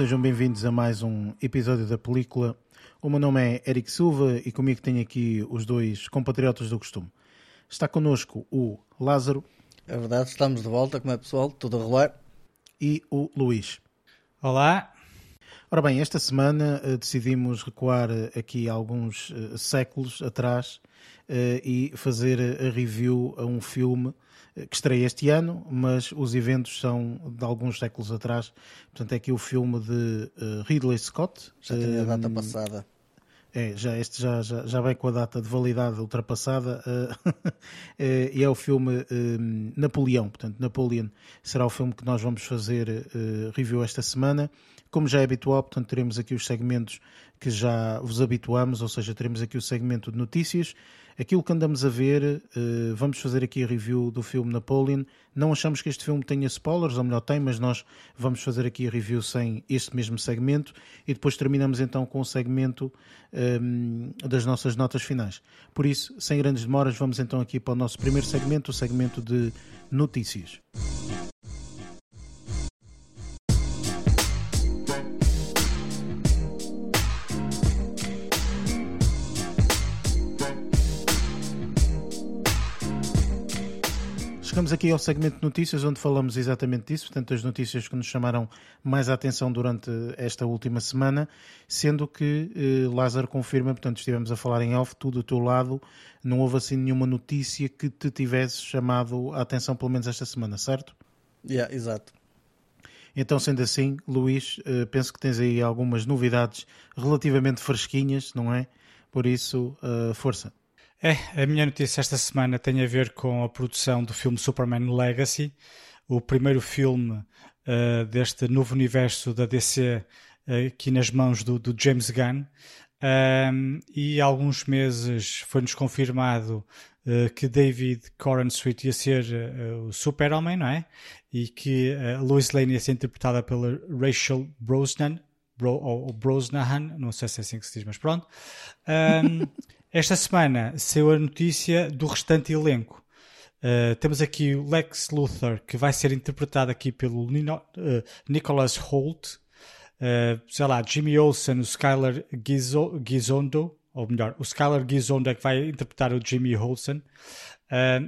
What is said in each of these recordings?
sejam bem-vindos a mais um episódio da película. O meu nome é Eric Silva e comigo tenho aqui os dois compatriotas do costume. Está connosco o Lázaro. É verdade, estamos de volta, como é pessoal? Tudo a rolar? E o Luís. Olá. Ora bem, esta semana uh, decidimos recuar uh, aqui alguns uh, séculos atrás e fazer a review a um filme que estreia este ano, mas os eventos são de alguns séculos atrás. Portanto, é aqui o filme de Ridley Scott. Já tinha a data passada. É, já, este já, já, já vem com a data de validade ultrapassada uh, e é o filme uh, Napoleão, portanto Napoleon será o filme que nós vamos fazer uh, review esta semana. Como já é habitual, portanto teremos aqui os segmentos que já vos habituamos, ou seja, teremos aqui o segmento de notícias, aquilo que andamos a ver, uh, vamos fazer aqui a review do filme Napoleon. Não achamos que este filme tenha spoilers, ou melhor, tem, mas nós vamos fazer aqui a review sem este mesmo segmento e depois terminamos então com o segmento um, ehm, das nossas notas finais. Por isso, sem grandes demoras, vamos então aqui para o nosso primeiro segmento, o segmento de notícias. Chegamos aqui ao segmento de notícias, onde falamos exatamente disso, portanto, as notícias que nos chamaram mais a atenção durante esta última semana, sendo que eh, Lázaro confirma, portanto, estivemos a falar em off, tudo do teu lado, não houve assim nenhuma notícia que te tivesse chamado a atenção, pelo menos esta semana, certo? Yeah, exato. Então, sendo assim, Luís, eh, penso que tens aí algumas novidades relativamente fresquinhas, não é? Por isso, eh, força. É, a minha notícia esta semana tem a ver com a produção do filme Superman Legacy, o primeiro filme uh, deste novo universo da DC uh, aqui nas mãos do, do James Gunn. Um, e há alguns meses foi-nos confirmado uh, que David Coran Sweet ia ser o Super-Homem, não é? E que uh, Lois Lane ia ser interpretada pela Rachel Brosnan, Bro, ou, ou Brosnahan, não sei se é assim que se diz, mas pronto. Um, Esta semana saiu a notícia do restante elenco. Uh, temos aqui o Lex Luthor, que vai ser interpretado aqui pelo Nino, uh, Nicholas Holt. Uh, sei lá, Jimmy Olsen, o Skylar Gizo, Gizondo, ou melhor, o Skylar Gizondo é que vai interpretar o Jimmy Olsen.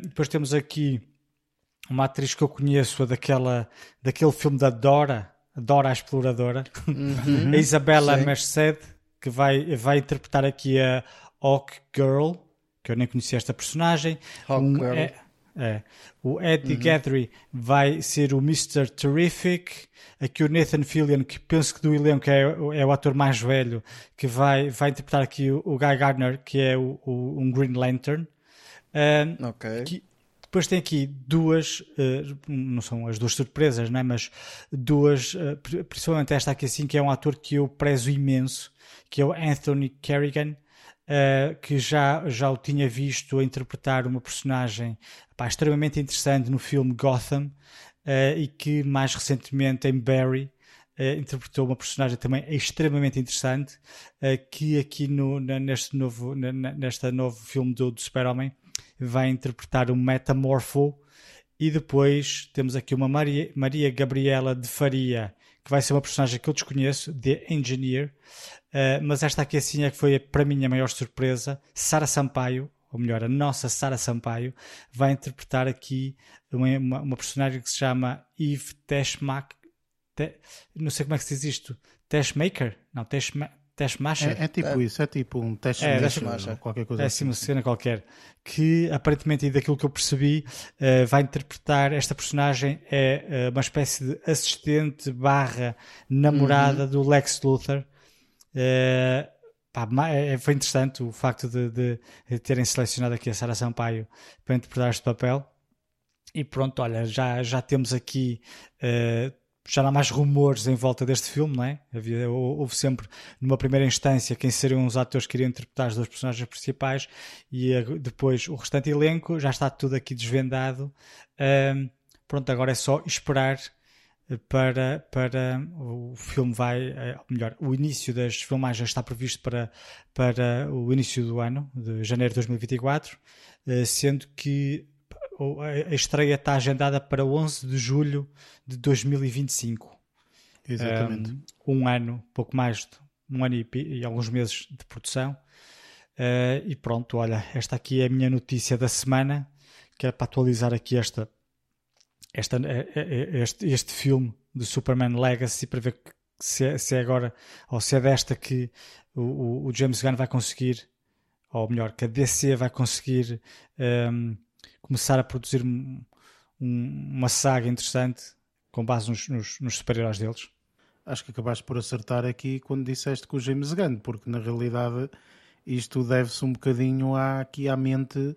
depois temos aqui uma atriz que eu conheço, daquela, daquele filme da Dora, Dora a Exploradora, uhum, a Isabella Merced, que vai, vai interpretar aqui a Hawk Girl, que eu nem conhecia esta personagem. Hawk um, Girl. É, é. O Eddie uhum. Guthrie vai ser o Mr. Terrific. Aqui o Nathan Fillion, que penso que do elenco é, é o ator mais velho, que vai, vai interpretar aqui o, o Guy Gardner, que é o, o um Green Lantern. Um, ok. Que, depois tem aqui duas, uh, não são as duas surpresas, né? mas duas, uh, principalmente esta aqui assim, que é um ator que eu prezo imenso, que é o Anthony Kerrigan, uh, que já, já o tinha visto a interpretar uma personagem pá, extremamente interessante no filme Gotham uh, e que mais recentemente em Barry Uh, interpretou uma personagem também extremamente interessante que aqui no, neste novo nesta novo filme do, do Super-Homem vai interpretar o Metamorfo. E depois temos aqui uma Maria, Maria Gabriela de Faria que vai ser uma personagem que eu desconheço, The Engineer, uh, mas esta aqui assim é que foi para mim a maior surpresa. Sara Sampaio, ou melhor, a nossa Sara Sampaio, vai interpretar aqui uma, uma, uma, personagem que se chama Eve Teshmak. Te, não sei como é que se diz isto. Teshmaker? Não, Teshmaker. Teshmasher. É, é tipo é. isso, é tipo um teste é, ou qualquer coisa é assim. É uma cena qualquer. Que aparentemente, daquilo que eu percebi, uh, vai interpretar esta personagem é uh, uma espécie de assistente barra namorada uhum. do Lex Luthor. Uh, pá, foi interessante o facto de, de, de, terem selecionado aqui a Sara Sampaio para interpretar este papel. E pronto, olha, já, já temos aqui uh, já não há mais rumores em volta deste filme, não é? Havia, houve sempre, numa primeira instância, quem seriam os atores que iriam interpretar os dois personagens principais e depois o restante elenco, já está tudo aqui desvendado. Um, pronto, agora é só esperar para, para o filme vai, eh, ou melhor, o início das filmagens está previsto para, para o início do ano, de janeiro de 2024, eh, sendo que a estreia está agendada para 11 de julho de 2025. Exatamente. Um, um ano, pouco mais de um ano e, e alguns meses de produção. Uh, e pronto, olha, esta aqui é a minha notícia da semana, que é para atualizar aqui esta, esta, eh, eh, este, este filme de Superman Legacy para ver se é, se é agora ou se é desta que o, o, James Gunn vai conseguir, ou melhor, que a DC vai conseguir um, ehm, começar a produzir um, uma saga interessante com base nos, nos, nos super-heróis deles. Acho que acabaste por acertar aqui quando disseste que o James Gunn, porque na realidade isto deve-se um bocadinho à, aqui à mente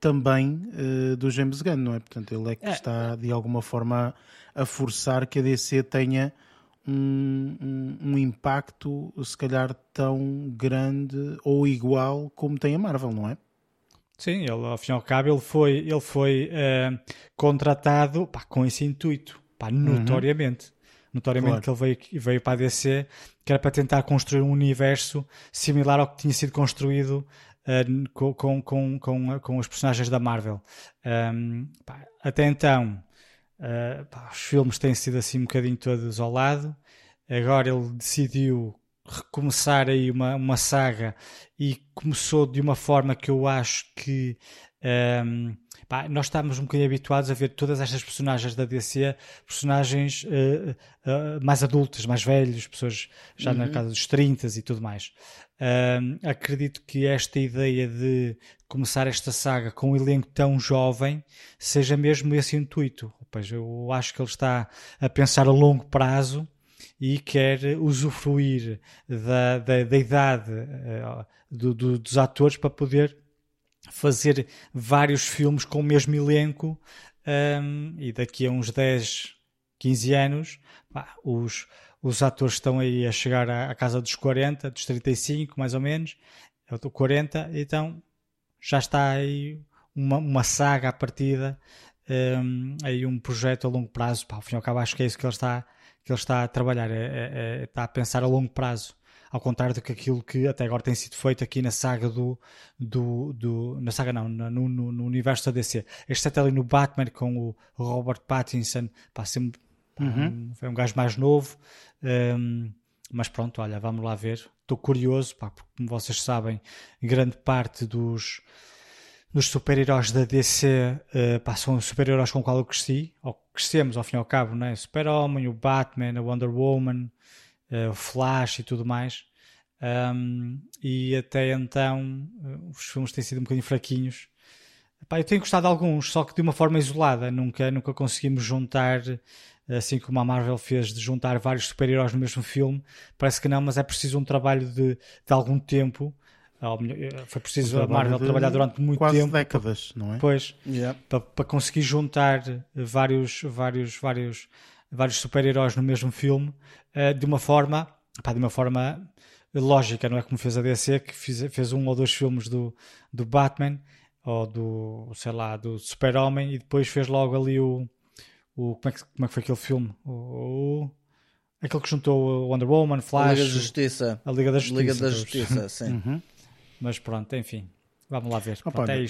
também uh, do James Gunn, não é? Portanto, ele é que é. está de alguma forma a, forçar que a DC tenha um, um, um, impacto, se calhar, tão grande ou igual como tem a Marvel, não é? Sim, ele, ao fim e ao cabo, ele foi, ele foi uh, contratado pá, com esse intuito, pá, uhum. notoriamente. Uhum. Notoriamente claro. que ele veio, veio para a DC, que era para tentar construir um universo similar ao que tinha sido construído uh, com, com, com, com, os personagens da Marvel. Um, pá, até então, uh, pá, os filmes têm sido assim um bocadinho todos ao lado. Agora ele decidiu recomeçar aí uma, uma saga e começou de uma forma que eu acho que um, pá, nós estamos um bocadinho habituados a ver todas estas personagens da DC, personagens uh, uh, mais adultas, mais velhos, pessoas já uhum. na casa dos 30 e tudo mais. Um, acredito que esta ideia de começar esta saga com um elenco tão jovem seja mesmo esse intuito. Pois eu acho que ele está a pensar a longo prazo e quer usufruir da, da, da idade uh, do, do, dos atores para poder fazer vários filmes com o mesmo elenco um, e daqui a uns 10, 15 anos pá, os, os atores estão aí a chegar à, à, casa dos 40, dos 35 mais ou menos, eu estou 40, então já está aí uma, uma saga à partida, um, aí um projeto a longo prazo, pá, ao fim e ao cabo acho que é isso que ele está, que ele está a trabalhar, é, é, é, está a pensar a longo prazo ao contrário do que aquilo que até agora tem sido feito aqui na saga do, do, do na saga não, no, no, no universo da DC. Este até ali no Batman com o Robert Pattinson, pá, sempre, uhum. foi um gajo mais novo, um, mas pronto, olha, vamos lá ver. Estou curioso, pá, porque como vocês sabem, grande parte dos dos super-heróis da DC uh, pá, são super-heróis com o qual eu cresci, ou crescemos ao fim e ao cabo, né? Super-Homem, o Batman, a Wonder Woman, uh, Flash e tudo mais. Um, e até então uh, os filmes têm sido um bocadinho fraquinhos. Epá, eu tenho gostado de alguns, só que de uma forma isolada. Nunca, nunca conseguimos juntar, assim como a Marvel fez, de juntar vários super-heróis no mesmo filme. Parece que não, mas é preciso um trabalho de, de algum tempo. Eh, foi preciso a Marvel trabalhar durante muito quase tempo. décadas, não é? Pois, yeah. para, para conseguir juntar vários, vários, vários vários super-heróis no mesmo filme uh, de uma forma, pá, de uma forma lógica, não é como fez a DC, que fez, fez um ou dois filmes do, do Batman ou do, sei lá, do Super-Homem e depois fez logo ali o, o como, é que, como é que foi aquele filme? O, o aquele que juntou Wonder Woman, Flash, a Liga da Justiça, a Liga da Justiça, Liga da Justiça sim. Uhum. Mas pronto, enfim. Vamos lá ver. Opa, Pronto, é.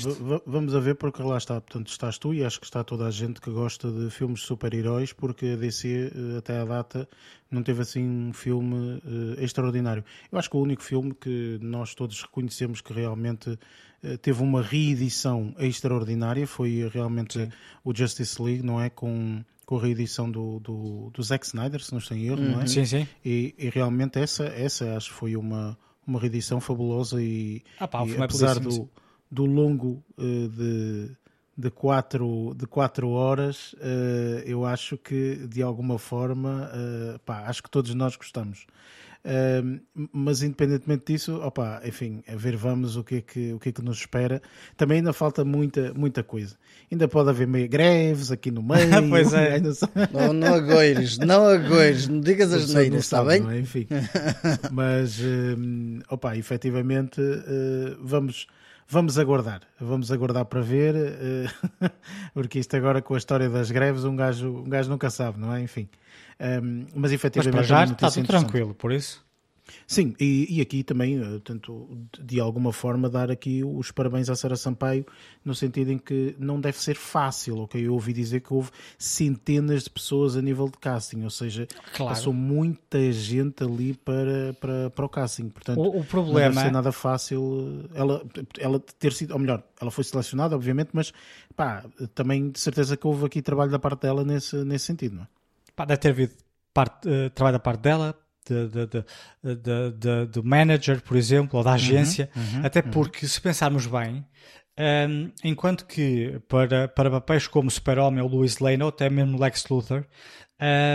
Vamos a ver porque lá está. Portanto, estás tu e acho que está toda a gente que gosta de filmes de super-heróis porque a DC eh, até à data não teve assim um filme uh, extraordinário. Eu acho que o único filme que nós todos reconhecemos que realmente uh, teve uma reedição extraordinária foi realmente Sim. o Justice League, não é? Com, com a reedição do, do, do Zack Snyder, se não estou em erro, uhum. não é? Uhum. Sim, sim. E, e realmente essa, essa acho que foi uma uma reedição fabulosa e, ah, pá, e é apesar do, do longo uh, de, de, quatro, de quatro horas, uh, eu acho que de alguma forma, uh, pá, acho que todos nós gostamos. Uh, mas independentemente disso, opa, enfim, a ver vamos o que, é que, o que é que nos espera. Também ainda falta muita, muita coisa. Ainda pode haver meio greves aqui no meio. pois é. não, não agoires, não agoires, não digas as neiras, está bem? É? Enfim. mas, uh, opa, efetivamente, uh, vamos vamos aguardar, vamos aguardar para ver, uh, porque isto agora com a história das greves um gajo, um gajo nunca sabe, não é? Enfim. Um, mas efetivamente. Mas para já está tudo tranquilo, por isso. Sim, e, e, aqui também, eh, tanto de alguma forma, dar aqui os parabéns à Sara Sampaio, no sentido em que não deve ser fácil, ok? Eu ouvi dizer que houve centenas de pessoas a nível de casting, ou seja, claro. passou muita gente ali para, para, para o casting, portanto, o, o problema... não deve ser nada fácil ela, ela ter sido, ou melhor, ela foi selecionada, obviamente, mas pá, também de certeza que houve aqui trabalho da parte dela nesse, nesse sentido, não é? Pá, deve ter havido parte, uh, trabalho da parte dela, de, de, de, do manager, por exemplo, ou da uhum, agência, uhum, uhum, até porque, se pensarmos bem, um, enquanto que para, para papéis como Super-Homem ou Louis Lane, ou até mesmo Lex Luthor,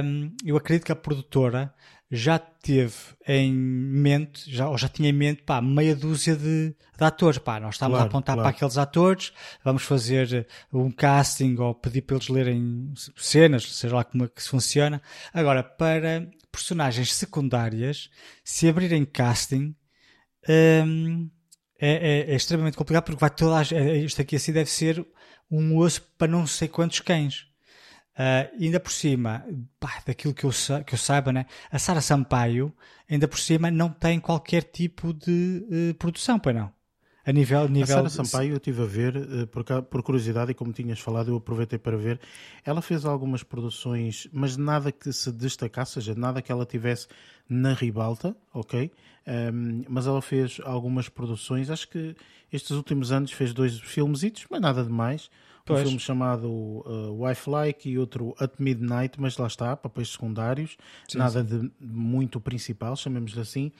um, eu acredito que a produtora já teve em mente, já, ou já tinha em mente, pá, meia dúzia de, de atores. Pá, nós estamos claro, a apontar claro. para aqueles atores, vamos fazer um casting ou pedir para eles lerem cenas, seja lá como é que funciona. Agora, para personagens secundárias, se abrirem casting, um, é, é, é, extremamente complicado porque vai toda a, é, isto aqui assim deve ser um osso para não sei quantos cães. Uh, ainda por cima, pá, daquilo que eu, que eu saiba, né? a Sara Sampaio, ainda por cima, não tem qualquer tipo de uh, produção, pois não? A nível, nível... A Sara Sampaio eu estive a ver, uh, por, por, curiosidade, e como tinhas falado, eu aproveitei para ver. Ela fez algumas produções, mas nada que se destacasse, ou seja, nada que ela tivesse na ribalta, ok? Um, mas ela fez algumas produções, acho que estes últimos anos fez dois filmes, mas nada demais. Pois. Um filme chamado uh, Wife Like e outro At Midnight, mas lá está, papéis secundários, sim, nada sim. de muito principal, chamemos-lhe assim.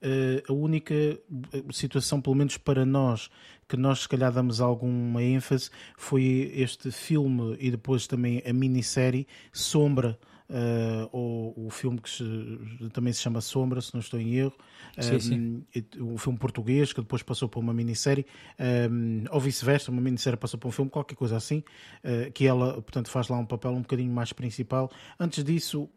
Uh, a única uh, situação, pelo menos para nós, que nós se calhar damos alguma ênfase, foi este filme e depois também a minissérie Sombra, uh, ou o filme que se, também se chama Sombra, se não estou em erro, sim, um, sim. um filme português que depois passou para uma minissérie, um, ou vice-versa, uma minissérie passou para um filme, qualquer coisa assim, uh, que ela, portanto, faz lá um papel um bocadinho mais principal. Antes disso,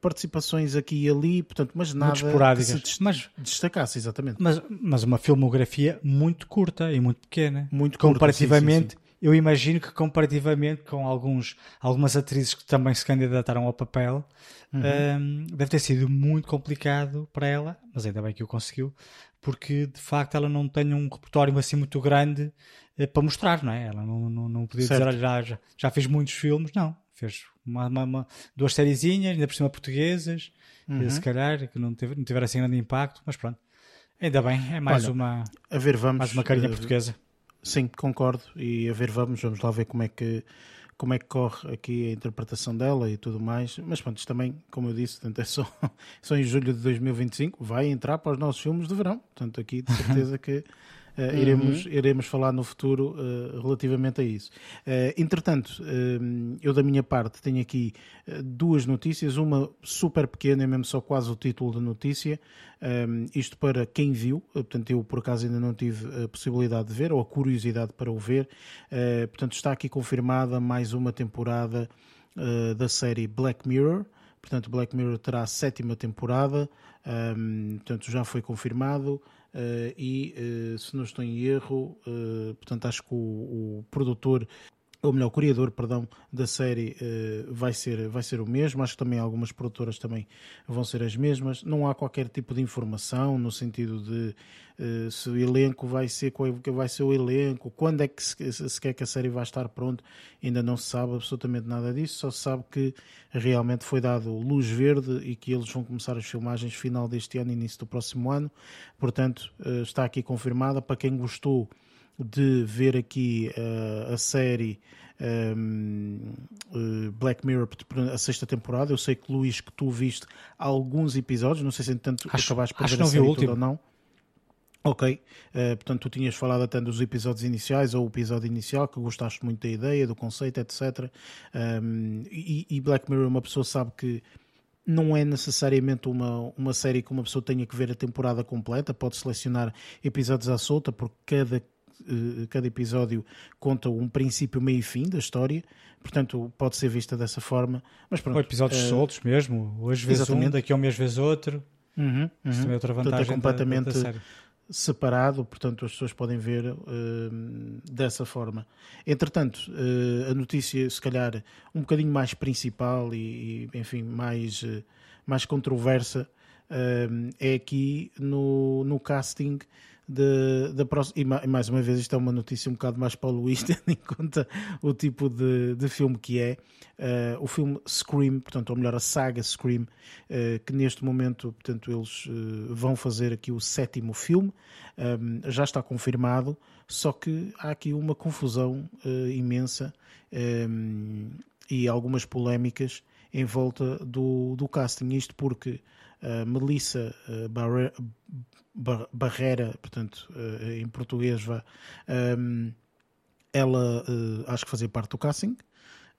participações aqui e ali, portanto, mas nada que se mas, destacasse, exatamente. Mas, mas uma filmografia muito curta e muito pequena. Muito comparativamente. Curta, sim, sim, eu imagino que comparativamente com alguns, algumas atrizes que também se candidataram ao papel, uhum. um, deve ter sido muito complicado para ela, mas ainda bem que o conseguiu, porque de facto ela não tem um repertório assim muito grande eh, para mostrar, não é? Ela não, não, não podia certo. dizer, já, já, já fez muitos filmes, não. Fez uma, uma, uma, duas sériezinhas, ainda por cima portuguesas, uhum. se calhar, que não, teve, não tiveram assim grande impacto, mas pronto. Ainda bem, é mais Olha, uma a ver, vamos, mais uma carinha uh, portuguesa. Sim, concordo. E a ver, vamos, vamos lá ver como é que como é que corre aqui a interpretação dela e tudo mais. Mas pronto, isto também, como eu disse, portanto, é só, só em julho de 2025, vai entrar para os nossos filmes de verão. Portanto, aqui de certeza que Uh, iremos, uhum. iremos falar no futuro uh, relativamente a isso. Uh, entretanto, eu da minha parte tenho aqui duas notícias, uma super pequena, é mesmo só quase o título da notícia, um, isto para quem viu, portanto eu por acaso ainda não tive a possibilidade de ver, ou a curiosidade para o ver, portanto está aqui confirmada mais uma temporada da série Black Mirror, portanto Black Mirror terá a sétima temporada, um, portanto já foi confirmado, e, uh, se não estou em erro, uh, portanto, acho que o, o, produtor, ou melhor, o criador, perdão, da série vai, ser, vai ser o mesmo. Acho que também algumas produtoras também vão ser as mesmas. Não há qualquer tipo de informação no sentido de eh, se o elenco vai ser, qual vai ser o elenco, quando é que se, se quer que a série vai estar pronto, ainda não se sabe absolutamente nada disso, só se sabe que realmente foi dado luz verde e que eles vão começar as filmagens final deste ano, início do próximo ano, portanto eh, está aqui confirmada, para quem gostou de ver aqui uh, a série um, uh, Black Mirror a sexta temporada. Eu sei que Luís que tu viste alguns episódios, não sei se entanto acho, acabaste por ver a série toda ou não. Ok, uh, portanto tu tinhas falado até dos episódios iniciais ou o episódio inicial que gostaste muito da ideia, do conceito, etc. Um, e, e, Black Mirror uma pessoa sabe que não é necessariamente uma, uma série que uma pessoa tenha que ver a temporada completa, pode selecionar episódios à solta porque cada, cada episódio conta um princípio, meio e fim da história, portanto pode ser vista dessa forma. Mas pronto, ou episódios uh, soltos mesmo, hoje vezes exatamente. um, daqui a um mês vezes outro. Uhum, uhum. Isso também é outra vantagem portanto, é completamente da, da série separado, portanto as pessoas podem ver uh, dessa forma. Entretanto, uh, a notícia, se calhar, um bocadinho mais principal e, e enfim, mais, mais controversa, é aqui no, no casting de, da próxima. E mais uma vez, isto é uma notícia um bocado mais Luís, tendo em conta o tipo de, de filme que é. Uh, o filme Scream, portanto, ou melhor, a saga Scream, uh, que neste momento, portanto, eles uh, vão fazer aqui o sétimo filme, um, já está confirmado, só que há aqui uma confusão imensa um, e algumas polémicas em volta do, do casting. Isto porque Melissa Barre Barreira, portanto, uh, em português, vá, um, ehm, ela uh, acho que fazia parte do casting,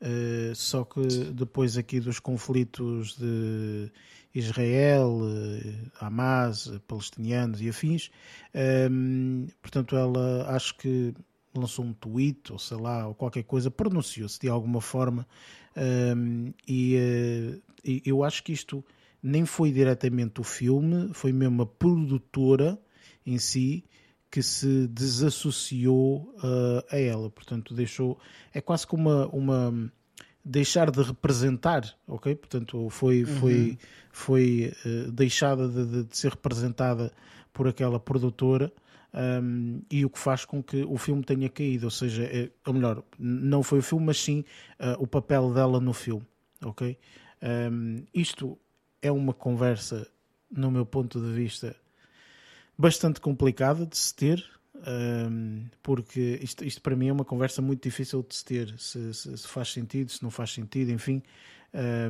uh, só que depois aqui dos conflitos de Israel, Hamas, palestinianos e afins, um, ehm, portanto, ela acho que lançou um tweet ou sei lá, ou qualquer coisa, pronunciou-se de alguma forma um, ehm, e, e eu acho que isto nem foi diretamente o filme, foi mesmo a produtora em si que se desassociou uh, a ela. Portanto, deixou. É quase como uma. uma deixar de representar, ok? Portanto, foi, uhum. foi, foi uh, deixada de, de, ser representada por aquela produtora um, e o que faz com que o filme tenha caído, ou seja, é, ou melhor, não foi o filme, mas sim uh, o papel dela no filme, ok? Um, isto é uma conversa, no meu ponto de vista, bastante complicada de se ter, um, porque isto, isto, para mim é uma conversa muito difícil de se ter, se, se, se faz sentido, se não faz sentido, enfim,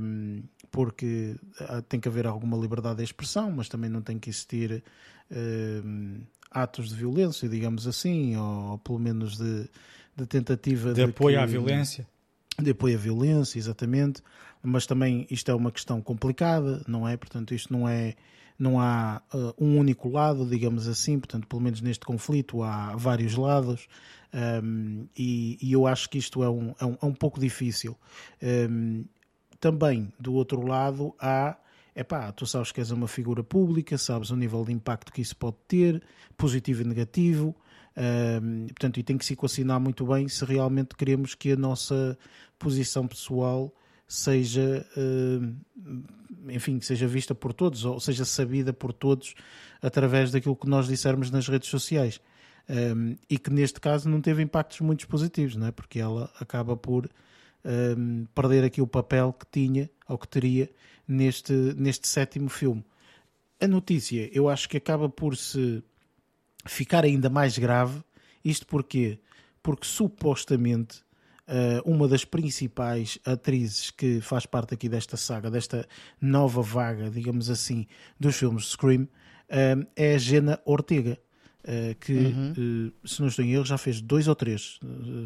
um, porque tem que haver alguma liberdade de expressão, mas também não tem que existir um, atos de violência, digamos assim, ou, ou pelo menos de, de tentativa de, de apoio que, à violência. De apoio à violência, exatamente mas também isto é uma questão complicada, não é? Portanto, isto não é não há uh, um único lado, digamos assim, portanto, pelo menos neste conflito há vários lados um, e, e, eu acho que isto é um, é um, é um pouco difícil. Um, também, do outro lado, há epá, tu sabes que és uma figura pública, sabes o nível de impacto que isso pode ter, positivo e negativo, portanto, e tem que se equacionar muito bem se realmente queremos que a nossa posição pessoal seja, enfim, seja vista por todos, ou seja sabida por todos através daquilo que nós dissermos nas redes sociais. Um, e que neste caso não teve impactos muito positivos, não é? porque ela acaba por um, perder aqui o papel que tinha ou que teria neste, neste sétimo filme. A notícia eu acho que acaba por se ficar ainda mais grave. Isto porquê? Porque supostamente uh, uma das principais atrizes que faz parte aqui desta saga, desta nova vaga, digamos assim, dos filmes de Scream, uh, é a Jenna Ortega. Uh, que, uhum. se não estou em erro, já fez dois ou três,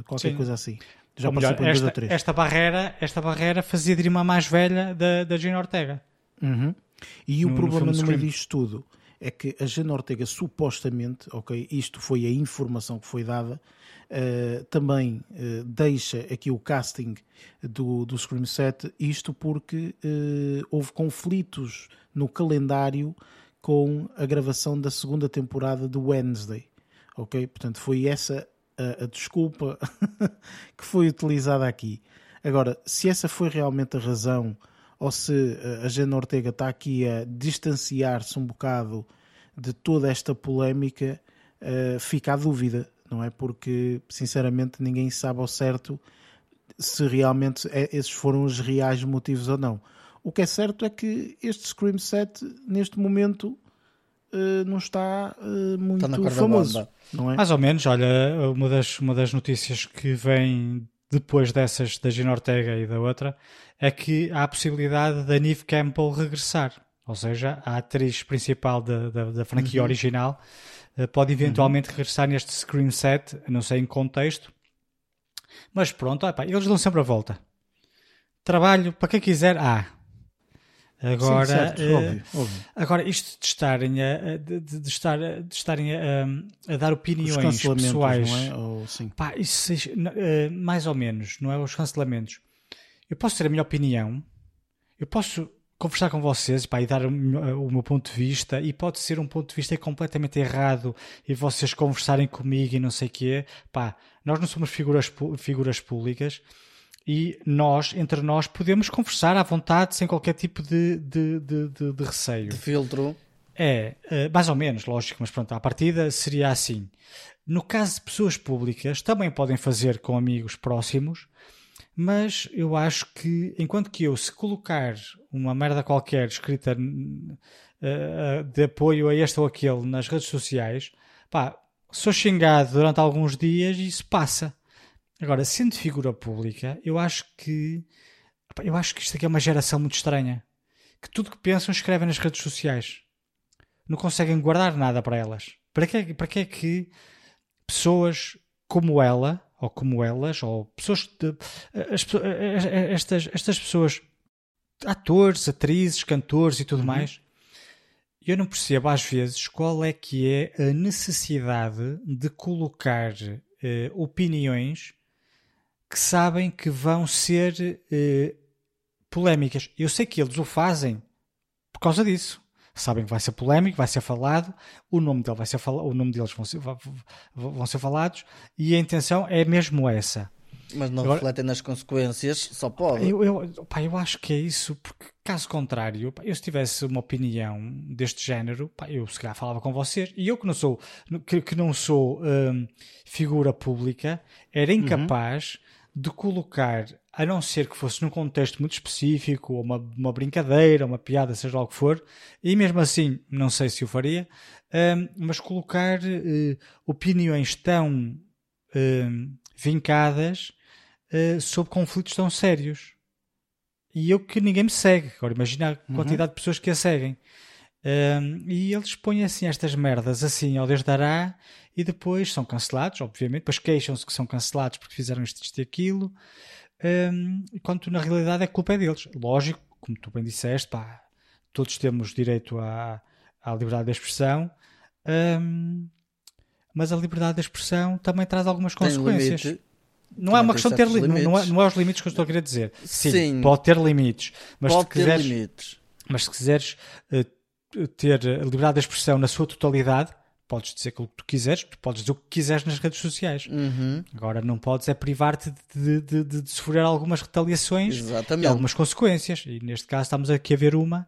qualquer Sim. coisa assim. Já passou melhor, por esta, dois ou três. Esta barreira, esta barreira fazia de irmã mais velha da, da Jenna Ortega. Uhum. E no, o problema no, no meio disto tudo é que a Jenna Ortega supostamente, ok, isto foi a informação que foi dada, uh, também uh, deixa aqui o casting do, do Scream 7, isto porque uh, houve conflitos no calendário com a gravação da segunda temporada do Wednesday, ok? Portanto, foi essa a, a desculpa que foi utilizada aqui. Agora, se essa foi realmente a razão ou se a Jana Ortega está aqui a distanciar-se um bocado de toda esta polémica, uh, fica a dúvida, não é? Porque, sinceramente, ninguém sabe ao certo se realmente é, esses foram os reais motivos ou não. O que é certo é que este Scream 7, neste momento, não está muito está famoso. Não é? Mais ou menos, olha, uma das, uma das notícias que vem depois dessas da Gina Ortega e da outra é que há a possibilidade da Neve Campbell regressar. Ou seja, a atriz principal da, da, da franquia uhum. original uh, pode eventualmente uhum. regressar neste Scream set, não sei em contexto. Mas pronto, opa, eles dão sempre a volta. Trabalho, para quem quiser, há. Agora, Sim, certo, uh, óbvio, óbvio. agora isto de estarem a, de, de estar, de estarem a, a dar opiniões pessoais, não é? Ou. Pá, isso, uh, mais ou menos, não é? Os cancelamentos. Eu posso ter a minha opinião, eu posso conversar com vocês pá, e dar o meu ponto de vista e pode ser um ponto de vista completamente errado e vocês conversarem comigo e não sei o quê pá, nós não somos figuras, figuras públicas e nós, entre nós, podemos conversar à vontade sem qualquer tipo de, de, de, de, de receio. De filtro. É, uh, mais ou menos, lógico, mas pronto, à partida seria assim. No caso de pessoas públicas, também podem fazer com amigos próximos, mas eu acho que, enquanto que eu, se colocar uma merda qualquer escrita uh, de apoio a este ou aquele nas redes sociais, pá, sou xingado durante alguns dias e isso passa. Agora, sendo figura pública, eu acho que eu acho que isto aqui é uma geração muito estranha. Que tudo que pensam escrevem nas redes sociais não conseguem guardar nada para elas. Para que, para que é que pessoas como ela, ou como elas, ou pessoas. De, as, estas, estas pessoas, atores, atrizes, cantores e tudo uhum. mais, eu não percebo às vezes qual é que é a necessidade de colocar uh, opiniões que sabem que vão ser uh, polémicas. Eu sei que eles o fazem por causa disso sabem que vai ser polémico, vai ser falado, o nome dele vai ser falado, o nome deles vão ser, vão ser falados e a intenção é mesmo essa. Mas não Agora, refletem nas consequências, só pode. Eu, eu, pá, eu acho que é isso, porque caso contrário, pá, eu se tivesse uma opinião deste género, pá, eu se calhar falava com vocês, e eu que não sou, que, que não sou hum, figura pública, era uhum. incapaz. De colocar a não ser que fosse num contexto muito específico, ou uma, uma brincadeira, uma piada, seja lá o que for, e mesmo assim não sei se o faria, um, mas colocar uh, opiniões tão uh, vincadas uh, sobre conflitos tão sérios. E eu que ninguém me segue. Agora imagina a uhum. quantidade de pessoas que a seguem. Um, e eles põem assim estas merdas assim ao Deus dará e depois são cancelados, obviamente, depois queixam-se que são cancelados porque fizeram isto, isto e aquilo um, enquanto na realidade é culpa é deles. Lógico, como tu bem disseste, pá, todos temos direito à, à liberdade de expressão, um, mas a liberdade de expressão também traz algumas consequências. Limite. Não é uma questão de ter limites. Não, é, não é os limites que eu estou a querer dizer. Sim, Sim pode ter limites. Mas pode se quiseres, ter limites. Mas se quiseres uh, ter liberdade de expressão na sua totalidade, podes dizer o que tu quiseres, tu podes dizer o que quiseres nas redes sociais. Uhum. Agora não podes é privar-te de, de, de, de, sofrer algumas retaliações Exatamente. e algumas consequências. E neste caso estamos aqui a ver uma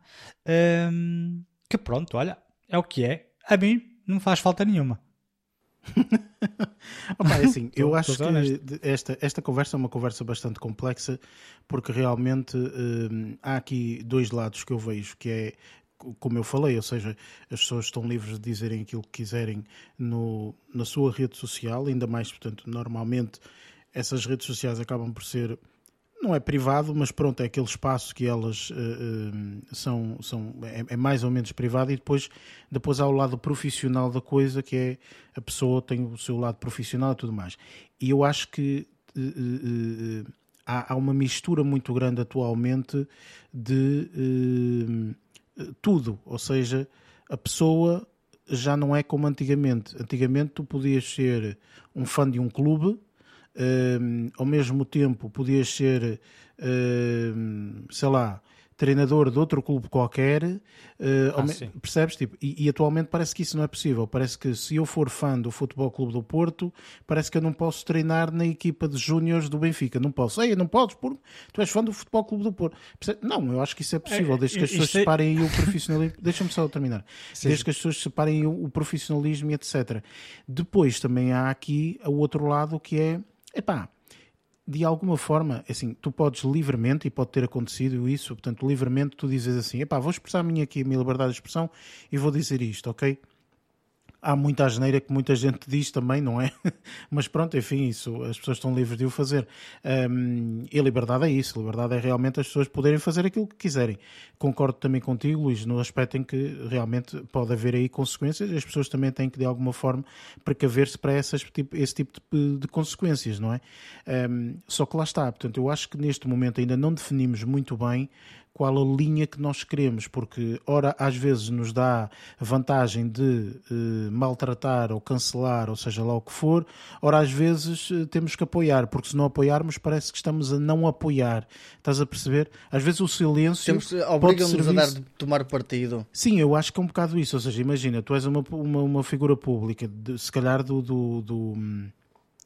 hum, que pronto, olha, é o que é. A mim não faz falta nenhuma. Opa, é assim, eu acho que esta, esta conversa é uma conversa bastante complexa porque realmente hum, há aqui dois lados que eu vejo, que é como eu falei, ou seja, as pessoas estão livres de dizerem aquilo que quiserem no, na sua rede social, ainda mais, portanto, normalmente essas redes sociais acabam por ser, não é privado, mas pronto, é aquele espaço que elas uh, uh, são, são é, é, mais ou menos privado e depois, depois há o lado profissional da coisa, que é a pessoa tem o seu lado profissional e tudo mais. E eu acho que uh, há, há, uma mistura muito grande atualmente de tudo, ou seja, a pessoa já não é como antigamente. Antigamente tu podias ser um fã de um clube, um, ao mesmo tempo podias ser, um, sei lá, treinador de outro clube qualquer, uh, ah, percebes? Tipo, e, e, atualmente parece que isso não é possível. Parece que se eu for fã do Futebol Clube do Porto, parece que eu não posso treinar na equipa de júniores do Benfica. Não posso. Ei, não podes, por... tu és fã do Futebol Clube do Porto. Não, eu acho que isso é possível, é, desde que as pessoas é... separem o profissionalismo. Deixa-me só terminar. Sim. Desde que as pessoas separem o, o profissionalismo e etc. Depois também há aqui o outro lado que é, epá, de alguma forma, assim, tu podes livremente, e pode ter acontecido isso, portanto, livremente tu dizes assim, epá, vou expressar a minha aqui, a minha liberdade de expressão e vou dizer isto, ok? Há muita asneira que muita gente diz também, não é? Mas pronto, enfim, isso as pessoas estão livres de o fazer. Um, e a liberdade é isso, a liberdade é realmente as pessoas poderem fazer aquilo que quiserem. Concordo também contigo, Luís, no aspecto em que realmente pode haver aí consequências, as pessoas também têm que de alguma forma precaver-se para essas, tipo, esse tipo de, de consequências, não é? Um, só que lá está, portanto, eu acho que neste momento ainda não definimos muito bem qual a linha que nós queremos, porque, ora, às vezes nos dá vantagem de eh, maltratar ou cancelar, ou seja lá o que for, ora, às vezes eh, temos que apoiar, porque se não apoiarmos, parece que estamos a não apoiar. Estás a perceber? Às vezes o silêncio. Obrigam-nos a dar de tomar partido. Sim, eu acho que é um bocado isso. Ou seja, imagina, tu és uma, uma, uma figura pública, de, se calhar do, do, do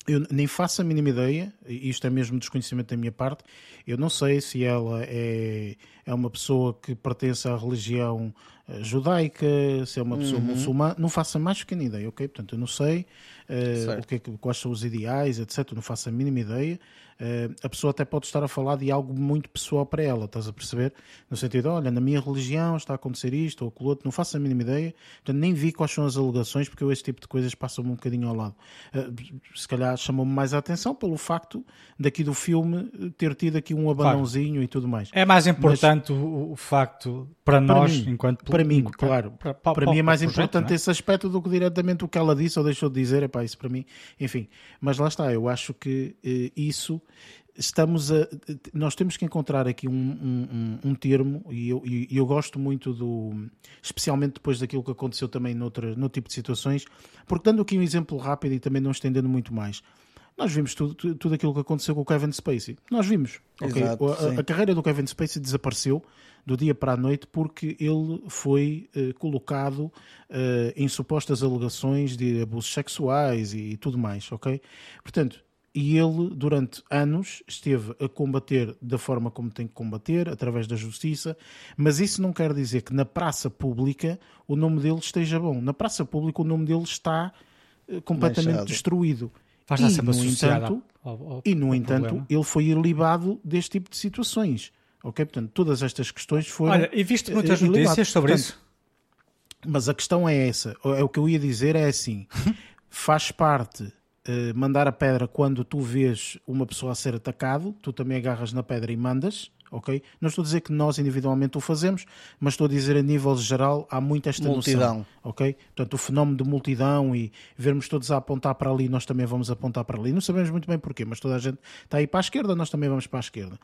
eu nem faço a mínima ideia, isto é mesmo desconhecimento da minha parte, eu não sei se ela é, é uma pessoa que pertence à religião eh, judaica, se é uma pessoa uhum. muçulmana, não faço a mais pequena ideia, ok? Portanto, eu não sei uh, o que é, quais são os ideais, etc. Não faço a mínima ideia. Uh, a pessoa até pode estar a falar de algo muito pessoal para ela, estás a perceber? No sentido, olha, na minha religião está a acontecer isto ou aquilo outro, não faço a mínima ideia, portanto nem vi quais são as alegações, porque eu este tipo de coisas passam-me um bocadinho ao lado. Uh, se calhar chamou-me mais a atenção pelo facto daqui do filme ter tido aqui um abanãozinho claro. e tudo mais. É mais importante Mas, o, o, facto para, para nós, mim, enquanto Para mim, claro. Para, para, para mim é mais projeto, importante é? esse aspecto do que diretamente o que ela disse ou deixou de dizer, é pá, isso para mim, enfim. Mas lá está, eu acho que eh, isso estamos a. Nós temos que encontrar aqui um, um, um termo, e eu, e eu gosto muito do. Especialmente depois daquilo que aconteceu também noutra, no tipo de situações, porque dando aqui um exemplo rápido e também não estendendo muito mais. Nós vimos tudo, tudo aquilo que aconteceu com o Kevin Spacey. Nós vimos. Exato, okay? a, a, carreira do Kevin Spacey desapareceu do dia para a noite porque ele foi uh, colocado uh, em supostas alegações de abusos sexuais e, e tudo mais, ok? Portanto, e ele, durante anos, esteve a combater da forma como tem que combater, através da justiça, mas isso não quer dizer que na praça pública o nome dele esteja bom. Na praça pública o nome dele está uh, completamente Machado. destruído. Faz e, no entanto, ao, ao, e, no ao entanto problema. ele foi ilibado deste tipo de situações. Ok? Portanto, todas estas questões foram. Olha, e viste muitas uh, notícias sobre Portanto, isso? Mas a questão é essa. É o que eu ia dizer é assim: faz parte eh, mandar a pedra quando tu vês uma pessoa a ser atacado, tu também agarras na pedra e mandas, ok? Não estou a dizer que nós individualmente o fazemos, mas estou a dizer a nível geral há muito esta multidão. noção, ok? Portanto, o fenómeno de multidão e vermos todos a apontar para ali, nós também vamos apontar para ali. Não sabemos muito bem porquê, mas toda a gente está aí para a esquerda, nós também vamos para a esquerda.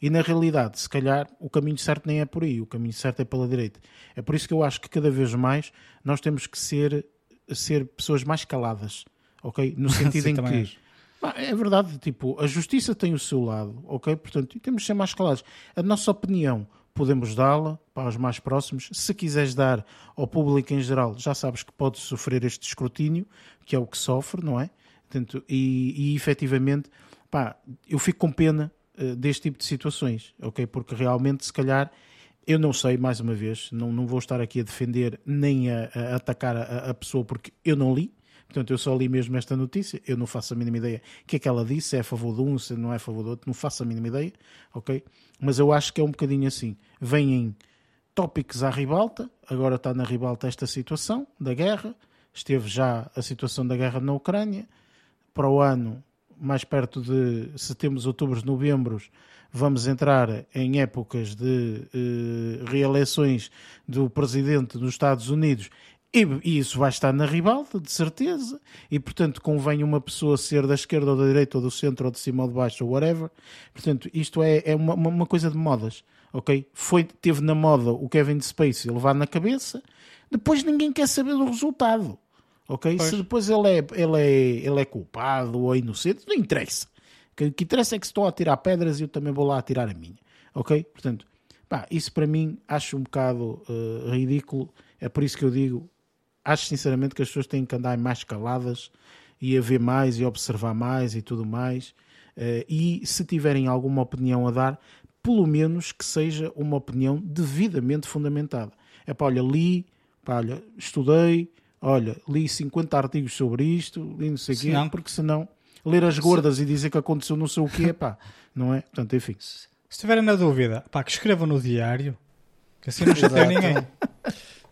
E na realidade, se calhar, o caminho certo nem é por aí, o caminho certo é pela direita. É por isso que eu acho que cada vez mais nós temos que ser, ser pessoas mais caladas ok? No sentido em que. É verdade, tipo, a justiça tem o seu lado, ok? Portanto, temos de ser mais calados. A nossa opinião podemos dá-la para os mais próximos. Se quiseres dar ao público em geral, já sabes que podes sofrer este escrutínio, que é o que sofre, não é? Portanto, e, e efetivamente, pá, eu fico com pena uh, deste tipo de situações, ok? Porque realmente, se calhar, eu não sei, mais uma vez, não, não vou estar aqui a defender nem a, a atacar a, a pessoa porque eu não li, Portanto, eu só li mesmo esta notícia, eu não faço a mínima ideia o que é que ela disse, se é a favor de um, se não é a favor do outro, não faço a mínima ideia, ok? Mas eu acho que é um bocadinho assim. Vêm tópicos à ribalta, agora está na ribalta esta situação da guerra, esteve já a situação da guerra na Ucrânia, para o ano, mais perto de setembro, outubro, novembro, vamos entrar em épocas de uh, reeleições do presidente dos Estados Unidos e, isso vai estar na ribalta, de certeza, e portanto convém uma pessoa ser da esquerda ou da direita, ou do centro, ou de cima ou de baixo, ou whatever. Portanto, isto é, é uma, uma coisa de modas, ok? Foi, teve na moda o Kevin Spacey levar na cabeça, depois ninguém quer saber do resultado, ok? Pois. Se depois ele é, ele, é, ele é culpado ou inocente, não interessa. O que interessa é que se estão a tirar pedras e eu também vou lá atirar a minha, ok? Portanto, pá, isso para mim acho um bocado uh, ridículo. É por isso que eu digo, acho sinceramente que as pessoas têm que andar mais caladas e a ver mais e observar mais e tudo mais. Uh, e se tiverem alguma opinião a dar, pelo menos que seja uma opinião devidamente fundamentada. É para, olha, li, pá, olha, estudei, olha, li 50 artigos sobre isto, li não sei o quê, não. porque senão ler as gordas se... e dizer que aconteceu não sei o quê, pá, não é? Portanto, enfim. Se estiverem na dúvida, pá, que escrevam no diário, que assim não chateia ninguém.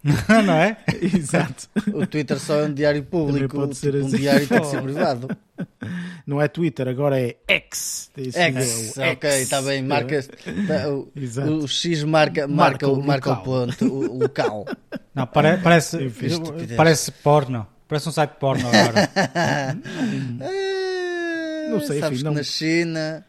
não é? Exato. O Twitter só é um diário público, pode ser tipo, assim. um diário tem que ser privado. Não é Twitter, agora é X. X, é ok, está bem. Marca, tá, o, o, X marca, marca, marca, o, marca o ponto, o local. Não, pare, parece, parece porno. Parece um site porno agora. não sei, Sabes enfim, não... na China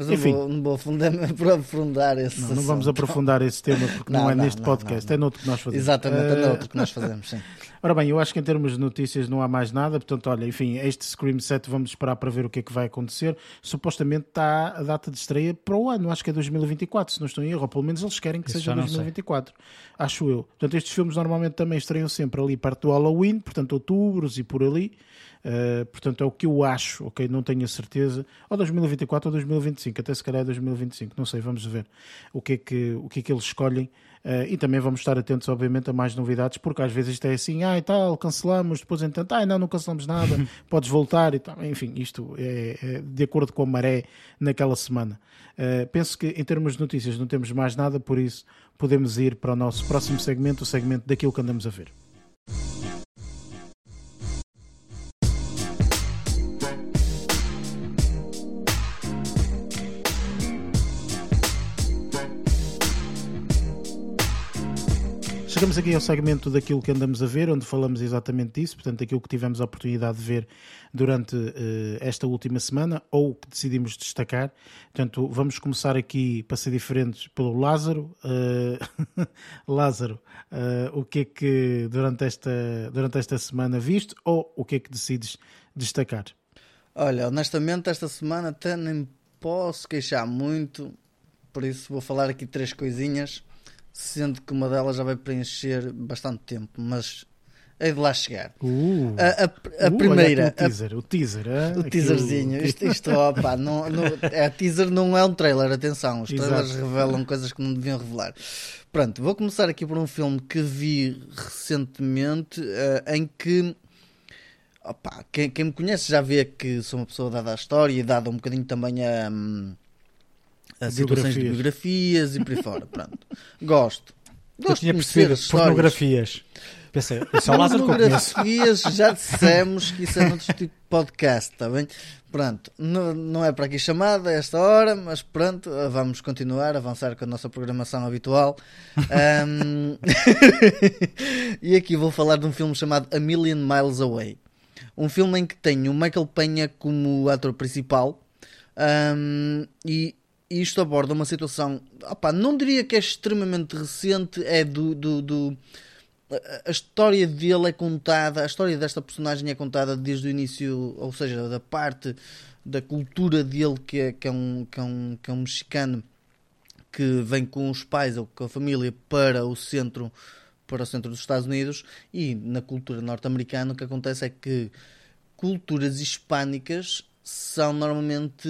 mas Enfim, não vou, não vou afundar, aprofundar esse não, não vamos aprofundar esse tema porque não, não é neste podcast, é noutro que nós fazemos. Exatamente, é uh... noutro que nós fazemos, sim. Ora bem, eu acho que em termos de notícias não há mais nada, portanto, olha, enfim, este Scream 7 vamos esperar para ver o que é que vai acontecer. Supostamente está a data de estreia para o ano, acho que é 2024, se não estou em erro, ou pelo menos eles querem que Isso seja 2024, sei. acho eu. Portanto, estes filmes normalmente também estreiam sempre ali perto do Halloween, portanto, outubros e por ali. Uh, portanto, é o que eu acho, ok? Não tenho a certeza. Ou 2024 ou 2025, até se calhar 2025, não sei, vamos ver o que é que, o que, é que eles escolhem. Uh, e também vamos estar atentos, obviamente, a mais novidades, porque às vezes isto é assim, ah e tal, cancelamos, depois entanto, ah não, não cancelamos nada, podes voltar e tal. Enfim, isto é, é, de acordo com a maré naquela semana. Uh, penso que em termos de notícias não temos mais nada, por isso podemos ir para o nosso próximo segmento, o segmento daquilo que andamos a ver. Chegamos aqui ao segmento daquilo que andamos a ver, onde falamos exatamente disso, portanto, aquilo que tivemos a oportunidade de ver durante uh, esta última semana ou que decidimos destacar. Portanto, vamos começar aqui, para ser diferentes, pelo Lázaro. Uh, Lázaro, uh, o que é que durante esta, durante esta semana viste ou o que é que decides destacar? Olha, honestamente, esta semana até nem posso queixar muito, por isso vou falar aqui três coisinhas sendo que uma delas já vai preencher bastante tempo, mas é de lá chegar. Uh, a, a, a uh, primeira. o teaser, a, o teaser, o teaserzinho. Isto, isto opa, não, não, é, teaser não é um trailer, atenção. Os trailers Exato. revelam coisas que não deviam revelar. Pronto, vou começar aqui por um filme que vi recentemente uh, em que. Opa, quem, quem, me conhece já vê que sou uma pessoa dada à história e dada um bocadinho também a. Um, a situações de biografias e por aí fora. Pronto. Gosto. Gosto Eu tinha percebido pornografias. Pensei, isso é o Lázaro Pornografias, já dissemos que isso é outro tipo de podcast, está bem? Pronto, não, não é para aqui chamada a esta hora, mas pronto, vamos continuar, avançar com a nossa programação habitual. Um... e aqui vou falar de um filme chamado A Million Miles Away. Um filme em que tem o Michael Penha como ator principal um, e e isto aborda uma situação, opa, não diria que é extremamente recente, é do, do, do, a história dele é contada, a história desta personagem é contada desde o início, ou seja, da parte da cultura dele, que é, que é, um, que é, um, que é um mexicano que vem com os pais ou com a família para o centro para o centro dos Estados Unidos. E na cultura norte-americana o que acontece é que culturas hispânicas são normalmente.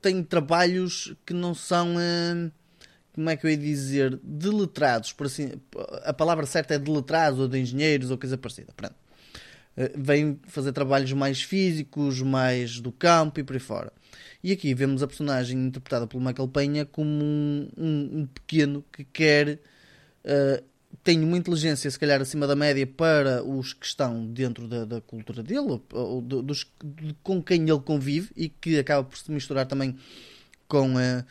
têm trabalhos que não são. Uh, como é que eu ia dizer? Deletrados, por assim. A palavra certa é deletrados ou de engenheiros ou coisa parecida. Pronto. Uh, vêm fazer trabalhos mais físicos, mais do campo e por aí fora. E aqui vemos a personagem interpretada pelo Michael Penha como um, um, um pequeno que quer uh, tem uma inteligência, se calhar, acima da média para os que estão dentro da, da cultura dele, ou, dos, de, com quem ele convive e que acaba por se misturar também com a.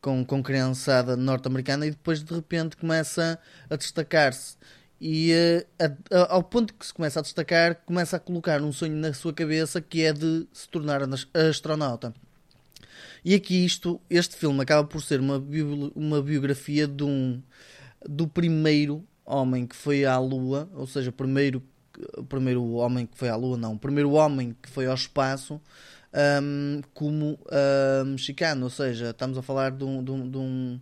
Com, com criançada norte-americana e depois de repente começa a destacar-se e a, a, ao ponto que se começa a destacar, começa a colocar um sonho na sua cabeça que é de se tornar astronauta. E aqui isto, este filme acaba por ser uma, uma biografia de um, do primeiro homem que foi à Lua, ou seja, o primeiro, o primeiro homem que foi à Lua, não, o primeiro homem que foi ao espaço um, como uh, mexicano, ou seja, estamos a falar de, um, de, um, de,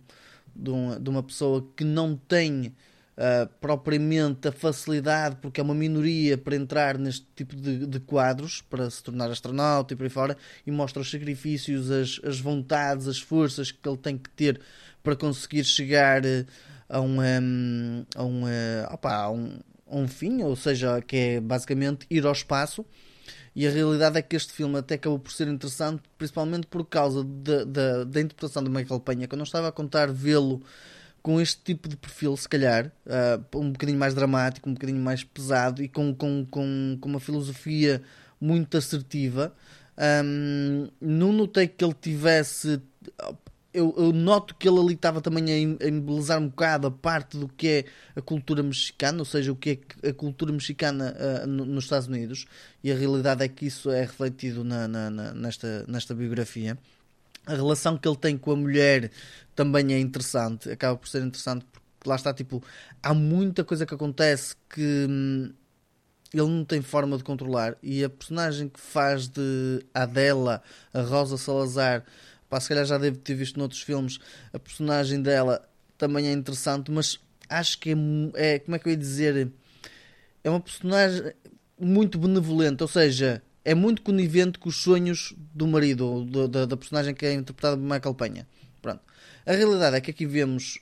de, um, uma pessoa que não tem Uh, propriamente a facilidade, porque é uma minoria para entrar neste tipo de, de, quadros, para se tornar astronauta e por aí fora, e mostra os sacrifícios, as, as vontades, as forças que ele tem que ter para conseguir chegar uh, a um, um, a um, uh, opa, a um, a um fim, ou seja, que é basicamente ir ao espaço. E a realidade é que este filme até acabou por ser interessante, principalmente por causa da, da, da interpretação de Michael Penha, que eu não estava a contar vê-lo com este tipo de perfil, se calhar, uh, um bocadinho mais dramático, um bocadinho mais pesado e com, com, com, com uma filosofia muito assertiva. Um, não notei que ele tivesse eu, eu, noto que ele ali estava também a, embelezar um bocado a parte do que é a cultura mexicana, ou seja, o que é a cultura mexicana uh, no, nos Estados Unidos, e a realidade é que isso é refletido na, na, na, nesta, nesta biografia. A relação que ele tem com a mulher também é interessante, acaba por ser interessante porque lá está, tipo, há muita coisa que acontece que hum, ele não tem forma de controlar e a personagem que faz de Adela, a Rosa Salazar, pá, se calhar já devo ter visto noutros filmes, a personagem dela também é interessante, mas acho que é, é como é que eu ia dizer, é uma personagem muito benevolente, ou seja, é muito conivente com os sonhos do marido, do, da, da, personagem que é interpretada por Michael Penha. Pronto. A realidade é que aqui vemos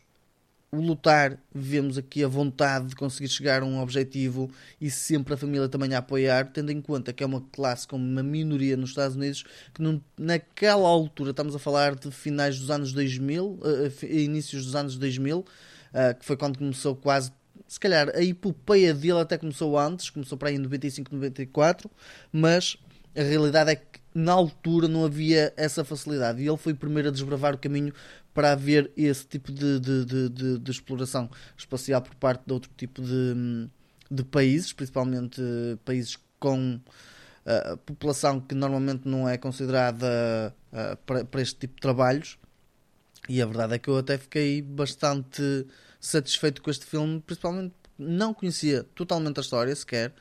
o lutar, vemos aqui a vontade de conseguir chegar a um objetivo e sempre a família também a apoiar, tendo em conta que é uma classe com uma minoria nos Estados Unidos, que não, naquela altura, estamos a falar de finais dos anos 2000, uh, eh, inícios dos anos 2000, uh, eh, que foi quando começou quase se calhar a epopeia dele até começou antes, começou para aí em 95, 94, mas a realidade é que na altura não havia essa facilidade. E ele foi o primeiro a desbravar o caminho para haver esse tipo de, de, de, de, exploração espacial por parte de outro tipo de, de países, principalmente países com uh, população que normalmente não é considerada uh, para, para este tipo de trabalhos. E a verdade é que eu até fiquei bastante satisfeito com este filme, principalmente não conhecia totalmente a história sequer.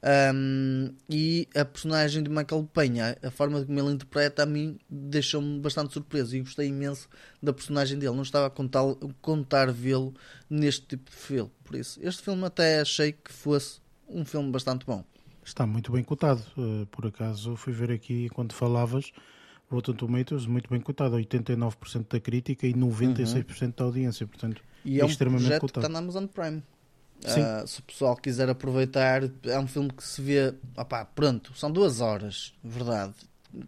Um, e a personagem de Michael Penha, a forma como ele interpreta, a mim deixou-me bastante surpreso e gostei imenso da personagem dele. Não estava a contar, contar vê-lo neste tipo de filme. Por isso, este filme até achei que fosse um filme bastante bom. Está muito bem cotado. Uh, por acaso fui ver aqui quando falavas. Rotten Tomatoes, muito bem cotado, 89% da crítica e 96% uhum. da audiência, portanto, e é, é um extremamente projeto cotado. que está na Amazon Prime. Uh, se o pessoal quiser aproveitar, é um filme que se vê. Opá, pronto, são duas horas, verdade.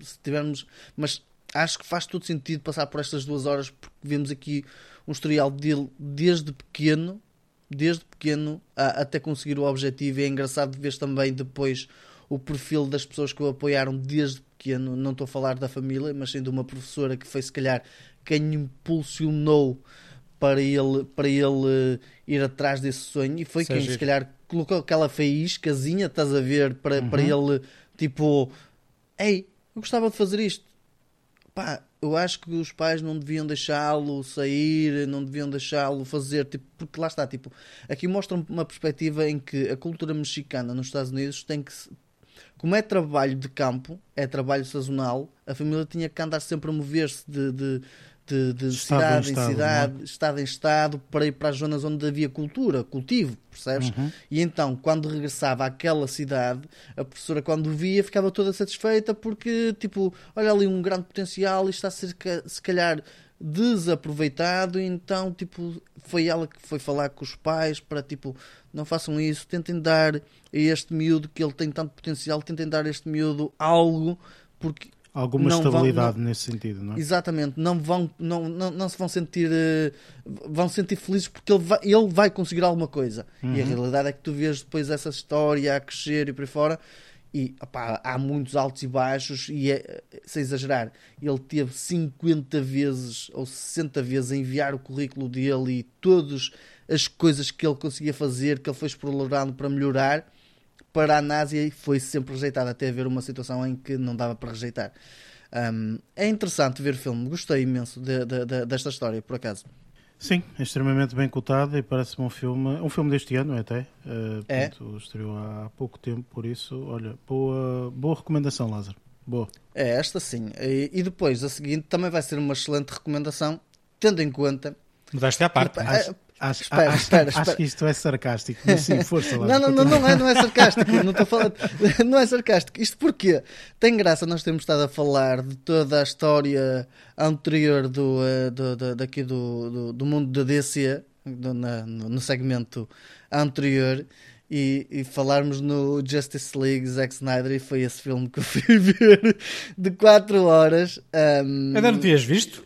Se tivermos, mas acho que faz todo sentido passar por estas duas horas porque vemos aqui um historial dele desde pequeno, desde pequeno a, até conseguir o objetivo. E é engraçado ver também depois o perfil das pessoas que o apoiaram desde pequeno. Não estou a falar da família, mas sim de uma professora que foi se calhar quem impulsionou para ele, para ele uh, ir atrás desse sonho e foi quem, se calhar, colocou aquela faíscazinha, estás a ver, para, uhum. para ele, tipo, ei, eu gostava de fazer isto. Pá, eu acho que os pais não deviam deixá-lo sair, não deviam deixá-lo fazer, tipo, porque lá está, tipo, aqui mostra uma perspectiva em que a cultura mexicana nos Estados Unidos tem que como é trabalho de campo, é trabalho sazonal, a família tinha que andar sempre a mover-se de, de, de, de cidade em, estado, cidade, é? estado em estado, para ir para as zonas onde havia cultura, cultivo, percebes? Uhum. E então, quando regressava àquela cidade, a professora, quando via, ficava toda satisfeita porque, tipo, olha ali um grande potencial e está a ser, se calhar, desaproveitado. Então, tipo, foi ela que foi falar com os pais para, tipo, não façam isso, tentem dar a este miúdo que ele tem tanto potencial, tentem dar a este miúdo algo, porque alguma não estabilidade vão, não, nesse sentido, não é? Exatamente, não vão, não, não, não se vão sentir, uh, vão sentir felizes porque ele vai, ele vai conseguir alguma coisa. Uhum. E a uhum. realidade é que tu vês depois essa história a crescer e por aí fora. E opá, há muitos altos e baixos, e é, sem exagerar, ele teve 50 vezes ou 60 vezes a enviar o currículo dele e todas as coisas que ele conseguia fazer, que ele foi explorando para melhorar para a NASA foi sempre rejeitado, até haver uma situação em que não dava para rejeitar. Um, é interessante ver o filme, gostei imenso de, de, de, desta história, por acaso. Sim, é extremamente bem cotado e parece-me um filme, um filme deste ano até. Uh, é. Portanto, estreou há pouco tempo, por isso, olha, boa, boa recomendação, Lázaro. Boa. É, esta sim. E, e depois, a seguinte, também vai ser uma excelente recomendação, tendo em conta. Mudaste à parte. Que, mas... Acho, espera, acho, espera, espera. acho que isto é sarcástico, mas sim, força lá. não, não, não, não é, não é sarcástico, não estou falando, não é sarcástico. Isto porque tem graça nós temos estado a falar de toda a história anterior do, eh, do, do daqui do, do, do, mundo da DC, do, na, no segmento anterior, e, e, falarmos no Justice League Zack Snyder, e foi esse filme que eu fui ver de 4 horas. Um, Ainda não tinhas visto?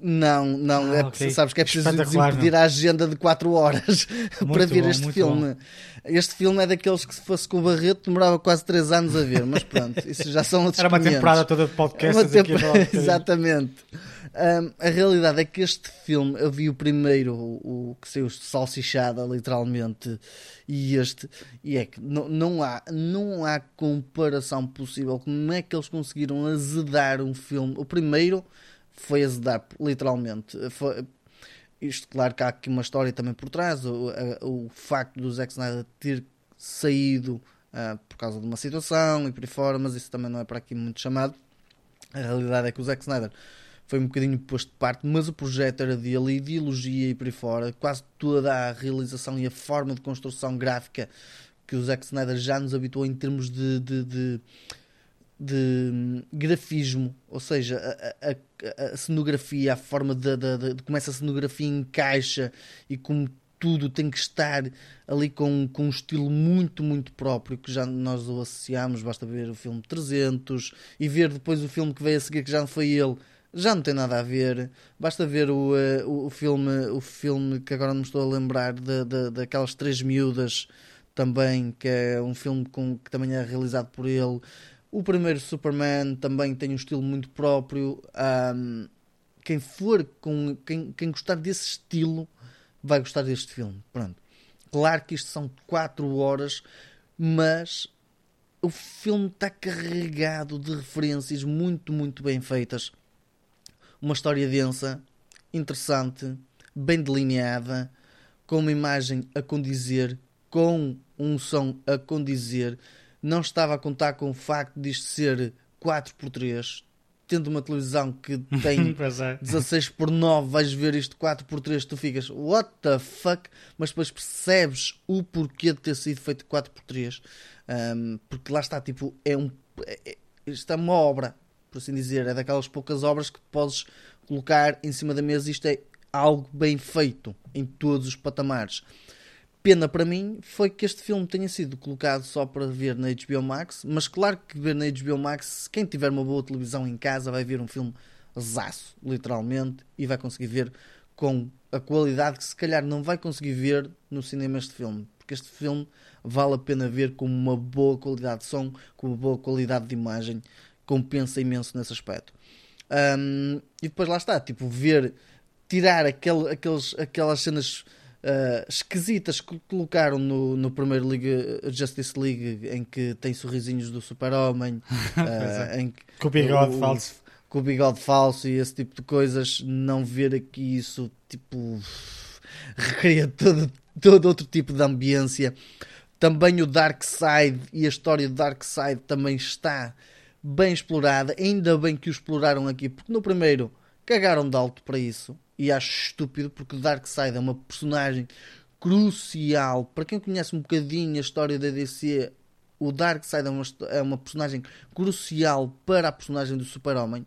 Não, não, ah, é, okay. sabes que é preciso desimpedir a agenda de 4 horas para ver bom, este filme. Bom. Este filme é daqueles que se fosse com o Barreto demorava quase 3 anos a ver, mas pronto, isso já são outros Era uma temporada toda de podcasts tempo... Exatamente. Um, a realidade é que este filme, eu vi o primeiro, o, o que saiu salsichada, literalmente, e este, e é que não, não, há, não há comparação possível. Como é que eles conseguiram azedar um filme? O primeiro foi azedar, literalmente. Foi, isto, claro que há aqui uma história também por trás. O, o facto do Zack Snyder ter saído uh, por causa de uma situação e por aí fora, mas isso também não é para aqui muito chamado. A realidade é que o Zack Snyder foi um bocadinho posto de parte, mas o projeto era dele, a ideologia e por aí fora, quase toda a realização e a forma de construção gráfica que o Zack Snyder já nos habituou em termos de, de, de, de grafismo, ou seja, a, a, a, cenografia, a forma de, de, de, como essa cenografia encaixa e como tudo tem que estar ali com, com um estilo muito, muito próprio que já nós o associamos. Basta ver o filme 300 e ver depois o filme que veio a seguir, que já não foi ele, já não tem nada a ver. Basta ver o, uh, o, filme, o filme que agora não me estou a lembrar de, de, daquelas três miúdas também, que é um filme com, que também é realizado por ele. O primeiro Superman também tem um estilo muito próprio. Um, quem for com quem, quem gostar desse estilo vai gostar deste filme. Pronto. Claro que isto são 4 horas, mas o filme está carregado de referências muito, muito bem feitas. Uma história densa, interessante, bem delineada, com uma imagem a condizer, com um som a condizer. Não estava a contar com o facto de isto ser 4x3, tendo uma televisão que tem 16 é. por 9, vais ver isto 4 por 3, tu ficas what the fuck, mas depois percebes o porquê de ter sido feito 4 por 3 um, porque lá está, tipo, é um é, é, isto é uma obra, por assim dizer, é daquelas poucas obras que podes colocar em cima da mesa, isto é algo bem feito em todos os patamares pena para mim foi que este filme tenha sido colocado só para ver na HBO Max, mas claro que ver na HBO Max, quem tiver uma boa televisão em casa vai ver um filme zaço, literalmente, e vai conseguir ver com a qualidade que se calhar não vai conseguir ver no cinema este filme, porque este filme vale a pena ver com uma boa qualidade de som, com uma boa qualidade de imagem, compensa imenso nesse aspecto. Um, e depois lá está, tipo, ver, tirar aquele, aqueles, aquelas cenas uh, esquisitas que colocaram no, no primeiro League, Justice League, em que tem sorrisinhos do Super-Homem, uh, em com o bigode o, falso. Com o bigode falso e esse tipo de coisas, não ver aqui isso, tipo, recria todo, todo outro tipo de ambiência. Também o Dark Side e a história do Dark Side também está bem explorada. Ainda bem que o exploraram aqui, porque no primeiro cagaram de alto para isso e acho estúpido porque o Darkseid é uma personagem crucial. Para quem conhece um bocadinho a história da DC, o Darkseid é uma, é uma personagem crucial para a personagem do Super-Homem.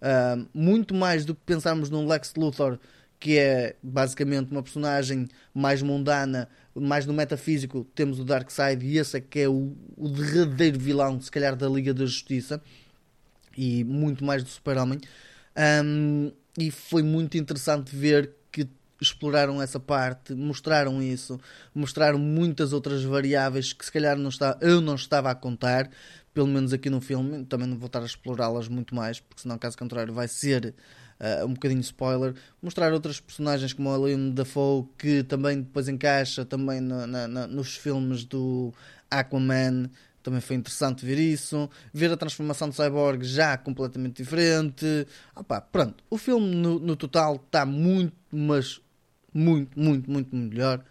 Uh, muito mais do que pensarmos num Lex Luthor, que é basicamente uma personagem mais mundana, mais no metafísico, temos o Darkseid e esse é que é o, o derradeiro vilão, se calhar, da Liga da Justiça e muito mais do Super-Homem. Um, e foi muito interessante ver que exploraram essa parte, mostraram isso, mostraram muitas outras variáveis que se calhar não está, eu não estava a contar, pelo menos aqui no filme, também não vou estar a explorá-las muito mais, porque senão caso contrário vai ser uh, um bocadinho spoiler, mostrar outras personagens como a Liam Dafoe, que também depois encaixa também na, na, nos filmes do Aquaman, também foi interessante ver isso. Ver a transformação do Cyborg já completamente diferente. Opa, pronto, o filme no, no total está muito, mas muito, muito, muito melhor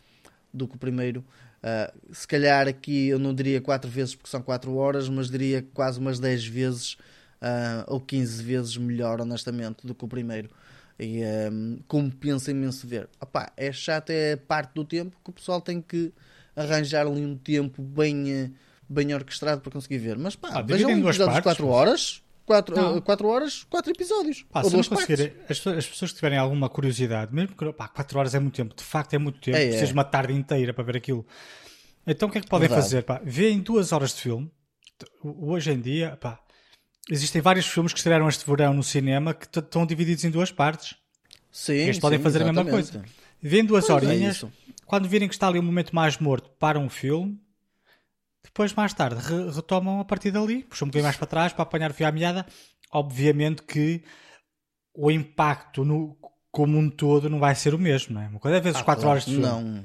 do que o primeiro. Uh, se calhar aqui eu não diria 4 vezes porque são 4 horas, mas diria quase umas 10 vezes uh, ou 15 vezes melhor, honestamente, do que o primeiro. E um, compensa imenso ver. Opa, é chato, é parte do tempo que o pessoal tem que arranjar ali um tempo bem. Uh, bem orquestrado para conseguir ver. Mas pá, ah, vejam um episódio de 4 horas. 4, 4 horas, 4 episódios. Pá, ou duas conseguir, as, as, pessoas que tiverem alguma curiosidade, mesmo que pá, 4 horas é muito tempo, de facto é muito tempo, é, precisas é. uma tarde inteira para ver aquilo. Então o que é que podem Verdade. fazer? Pá? Vêem duas horas de filme. Hoje em dia, pá, existem vários filmes que estrearam este verão no cinema que estão divididos em duas partes. Sim, Eles sim, podem fazer exatamente. a mesma coisa. Vêem duas pois é horinhas. É quando virem que está ali um momento mais morto, para um filme depois, mais tarde, re retomam a partir dali, puxam um bocadinho mais para trás para apanhar o fio à meada. Obviamente que o impacto no, como um todo não vai ser o mesmo, não é? Uma coisa é vezes ah, 4 claro, horas de filme. Não.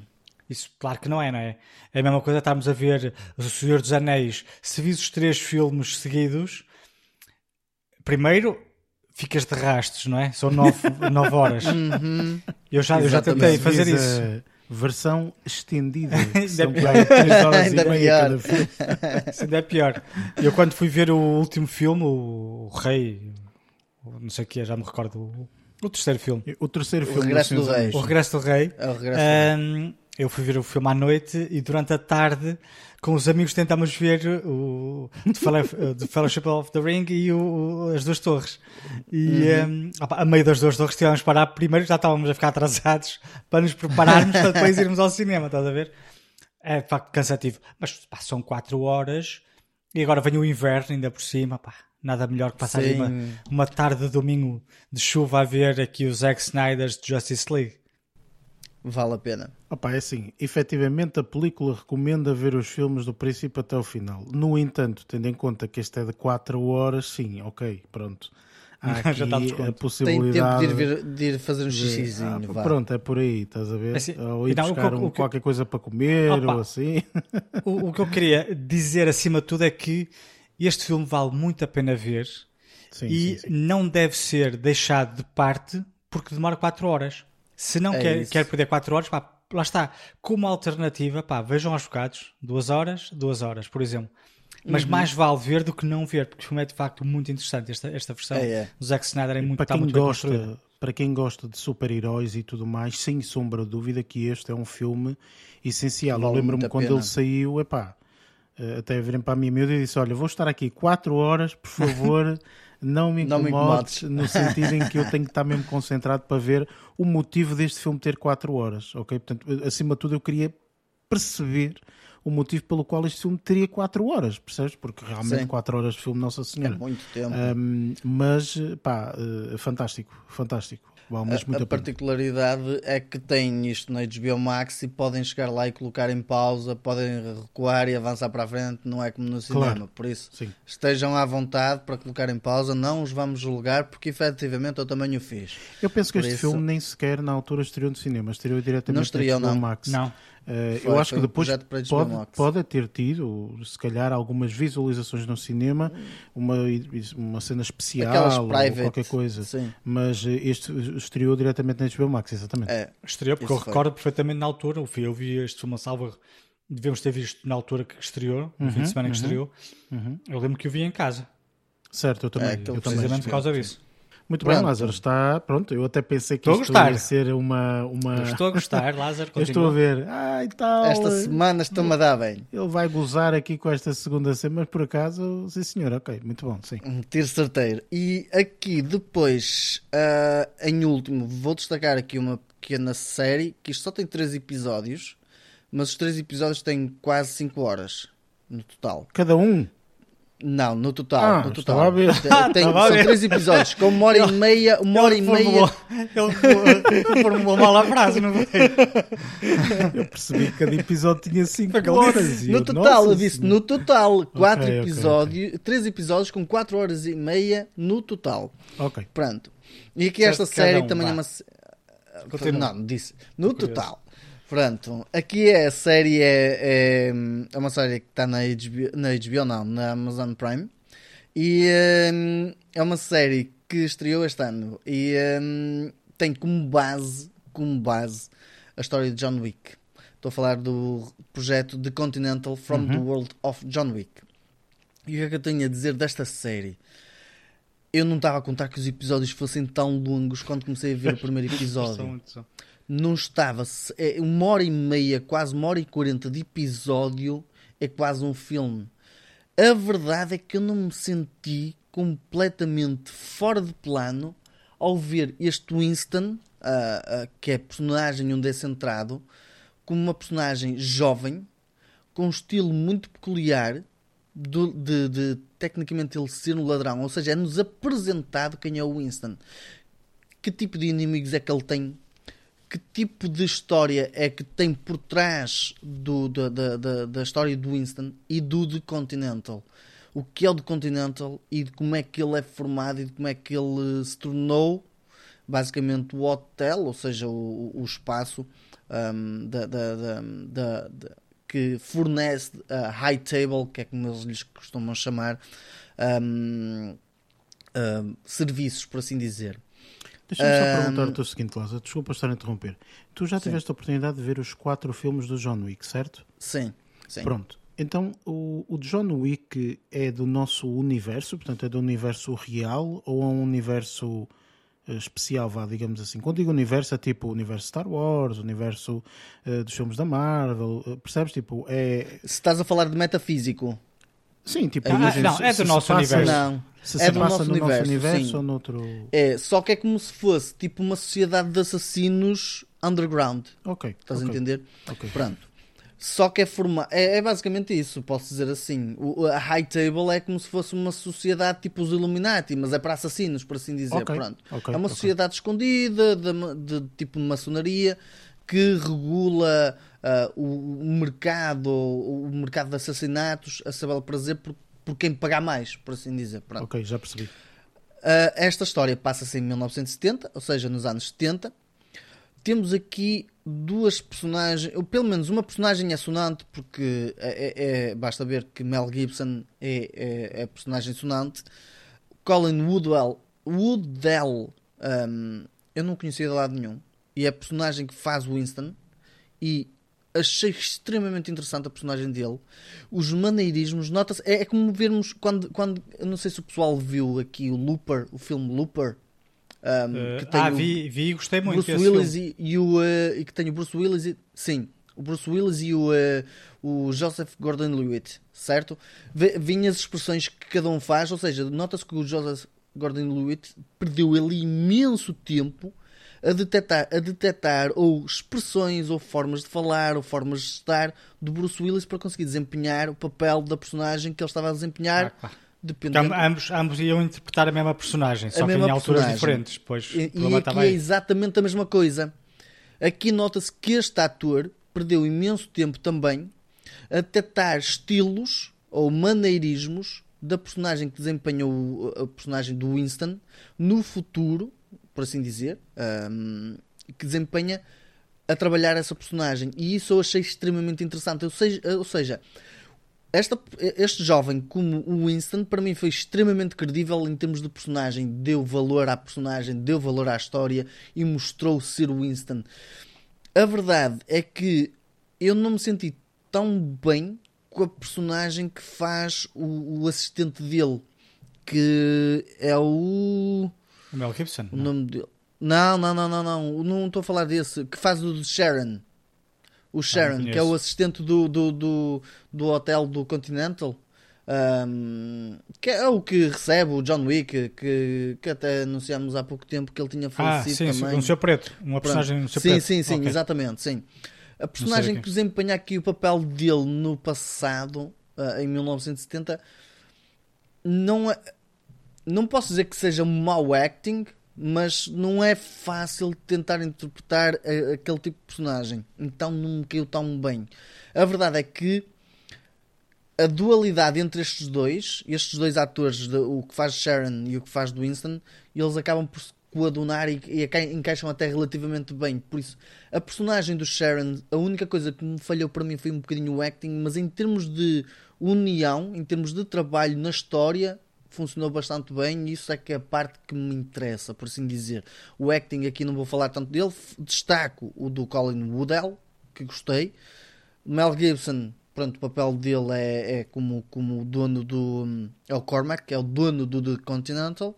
Isso, claro que não é, não é? É a mesma coisa estarmos a ver O Senhor dos Anéis. Se vis os três filmes seguidos, primeiro ficas de rastos, não é? São 9 horas. Uhum. Eu, já, eu já tentei fazer isso Versão estendida. Ainda São pior. quase três horas Ainda e meia pior. cada filme. Isso ainda é pior. Eu quando fui ver o último filme, o, o Rei, não sei o que é, já me recordo, o, o terceiro filme, O terceiro O filme Regresso do Rei. O Regresso do Rei, É o regresso. Ahm, eu fui ver o filme à noite e durante a tarde, com os amigos, tentámos ver o The Fellow- The Fellowship of the Ring e o- as duas torres. E ahm, opá, a meio das duas torres tivemos parar primeiro, já estávamos a ficar atrasados para nos prepararmos para depois irmos ao cinema, estás a ver? É de facto cansativo. Mas pá, são 4 horas e agora vem o inverno ainda por cima, pá. Nada melhor que passar uma, uma tarde de domingo de chuva a ver aqui os Zack Snyder's de Justice League. Vale a pena. Opa, é assim, efetivamente a película recomenda ver os filmes do princípio até o final. No entanto, tendo em conta que este é de 4 horas, sim, ok, pronto. Há Já está aqui a Tem possibilidade. tempo de ir, de ir fazer um xixizinho. Ah, pronto, é por aí, estás a ver? Assim, ou ir e não, o que buscar um- que- qualquer coisa para comer Opa. ou assim. O, o que eu queria dizer acima de tudo é que este filme vale muito a pena ver Sim, e sim, sim. não deve ser deixado de parte porque demora 4 horas. Se não É quer, isso. quer perder 4 horas, pá, lá está. Como alternativa, pá, vejam aos bocados, 2 horas, 2 horas, por exemplo. Mas Uhum. mais vale ver do que não ver, porque o filme é de facto muito interessante. Esta, esta versão É, é. do Zack Snyder é muito, para está quem muito bem construída. gosta, para quem gosta de super-heróis e tudo mais, sem sombra de dúvida que este é um filme essencial. Vale Eu lembro-me quando pena. ele saiu, epá, eh, até virem para a minha miúda e disse: Olha, vou estar aqui 4 horas, por favor, não me Não me incomodes, incomodes." no sentido em que eu tenho que estar mesmo concentrado para ver o motivo deste filme ter 4 horas, ok? Portanto, acima de tudo, eu queria perceber o motivo pelo qual este filme teria 4 horas, percebes? Porque realmente Sim. 4 horas de filme, Nossa É Senhora. muito tempo. Um, mas, pá, eh, fantástico, fantástico. Mesmo a muito a particularidade é que tem isto na HBO Max e podem chegar lá e colocar em pausa, podem recuar e avançar para a frente, não é como no cinema. Claro. Por isso, Sim. estejam à vontade para colocar em pausa, não os vamos julgar, porque efetivamente eu também o fiz. Eu penso que Por este isso- filme nem sequer na altura estreou no cinema, estreou diretamente Não estreou, na HBO não. Max. Não. Eh, Foi- eu acho que depois pode, pode ter tido, se calhar, algumas visualizações no cinema, uma, uma cena especial private. qualquer coisa. Sim. Mas eh, este estreou diretamente na HBO Max, exatamente. É, Estreou, porque eu foi. recordo perfeitamente na altura. Eu vi, este filme a salva. Devemos ter visto na altura que estreou, no Uhum, fim de semana que estreou. Eu lembro que o vi em casa, Certo, eu também. É, eu precisamente por causa disso. Muito Pronto. bem, Lázaro, está pronto. Eu até pensei que Estou isto ia ser uma. uma... Eu estou a gostar, Lázaro. Eu estou a continua. ver. Ai, tal. esta semana estão-me a dar bem. Ele vai gozar aqui com esta segunda cena, mas por acaso, sim senhor, ok, muito bom, sim. Um tiro certeiro. E aqui depois, ah, em último, vou destacar aqui uma pequena série que isto só tem 3 episódios, mas os 3 episódios têm quase 5 horas no total. Cada um. Não, no total. Ah, no estava a total. ver. Tem, são ver. 3 episódios com uma hora e meia, uma hora e meia. ele formulou mal a frase, não foi? Eu percebi que cada episódio tinha 5 Foi o que ele horas. e No total, eu disse senhora. no total, 4 ok, episódios, 3 episódios com 4 horas e meia no total. Ok. Pronto. E aqui esta cada série um, também é uma. Continua. Não, disse. No total. Pronto. Aqui é a série é, é, é uma série que está na HBO, na HBO, não, na Amazon Prime. E hum, é uma série que estreou este ano e hum, tem como base, como base a história de John Wick. Estou a falar do projeto The Continental from the World of John Wick. E o que é que eu tenho a dizer desta série? Eu não estava a contar que os episódios fossem tão longos quando comecei a ver o primeiro episódio. Não estava. É uma hora e meia, quase uma hora e quarenta de episódio é quase um filme. A verdade é que eu não me senti completamente fora de plano ao ver este Winston, ah, ah, que é personagem onde é centrado, como uma personagem jovem, com um estilo muito peculiar, do- de, de tecnicamente ele ser um ladrão. Ou seja, é-nos apresentado quem é o Winston. Que tipo de inimigos é que ele tem? Que tipo de história é que tem por trás do, da, da, da, da história do Winston e do The Continental? O que é o The Continental e de como é que ele é formado e de como é que ele se tornou basicamente o hotel, ou seja, o, o espaço um, da, da, da, que fornece a high table, que é como eles lhes costumam chamar, um, um, serviços, por assim dizer. Deixa-me só perguntar-te o seguinte, Lázaro, desculpa estar a interromper. Tu já tiveste a oportunidade de ver os quatro filmes do John Wick, certo? Sim, sim. Pronto. Então, o, o John Wick é do nosso universo, portanto, é do universo real ou é um universo eh, especial, vá, digamos assim. Quando digo universo, é tipo o universo Star Wars, o universo uh, dos filmes da Marvel, uh, percebes? Tipo, é. Se estás a falar de metafísico. Sim, tipo, Ah, imagina, não, é do nosso universo. Não. Se é do nosso no nosso universo, universo sim. ou noutro. É, só que é como se fosse tipo uma sociedade de assassinos underground. Ok. Estás ok, a entender? ok. Pronto. Só que é forma é, é basicamente isso, posso dizer assim. O, a High Table é como se fosse uma sociedade tipo os Illuminati, mas é para assassinos, por assim dizer. Ok, Pronto. é uma sociedade escondida, de, de tipo maçonaria, que regula ah, o, o mercado, o, o mercado de assassinatos a belo prazer por, por quem pagar mais, por assim dizer. Pronto. Ok, já percebi. Uh, esta história passa-se em 1970, ou seja, nos anos 70. Temos aqui duas personagens, ou pelo menos uma personagem é sonante, porque é, é- é- basta ver que Mel Gibson é, é, é personagem sonante. Colin Woodwell, Woodell, um, eu não conhecia de lado nenhum, e é a personagem que faz Winston, e achei extremamente interessante a personagem dele. Os maneirismos, nota-se, é, é como vermos quando, quando, eu não sei se o pessoal viu aqui o Looper, o filme Looper, um, Eh, que tem ah, o vi, vi e gostei muito Bruce Willis e, e o eh, e que tem o Bruce Willis e, sim, o Bruce Willis e o, eh, o Joseph Gordon-Levitt, certo? Vêm as expressões que cada um faz, ou seja, nota-se que o Joseph Gordon-Levitt perdeu ali imenso tempo a detectar, a detectar ou expressões ou formas de falar ou formas de estar do Bruce Willis para conseguir desempenhar o papel da personagem que ele estava a desempenhar, Ah, claro. dependendo ambos, ambos iam interpretar a mesma personagem, só que mesma em alturas personagem. diferentes. Pois, E, e aqui estava é exatamente a mesma coisa. Aqui nota-se que este ator perdeu imenso tempo também a detectar estilos ou maneirismos da personagem que desempenhou a personagem do Winston no futuro, por assim dizer, ahm, que desempenha a trabalhar essa personagem. E isso eu achei extremamente interessante. Ou seja, ou seja esta- este jovem, como o Winston, para mim foi extremamente credível em termos de personagem. Deu valor à personagem, deu valor à história e mostrou ser o Winston. A verdade é que eu não me senti tão bem com a personagem que faz o, o assistente dele, que é o. O Mel Gibson. O não. nome dele. Não, não, não, não, não. Não estou a falar desse. Que faz o de Sharon. O Sharon, que é o assistente do, do, do, do hotel do Continental. Ahm, que é o que recebe o John Wick, que, que até anunciámos há pouco tempo que ele tinha Ah, falecido sim, também. um seu preto. Uma personagem no seu sim, preto. sim, sim, Ok. exatamente, sim. A personagem quem. que desempenha aqui o papel dele no passado, ah, em 1970, não é, não posso dizer que seja mau acting, mas não é fácil tentar interpretar a- aquele tipo de personagem. Então não me caiu tão bem. A verdade é que a dualidade entre estes dois, estes dois atores, de- o que faz Sharon e o que faz do Winston, eles acabam por se coadunar e, e encaixam até relativamente bem. Por isso, a personagem do Sharon, a única coisa que me falhou para mim foi um bocadinho o acting, mas em termos de união, em termos de trabalho na história, funcionou bastante bem e isso é que é a parte que me interessa, por assim dizer. O acting aqui não vou falar tanto dele, destaco o do Colin Woodell, que gostei. Mel Gibson, pronto, o papel dele é, é como, como dono do. É o Cormac, é o dono do The Continental.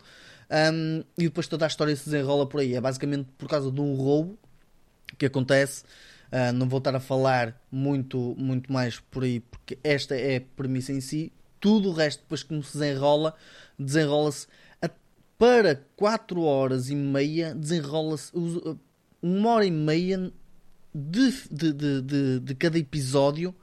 Um, e depois toda a história se desenrola por aí. É basicamente por causa de um roubo que acontece. Ah, não vou estar a falar muito, muito mais por aí, porque esta é a premissa em si. Tudo o resto, depois que se desenrola, desenrola-se para 4 horas e meia. Desenrola-se os- uma hora e meia de, de, de, de, de cada episódio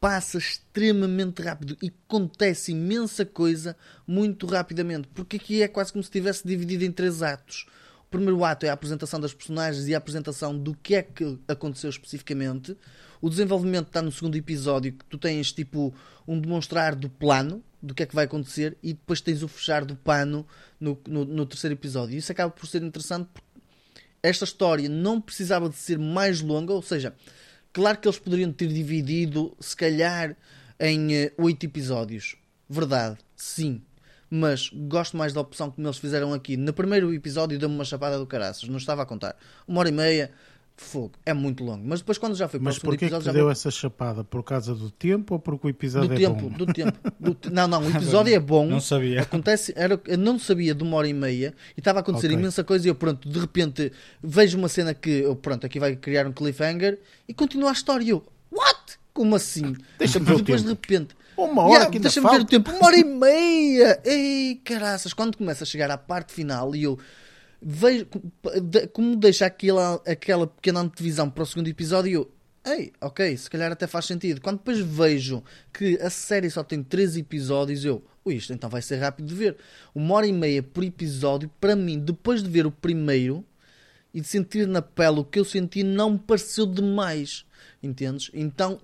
passa extremamente rápido e acontece imensa coisa muito rapidamente, porque aqui é quase como se estivesse dividido em três atos. Primeiro ato é a apresentação das personagens e a apresentação do que é que aconteceu especificamente. O desenvolvimento está no segundo episódio, que tu tens tipo um demonstrar do plano do que é que vai acontecer e depois tens o fechar do pano no, no, no terceiro episódio. Isso acaba por ser interessante porque esta história não precisava de ser mais longa, ou seja, claro que eles poderiam ter dividido, se calhar, em eh, oito episódios. Verdade, sim. Mas gosto mais da opção como eles fizeram aqui. No primeiro episódio deu-me uma chapada do caraças, não estava a contar. Uma hora e meia, fogo, é muito longo. Mas depois quando já foi para Mas o segundo porquê que episódio... te já deu essa chapada? Por causa do tempo ou porque o episódio Do é tempo, bom? do tempo. do te- Não, não, o episódio é bom. Não sabia. Acontece, era, eu não sabia de uma hora e meia e estava a acontecer Ok. imensa coisa e eu, pronto, de repente vejo uma cena que, eu, pronto, aqui vai criar um cliffhanger e continua a história. E eu, what? Como assim? Deixa-me ver Depois de tempo. repente, Uma hora Yeah, deixa-me ver o tempo, uma hora e meia! Ei, caraças, quando começa a chegar à parte final e eu vejo como deixa aquela, aquela pequena antevisão para o segundo episódio, eu, ei, ok, se calhar até faz sentido. Quando depois vejo que a série só tem três episódios, eu, ui, isto então vai ser rápido de ver. Uma hora e meia por episódio, para mim, depois de ver o primeiro e de sentir na pele o que eu senti, não me pareceu demais. Entendes? Então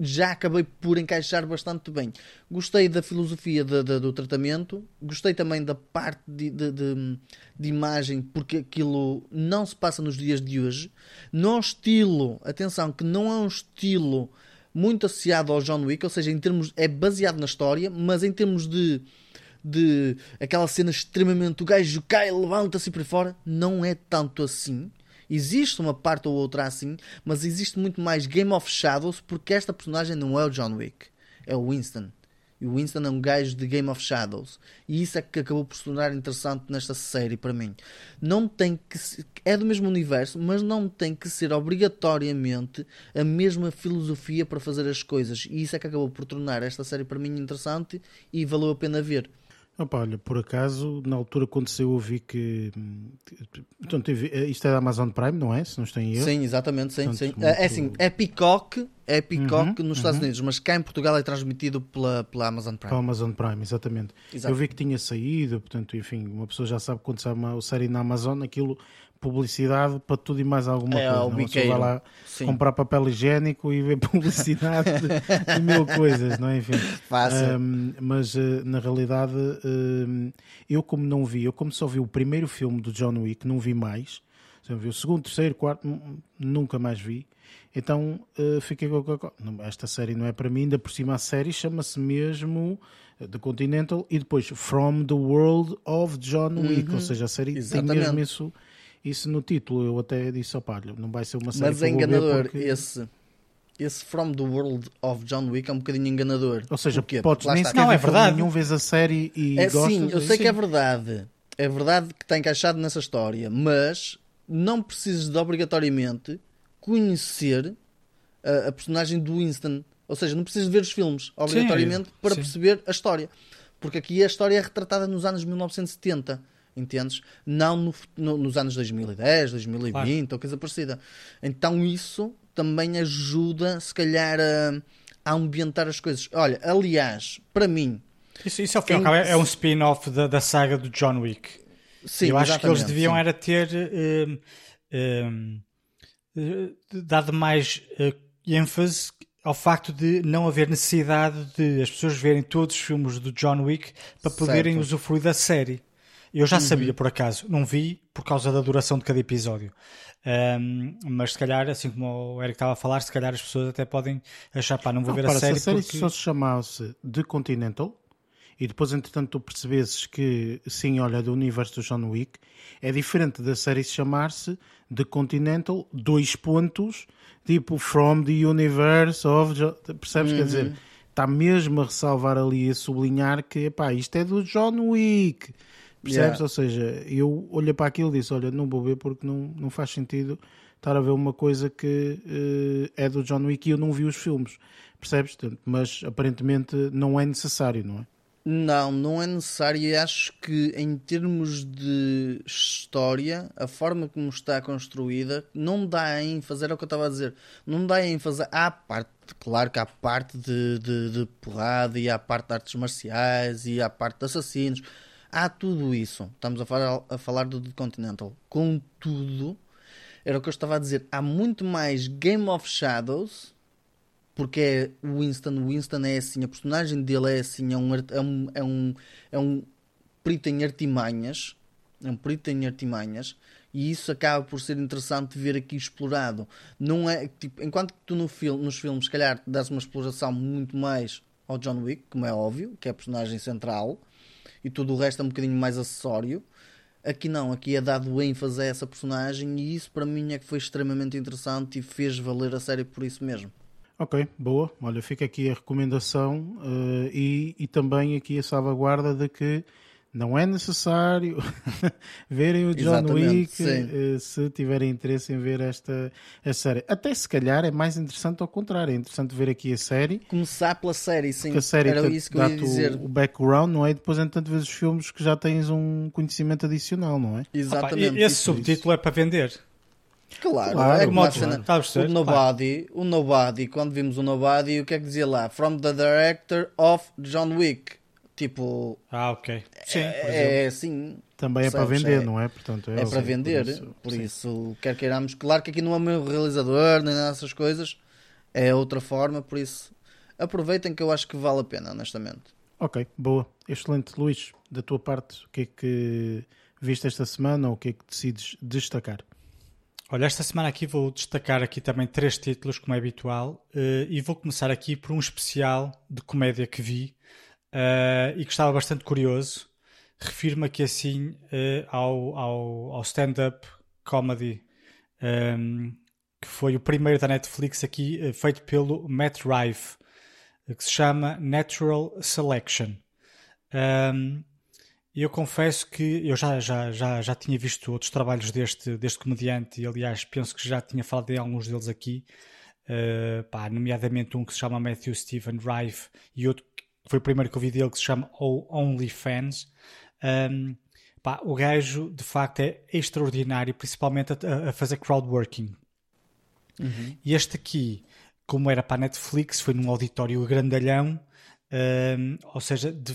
já acabei por encaixar bastante bem. Gostei da filosofia de- de- do tratamento, gostei também da parte de, de- imagem, porque aquilo não se passa nos dias de hoje. Não um estilo, atenção, que não é um estilo muito associado ao John Wick, ou seja, em termos é baseado na história, mas em termos de de aquela cena extremamente o gajo cai, levanta-se por aí fora, não é tanto assim. Existe uma parte ou outra assim, mas existe muito mais Game of Shadows porque esta personagem não é o John Wick, é o Winston. E o Winston é um gajo de Game of Shadows. E isso é que acabou por se tornar interessante nesta série para mim. Não tem que se- é do mesmo universo, mas não tem que ser obrigatoriamente a mesma filosofia para fazer as coisas. E isso é que acabou por tornar esta série para mim interessante e valeu a pena ver. Opa, olha, por acaso, na altura saiu eu vi que. Portanto, eu vi- isto é da Amazon Prime, não é? Se não estou em erro. Sim, exatamente, sim, Portanto, sim. muito- É assim, é Peacock, é Peacock Uhum, nos Estados Unidos, mas cá em Portugal é transmitido pela, pela Amazon Prime. Amazon Prime, exatamente. Exato. Eu vi que tinha saído, portanto, enfim, uma pessoa já sabe quando sai uma série na Amazon, aquilo, publicidade para tudo e mais alguma É, coisa. o não? Biqueiro. vai lá Sim. comprar papel higiênico e ver publicidade de, de mil coisas, não é? Enfim. Fácil. Ahm, mas eh, na realidade, ahm, eu como não vi, eu como só vi o primeiro filme do John Wick, não vi mais. Vi o segundo, terceiro, quarto, nu- nunca mais vi. Então eh, fiquei com. Esta série não é para mim, ainda por cima a série chama-se mesmo eh, The Continental e depois From the World of John Wick, ou seja, a série tem Exatamente. mesmo isso, isso no título. Eu até disse, opá, olha, não vai ser uma série Mas é enganador porque- esse. Esse From the World of John Wick é um bocadinho enganador. Ou seja, Porquê? podes nem sequer Não, é verdade. nenhum, vês a série e É gostas. sim, eu e- sei que é verdade. É verdade que está encaixado nessa história, mas não precisas de obrigatoriamente conhecer a, a personagem do Winston. Ou seja, não precisas de ver os filmes obrigatoriamente para sim. perceber a história. Porque aqui a história é retratada nos anos 1970. Entendes? Não no- no- nos anos 2010, 2020 ou coisa parecida. Então isso também ajuda, se calhar, a, a ambientar as coisas. Olha, aliás, para mim, Isso, isso ao fim e ao Quem- é é um spin-off da, da saga do John Wick. sim, eu acho que eles deviam sim. era ter hum, hum, eh, dado mais eh, ênfase ao facto de não haver necessidade de as pessoas verem todos os filmes do John Wick para poderem Certo. Usufruir da série. Eu já sabia, por acaso, não vi por causa da duração de cada episódio. Hum, mas se calhar, assim como o Eric estava a falar, se calhar as pessoas até podem achar, pá, não vou ver Repara, a série, se a série porque... só se chamasse The Continental e depois, entretanto, tu percebesses que sim, olha, do universo do John Wick, é diferente da série se chamar-se The Continental, dois pontos, tipo From the Universe of. Percebes? Quer Uhum. dizer, está mesmo a ressalvar ali, a sublinhar que, epá, isto é do John Wick. Percebes? Yeah. Ou seja, eu olhei para aquilo e disse: Olha, não vou ver porque não, não faz sentido estar a ver uma coisa que eh, é do John Wick e eu não vi os filmes. Percebes? Mas aparentemente não é necessário, não é? Não, não é necessário e acho que em termos de história, a forma como está construída, não dá ênfase, era o que eu estava a dizer, não dá ênfase à parte, claro que há parte de, de, de porrada e há parte de artes marciais e há parte de assassinos, há tudo isso. Estamos a falar, a falar do The Continental. Contudo, era o que eu estava a dizer, há muito mais Game of Shadows porque é o Winston, Winston é assim, a personagem dele é assim, é um, é um, é um, é um perito em artimanhas, é um perito em artimanhas, e isso acaba por ser interessante ver aqui explorado. Não é, tipo, enquanto que tu no filme, nos filmes, se calhar, dás uma exploração muito mais ao John Wick, como é óbvio, que é a personagem central, e tudo o resto é um bocadinho mais acessório. Aqui não, aqui é dado ênfase a essa personagem e isso para mim é que foi extremamente interessante e fez valer a série por isso mesmo. Ok, boa. Olha, fica aqui a recomendação uh, e, e também aqui a salvaguarda de que não é necessário verem o John Wick uh, se tiverem interesse em ver esta a série. Até se calhar é mais interessante ao contrário, é interessante ver aqui a série. Começar pela série, sim. Porque a série Era isso que eu ia dizer. O, o background, não é? E depois, entanto, vês os filmes que já tens um conhecimento adicional, não é? Exatamente. Opa, esse subtítulo é para vender. Claro, claro, é como a cena, o Nobody, claro. o Nobody, quando vimos o Nobody, o que é que dizia lá? From the director of John Wick. Tipo. Ah, ok. Sim, é, é assim. Também é para vender, é, não é? Portanto, é, é para vender. Por isso, por isso quer queiramos. Claro que aqui não é o meu realizador, nem nada dessas coisas. É outra forma, por isso aproveitem que eu acho que vale a pena, honestamente. Ok, boa. Excelente. Luís, da tua parte, o que é que viste esta semana ou o que é que decides destacar? Olha, esta semana aqui vou destacar aqui também três títulos, como é habitual, uh, e vou começar aqui por um especial de comédia que vi uh, e que estava bastante curioso. Refiro-me aqui assim uh, ao, ao, ao stand-up comedy, um, ehm, que foi o primeiro da Netflix aqui, uh, feito pelo Matt Rife, que se chama Natural Selection. Um, ehm, eu confesso que eu já, já, já, já tinha visto outros trabalhos deste, deste comediante e, aliás, penso que já tinha falado de alguns deles aqui, uh, pá, nomeadamente um que se chama Matthew Stephen Rife e outro foi o primeiro que eu vi dele que se chama OnlyFans. Um, pá, o gajo de facto é extraordinário, principalmente a, a fazer crowdworking. Uhum. E este aqui, como era para a Netflix, foi num auditório grandalhão. Um, ou seja, de,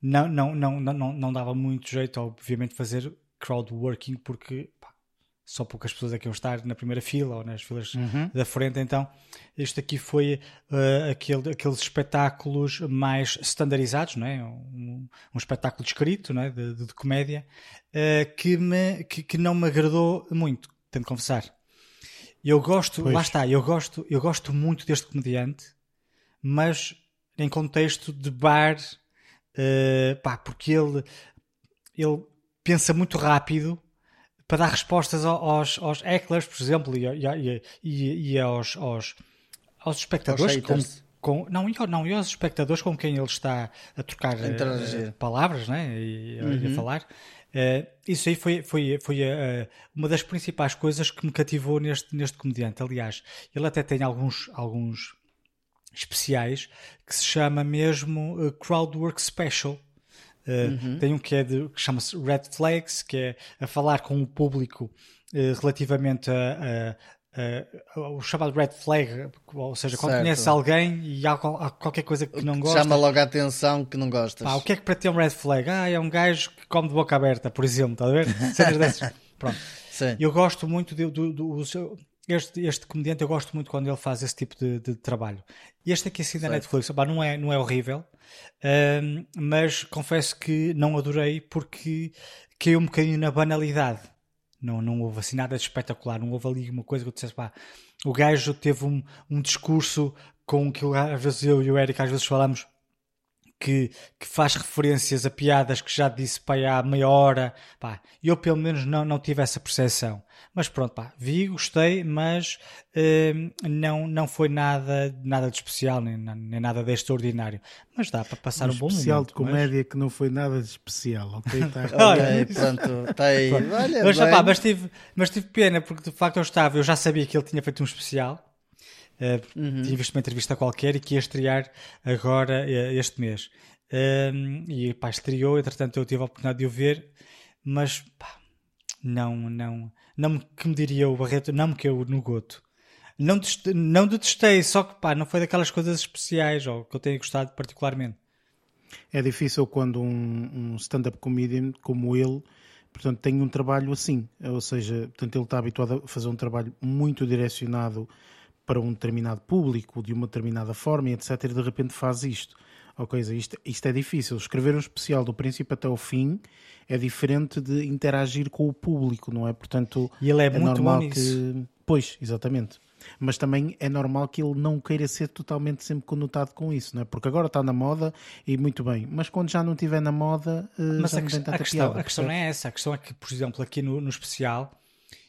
não, não, não, não, não dava muito jeito, obviamente, fazer crowdworking porque só poucas pessoas é que iam estar na primeira fila ou nas filas uhum. da frente. Então, este aqui foi uh, aquele, aqueles espetáculos mais standardizados, não é? um, um espetáculo descrito não é? de, de, de comédia uh, que, me, que, que, não me agradou muito, tenho de confessar. Eu gosto, pois. lá está, eu gosto, eu gosto muito deste comediante, mas em contexto de bar, uh, pá, porque ele, ele pensa muito rápido para dar respostas aos, aos hecklers, por exemplo, e, e, e, e aos, aos, aos espectadores. Com, com, não, e, não, e aos espectadores com quem ele está a trocar uh, palavras né? e, uhum. a falar. Uh, isso aí foi, foi, foi uh, uma das principais coisas que me cativou neste, neste comediante. Aliás, ele até tem alguns, alguns especiais que se chama mesmo uh, Crowdwork Special uhum. Tem um que é de, que chama-se Red Flags, que é a falar com o público uh, relativamente a, a, a, o chamado red flag, ou seja, quando certo. conheces alguém e há, há, qualquer coisa que não gosta. Chama logo a atenção que não gostas. Pá, o que é que para ti é um red flag? Ah, é um gajo que come de boca aberta, por exemplo, está a ver? Cenas dessas. Pronto. Sim. Eu gosto muito do, do, do, do seu, este, este comediante eu gosto muito quando ele faz esse tipo de, de trabalho. Este aqui assim da Netflix, opa, não, é, não é horrível, mas confesso que não adorei porque caiu um bocadinho na banalidade. Não, não houve assim nada de espetacular, não houve ali uma coisa que eu dissesse, pá, o gajo teve um, um discurso com que às vezes eu e o Eric às vezes falamos que, que, faz referências a piadas que já disse pá, há meia hora. Pá, eu pelo menos não, não tive essa percepção. Mas pronto, pá, vi, gostei, mas uh, não, não foi nada, nada de especial, nem, nem nada de extraordinário. Mas dá para passar um, um bom especial momento. de comédia mas... que não foi nada de especial, ok? Tá. ok, pronto, está aí. Pronto. Olha, mas, pá, mas, tive, mas tive pena, porque de facto eu estava, eu já sabia que ele tinha feito um especial uhum. Tinha visto uma entrevista qualquer e que ia estrear agora uh, este mês. Uh, e pá, estreou, entretanto eu tive a oportunidade de o ver, mas pá, não, não, não que me diria o Barreto, não me caiu no goto. Não, não detestei, só que pá, não foi daquelas coisas especiais ou que eu tenha gostado particularmente. É difícil quando um, um stand-up comedian como ele portanto, tem um trabalho assim, ou seja, portanto, ele está habituado a fazer um trabalho muito direcionado para um determinado público, de uma determinada forma, etc. E de repente faz isto. Ok, isto, isto é difícil. Escrever um especial do princípio até o fim é diferente de interagir com o público, não é? Portanto, e ele é, é muito normal bom que. Pois, exatamente. mas também é normal que ele não queira ser totalmente sempre conotado com isso, não é? Porque agora está na moda e muito bem, mas quando já não estiver na moda, eh, mas a, tanta a, questão, piada, a questão não é essa. A questão é que, por exemplo, aqui no, no especial,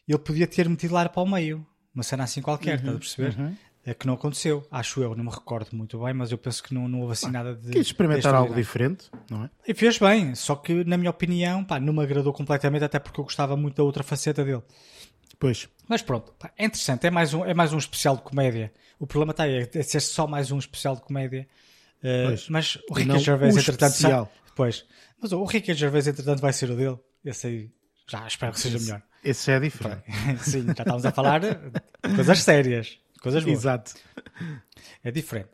ele podia ter metido lá para o meio. Uma cena assim qualquer, estás a perceber? uhum. É que não aconteceu. Acho eu, não me recordo muito bem, mas eu penso que não, não houve assim nada de. Quis experimentar algo diferente, não é? E fez bem, só que, na minha opinião, pá, não me agradou completamente, até porque eu gostava muito da outra faceta dele. Pois, Mas pronto, pá, é interessante, é mais, um, é mais um especial de comédia. O problema está aí, é ser só mais um especial de comédia. Uh, Pois. mas o Ricky Gervais, o entretanto, especial. sa- Pois. Mas o Ricky Gervais, entretanto, vai ser o dele. Esse aí, já espero que seja melhor. Esse já é diferente. Sim, já estávamos a falar de coisas sérias, coisas boas. Exato. É diferente.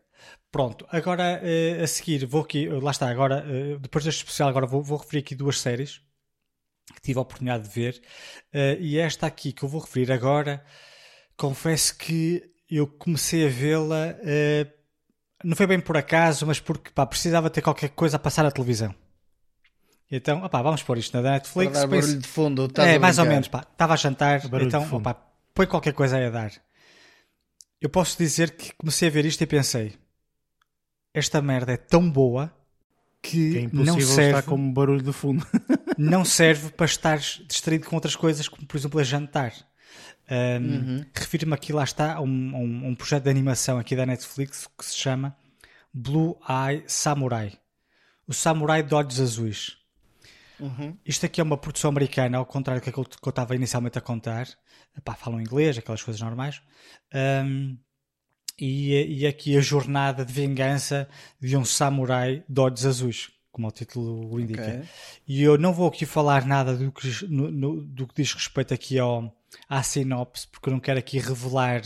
Pronto, agora eh, a seguir vou aqui, eh, lá está, agora, eh, depois deste especial, agora vou, vou referir aqui duas séries que tive a oportunidade de ver. E esta aqui que eu vou referir agora, confesso que eu comecei a vê-la, não foi bem por acaso, mas porque pá, precisava ter qualquer coisa a passar na televisão. Então, opá, vamos pôr isto na Para Netflix. dar penso- barulho de fundo. estás é, mais ou menos, pá. Estava a jantar, Barulho então, opá, põe qualquer coisa aí a dar. Eu posso dizer que comecei a ver isto e pensei: esta merda é tão boa Que é que impossível não serve, estar como barulho de fundo. não serve para estares distraído com outras coisas, como por exemplo a jantar. Um, Uhum. Refiro-me aqui, lá está, a um, um- um projeto de animação aqui da Netflix que se chama Blue Eye Samurai. O Samurai de Olhos Azuis. Uhum. Isto aqui é uma produção americana, ao contrário do que aquilo que eu estava inicialmente a contar. Epá, falam inglês, aquelas coisas normais. Um, e, e aqui a jornada de vingança de um samurai de olhos azuis, como o título o indica. Ok. E eu não vou aqui falar nada do que, no- no- do que diz respeito aqui ao, à sinopse, porque eu não quero aqui revelar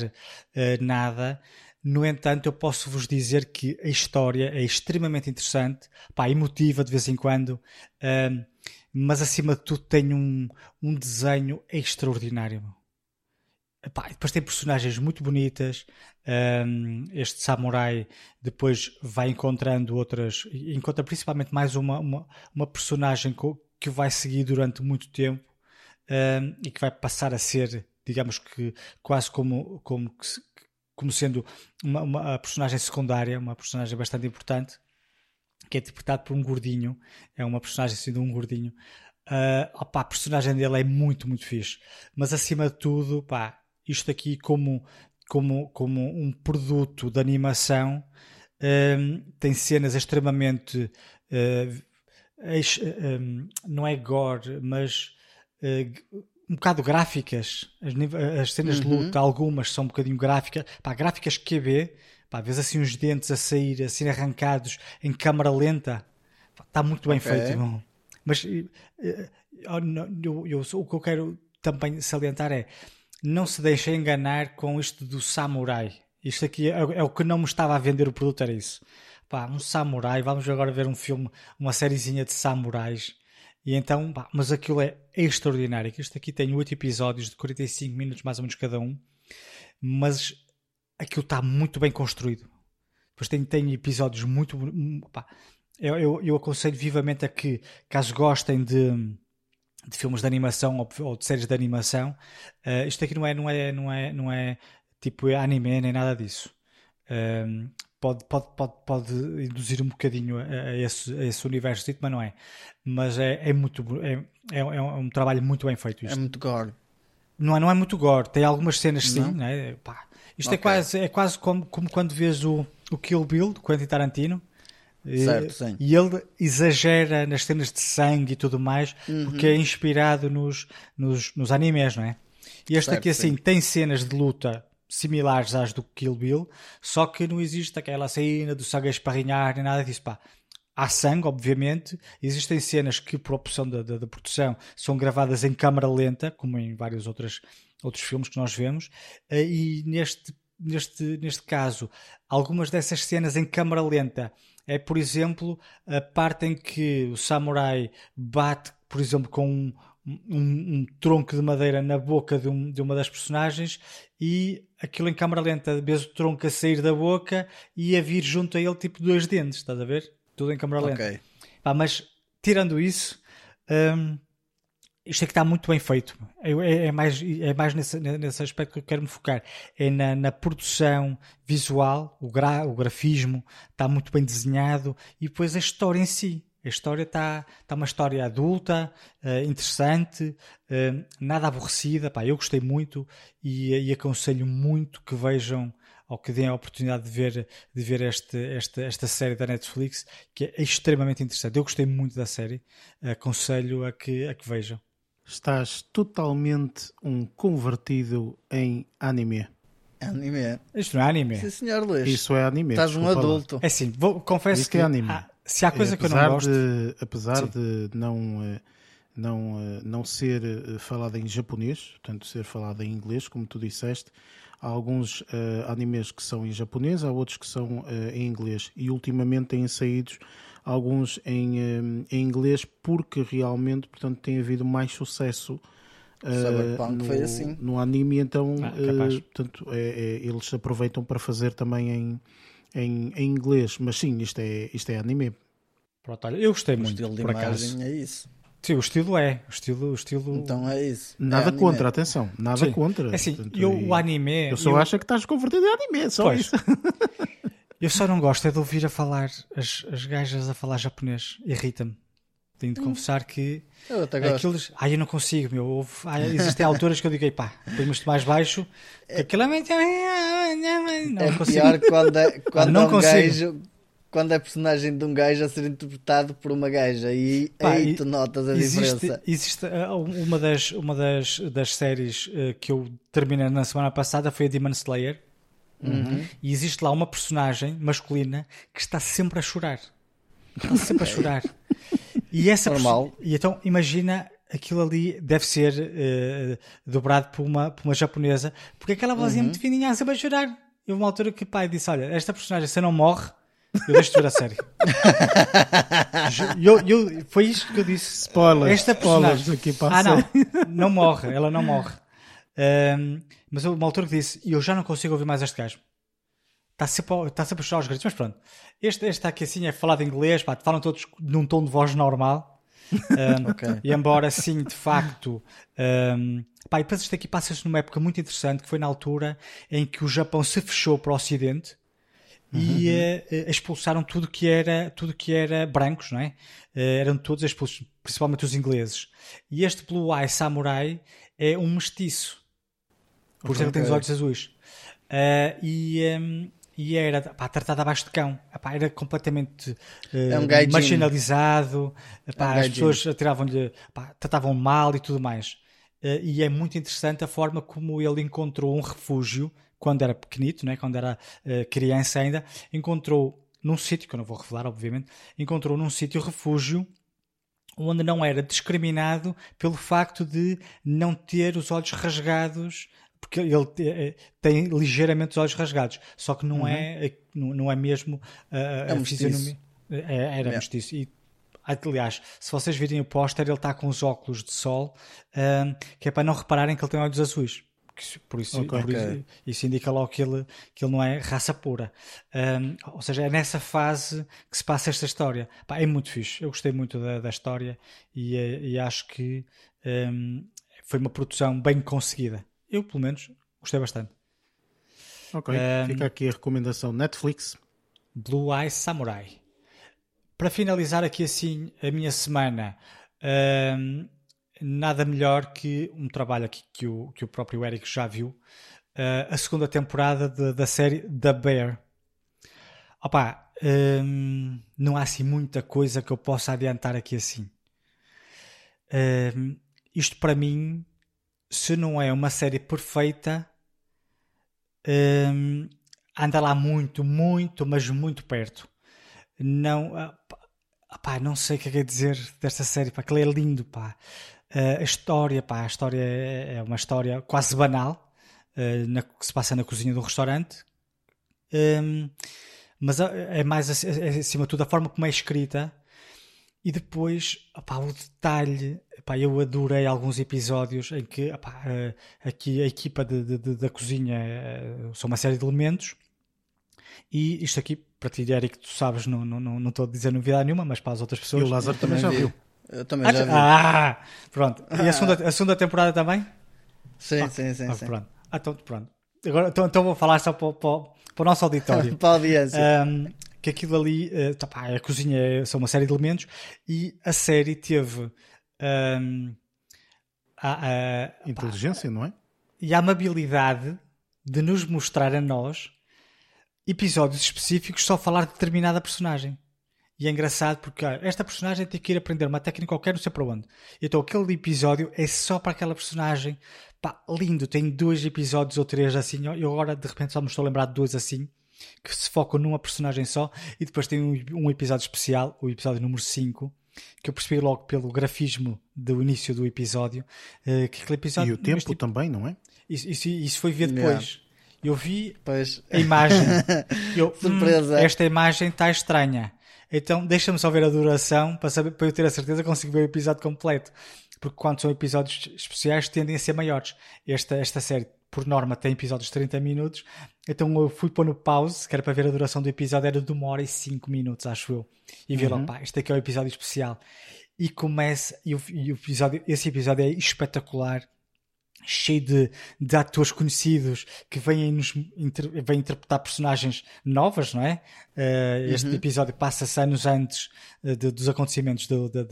eh, nada. No entanto, eu posso vos dizer que a história é extremamente interessante, pá, emotiva de vez em quando, mas acima de tudo tem um, um desenho extraordinário. Epá, depois tem personagens muito bonitas. ahm, este samurai depois vai encontrando outras, encontra principalmente mais uma, uma, uma personagem que o vai seguir durante muito tempo ahm, e que vai passar a ser, digamos que quase como, como, como sendo uma, uma personagem secundária, uma personagem bastante importante, que é interpretado por um gordinho, é uma personagem assim de um gordinho. Ah, opá, a personagem dele é muito, muito fixe. Mas acima de tudo, pá, isto aqui como, como, como um produto de animação hum, tem cenas extremamente eh, ex- hum, não é gore, mas eh, um bocado gráficas. As, as cenas de luta, algumas são um bocadinho gráficas, pá, gráficas QB, pá, vês assim os dentes a sair, assim arrancados em câmara lenta, está muito bem Ok. feito. irmão. Mas eu, eu- eu- o que eu quero também salientar é não se deixem enganar com isto do samurai. Isto aqui é, é o que não me estava a vender o produto, era isso. Pá, um samurai, vamos agora ver um filme, uma sériezinha de samurais. E então, pá, mas aquilo é extraordinário. Isto aqui tem oito episódios de 45 minutos mais ou menos cada um. Mas aquilo está muito bem construído. Depois tem, tem episódios muito. Pá, eu, eu, eu aconselho vivamente a que, caso gostem de, de filmes de animação ou, ou de séries de animação, eh, isto aqui não é, não é, não é, não é tipo anime nem nada disso. Um, pode, pode, pode, pode induzir um bocadinho a, a esse, a esse universo, mas não é. Mas é, é muito bo- é, é, é um trabalho muito bem feito É isto. muito gore. Não, é, não é muito gore, tem algumas cenas sim, Não? né? Pá, isto é Ok. quase, é quase como, como quando vês o, o Kill Bill do Quentin Tarantino. E- Certo, sim. E ele exagera nas cenas de sangue e tudo mais, Uhum. porque é inspirado nos, nos, nos animes, não é? E este Certo, aqui, assim, sim. tem cenas de luta similares às do Kill Bill, só que não existe aquela cena do sangue a esparrinhar, nem nada disso, pá. Há sangue, obviamente. Existem cenas que, por opção da, da, da produção, são gravadas em câmara lenta, como em vários outros, outros filmes que nós vemos. Eh, E neste, neste, neste caso, algumas dessas cenas em câmara lenta é, por exemplo, a parte em que o samurai bate, por exemplo, com um, um, um tronco de madeira na boca de, um, de uma das personagens e aquilo em câmara lenta, vês o tronco a sair da boca e a vir junto a ele tipo dois dentes, estás a ver? Tudo em câmara lenta. Ok. Pá, mas tirando isso, hum, isto é que está muito bem feito. É, é, é mais, é mais nesse, nesse aspecto que eu quero me focar. É na, na produção visual, o, gra, o grafismo está muito bem desenhado e depois a história em si. A história está, está uma história adulta, uh, interessante, uh, nada aborrecida. Pá, eu gostei muito e, e, aconselho muito que vejam ou que deem a oportunidade de ver, de ver este, este, esta série da Netflix, que é extremamente interessante. Eu gostei muito da série, aconselho a que, a que vejam. Estás totalmente um convertido em anime. Anime. Isto não é anime. Sim, senhor Luís. Isso é anime. Estás um adulto. É assim, vou, confesso Isto que é anime. há- se há coisa que eu não gosto. De, apesar Sim. de não, eh, não, eh, não ser eh, falado em japonês, portanto ser falado em inglês, como tu disseste, há alguns eh, animes que são em japonês, há outros que são eh, em inglês e ultimamente têm saído alguns em, eh, em inglês porque realmente portanto, tem havido mais sucesso Cyberpunk no, foi assim. no anime, então Ah, portanto, é- é- eles aproveitam para fazer também em, em, em inglês, mas sim, isto é, isto é anime. Pronto, olha, eu gostei O muito, estilo de por acaso. é isso. Sim, o estilo é. O estilo, o estilo... Então é isso. Nada é anime. contra, atenção, nada Sim. contra. É assim, Portanto, eu, e- o anime. Eu só eu, acho que estás convertido em anime, só Pois. isso. eu só não gosto é de ouvir a falar, as, as gajas a falar japonês. Irrita-me. Tenho de Hum. confessar que Eu até gosto. aquilo. Ai, eu não consigo, meu. Houve, existem alturas que eu digo, "Ei, pá, põe-me mais baixo. que Aquilo é. Não é consigo. pior quando é, quando não é um consigo. gajo. Quando é personagem de um gajo a ser interpretado por uma gaja. E Pá, aí tu notas a Existe, diferença. existe uh, uma, das, uma das, das séries uh, que eu terminei na semana passada foi a Demon Slayer. Uhum. E existe lá uma personagem masculina que está sempre a chorar. Está sempre a chorar. E essa perso- Normal. E então imagina aquilo ali deve ser uh, dobrado por uma, por uma japonesa, porque aquela vozinha Uhum. muito fininha sempre a chorar. E uma altura que o pai disse: Olha, esta personagem, se não morre, eu deixo de ver a série. Eu, eu, foi isto que eu disse. Spoilers, Esta spoilers personagem. aqui para a Ah, não. Não morre. Ela não morre. Ahm, mas houve uma altura que disse: Eu já não consigo ouvir mais este gajo. Está sempre, a- está sempre a chorar aos gritos. Mas pronto. Este, este aqui assim é falado em inglês. Pá, falam todos num tom de voz normal. Ahm, Ok. E embora sim, de facto. ahm, pá, e depois isto aqui passa-se numa época muito interessante que foi na altura em que o Japão se fechou para o Ocidente e eh, eh, expulsaram tudo que era tudo que era brancos, não é? Eh, eram todos expulsos, principalmente os ingleses. E este Blue Eye Samurai é um mestiço. Por isso é que tem os olhos azuis. Eh, e, ehm, e era pá, tratado abaixo de cão. Epá, era completamente eh, É um marginalizado. Epá, É um as gaijin. pessoas atiravam-lhe, tratavam mal e tudo mais. Eh, e é muito interessante a forma como ele encontrou um refúgio quando era pequenito, né? quando era eh, criança ainda, encontrou num sítio, que eu não vou revelar, obviamente, encontrou num sítio refúgio onde não era discriminado pelo facto de não ter os olhos rasgados, porque ele te- eh, tem ligeiramente os olhos rasgados, só que não, é, eh, não, não é mesmo a- É a mestiço. fisionomia. É, era Yeah. mestiço. E, aliás, se vocês virem o póster, ele está com os óculos de sol, que é para não repararem que ele tem olhos azuis. Por isso, Ok. por isso- isso indica logo que ele, que ele não é raça pura. Ahm, ou seja, é nessa fase que se passa esta história. Pá, é muito fixe. Eu gostei muito da, da história e, eh, e acho que ahm, foi uma produção bem conseguida. Eu, pelo menos, gostei bastante. Ok, Um, fica aqui a recomendação Netflix. Blue Eye Samurai. Para finalizar aqui assim a minha semana, ahm, nada melhor que um trabalho aqui que o, que o próprio Eric já viu, ah, a segunda temporada de- da série The Bear. Opa, ahm, não há assim muita coisa que eu possa adiantar aqui assim. Ahm, isto para mim, se não é uma série perfeita, ahm, anda lá muito, muito, mas muito perto. Não, ah, pá, ah, não sei o que é que é dizer desta série, pá, aquilo é lindo, pá. Ah, a história, pá, a história é é uma história quase banal, ah, na- que se passa na cozinha do restaurante. Ahm, mas ah, é mais ac- é acima de tudo a forma como é escrita e depois opá, o detalhe opá, eu adorei alguns episódios em que opá, eh, aqui a equipa de- de- de- da cozinha são uma série de elementos e isto aqui para ti Eric tu sabes não, não, não, não estou a dizer novidade nenhuma mas para as outras E pessoas o Lázaro também já vi. viu. Eu também já vi. Ah, pronto. E a segunda, a segunda temporada também? Sim, sim, sim. Ah, sim. pronto. Ah, então, pronto. Agora, então, então vou falar só para, para, para o nosso auditório. Para a audiência. Um, que aquilo ali, uh, tá, pá, a cozinha é, são uma série de elementos e a série teve um, a, a, Inteligência, não é? e a amabilidade de nos mostrar a nós episódios específicos só falar de determinada personagem. E é engraçado porque ah, esta personagem tem que ir aprender uma técnica qualquer, não sei para onde. Então aquele episódio é só para aquela personagem. Pá, lindo. Tem dois episódios ou três assim. Eu agora de repente só me estou a lembrar de dois assim. Que se focam numa personagem só. E depois tem um, um episódio especial, o episódio número 5. Que eu percebi logo pelo grafismo do início do episódio. eh, que aquele episódio. E o tempo tipo, também, não é? isso, isso, isso foi ver depois. Eu vi Pois. a imagem. Eu, Surpresa. "Hum, esta imagem está estranha. Então deixa-me só ver a duração para, saber, para eu ter a certeza que consigo ver o episódio completo. Porque quando são episódios especiais tendem a ser maiores. Esta, esta série, por norma, tem episódios de 30 minutos. Então eu fui pôr no pause, que era para ver a duração do episódio, era de uma hora e 5 minutos, acho eu. E vi logo, pá, este aqui é o episódio especial. E começa, e o, e o episódio, esse episódio é espetacular cheio de, de atores conhecidos que vêm, nos, inter, vêm interpretar personagens novas, não é? Uh, este episódio passa-se anos antes uh, de, dos acontecimentos do, da,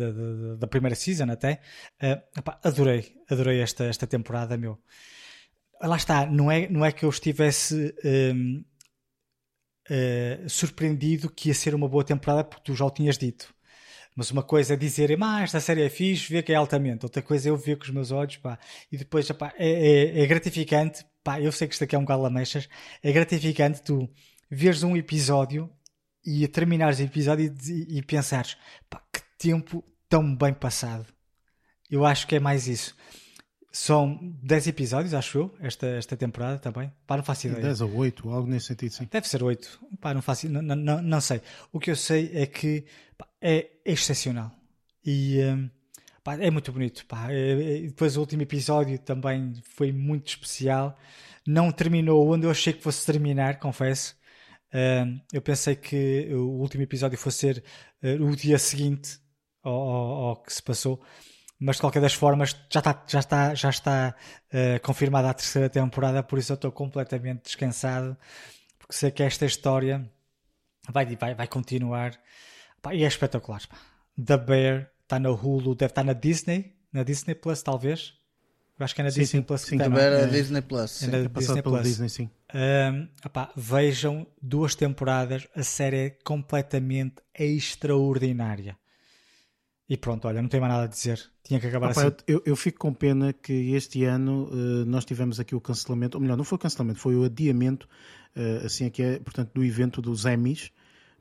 da, primeira season até. Uh, epá, adorei, adorei esta, esta temporada, meu. Lá está, não é, não é que eu estivesse um, surpreendido que ia ser uma boa temporada porque tu já o tinhas dito. Mas uma coisa é dizer, ah, esta série é fixe, ver que é altamente. Outra coisa é eu ver com os meus olhos, pá. E depois, pá, é, é, é gratificante, pá, eu sei que isto aqui é um galo mechas, é gratificante tu veres um episódio e terminares o episódio e, e pensares, pá, que tempo tão bem passado. Eu acho que é mais isso. São 10 episódios, acho eu, esta, esta temporada também. Pá, não faço ideia. 10 ou 8, algo nesse sentido, sim. Deve ser 8. Pá, não faço não, não, não sei. O que eu sei é que pá, é excepcional. E um, pá, é muito bonito. Pá. É, é, depois o último episódio também foi muito especial. Não terminou onde eu achei que fosse terminar, confesso. Um, eu pensei que o último episódio fosse ser uh, o dia seguinte ao, ao, ao que se passou mas de qualquer das formas já está, já está, já está uh, confirmada a terceira temporada, por isso eu estou completamente descansado, porque sei que esta história vai, vai, vai continuar pá, e é espetacular. Pá. The Bear está no Hulu, deve estar na Disney, na Disney Plus, talvez. Eu acho que é na Sim, Disney sim, Plus sim, que The está, Bear não? é Disney Plus. É sim. na É Disney Plus. Disney, sim. Um, opá, vejam duas temporadas, a série é completamente extraordinária. E pronto, olha, não tenho mais nada a dizer. Tinha que acabar Opa, assim. eu, eu fico com pena que este ano eh, nós tivemos aqui o cancelamento, ou melhor, não foi o cancelamento, foi o adiamento, eh, assim é que é, portanto, do evento dos Emmys,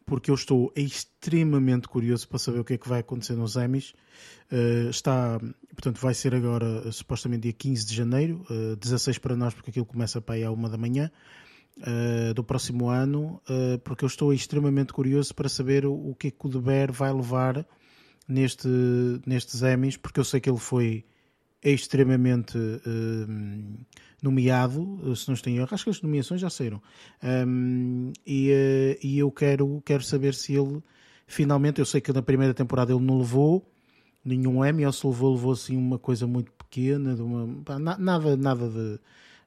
porque eu estou extremamente curioso para saber o que é que vai acontecer nos Emmys. Eh, está, portanto, vai ser agora supostamente dia 15 de janeiro, eh, 16 para nós, porque aquilo começa para aí à uma da manhã. eh, do próximo ano, eh, porque eu estou extremamente curioso para saber o, o que é que o The Bear vai levar neste, nestes Emmys, porque eu sei que ele foi extremamente hum, nomeado, se não estou em erro, acho que as nomeações já saíram. Hum, e, eh, e eu quero, quero saber se ele finalmente, eu sei que na primeira temporada ele não levou nenhum Emmy, ou se levou, levou assim uma coisa muito pequena, de uma, pá, na- nada, nada de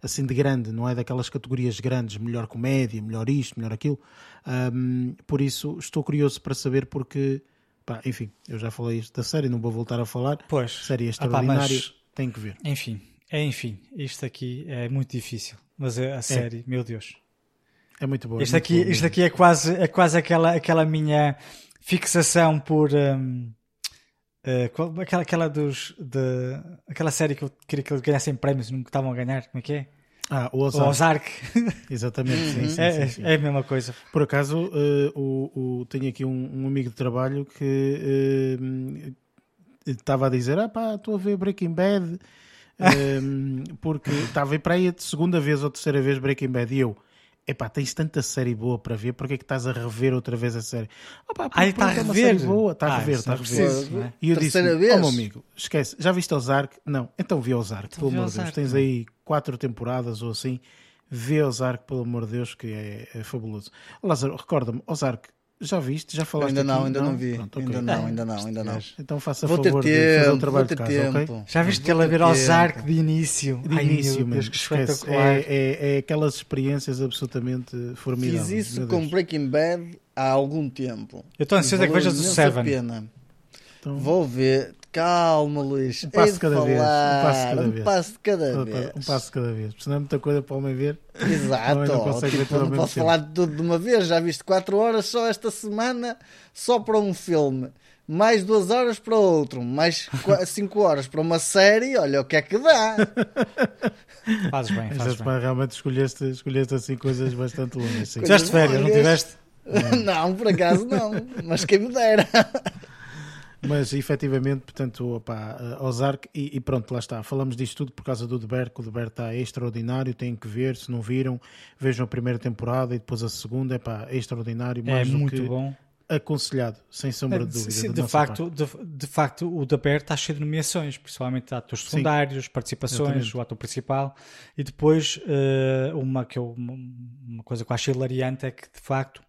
assim de grande, não é daquelas categorias grandes, melhor comédia, melhor isto, melhor aquilo. Hum, por isso estou curioso para saber porque Pá, enfim, eu já falei isto da série, não vou voltar a falar. Pois. Série Ah extraordinária, mas- tem que ver. Enfim, é enfim. Isto aqui é muito difícil. Mas a, a série, meu Deus. É muito boa. Isto muito aqui, boa isto aqui é quase, é quase aquela, aquela minha fixação por. hum, eh, qual- aquela, aquela dos. De, aquela série que eu queria que eles ganhassem prémios nunca estavam a ganhar. Como é que é? Ah, o O Ozark. Ozark. Exatamente, sim, sim, é, sim, é a mesma coisa. Por acaso, eh, o, o- tenho aqui um, um amigo de trabalho que eh, estava a dizer: Ah, pá, estou a ver Breaking Bad, eh, porque estava a ver para aí a segunda vez ou terceira vez Breaking Bad. E eu, epá, tens tanta série boa para ver, porque é que estás a rever outra vez a série? Ah, pá, Ah, está a é uma rever. série boa, está a Ah, rever, está a rever. é? E eu disse: Terceira Oh, vez? meu amigo, esquece, já viste Ozark? Não, então vi Ozark, pelo vi amor de Deus. Tens não é? aí quatro temporadas ou assim, vê Ozark, pelo amor de Deus, que é, é fabuloso. Lázaro, recorda-me, Ozark Já viste? Já falaste ainda não, aqui? ainda não, vi. Pronto, ok. Ainda não, ainda não, ainda não. Então faça Vou ter favor de fazer o tempo, trabalho de casa, ok? tempo. Já viste ele a ter ver ao tempo. Zark de início? De Ai, início, que Esquece. espetacular. É, é, é aquelas experiências absolutamente formidáveis. Fiz isso com. Breaking Bad há algum tempo. Eu estou ansioso é que vejas o Seven. pena. Então, Vou ver. Calma, Luís. Um passo cada vez, um passo de cada Um vez. passo de cada vez. um passo de cada vez. Senão é muita coisa para o homem ver. Exato. Não, eu não consigo ver Tipo, tudo ao não posso tempo. falar de tudo de uma vez. Já viste 4 horas só esta semana, só para um filme. Mais 2 horas para outro. Mais 5 horas para uma série. Olha o que é que dá. Fazes bem, fazes bem. realmente escolheste, escolheste assim coisas bastante longas. sim. Tiveste férias, não tiveste? não, por acaso não. Mas quem me dera. Mas efetivamente, portanto, opá, uh, Ozark, e, e pronto, lá está. Falamos disto tudo por causa do Deber, que o Deber está extraordinário. Têm que ver, se não viram, vejam a primeira temporada e depois a segunda. Epá, é extraordinário, É mais do muito que bom. aconselhado, sem sombra de dúvida. Sim, de, facto, de, de facto, o da Bear está cheio de nomeações, principalmente atores secundários, participações, exatamente. o ator principal. E depois, eh, uma, que eu, uma coisa que eu acho hilariante é que, de facto,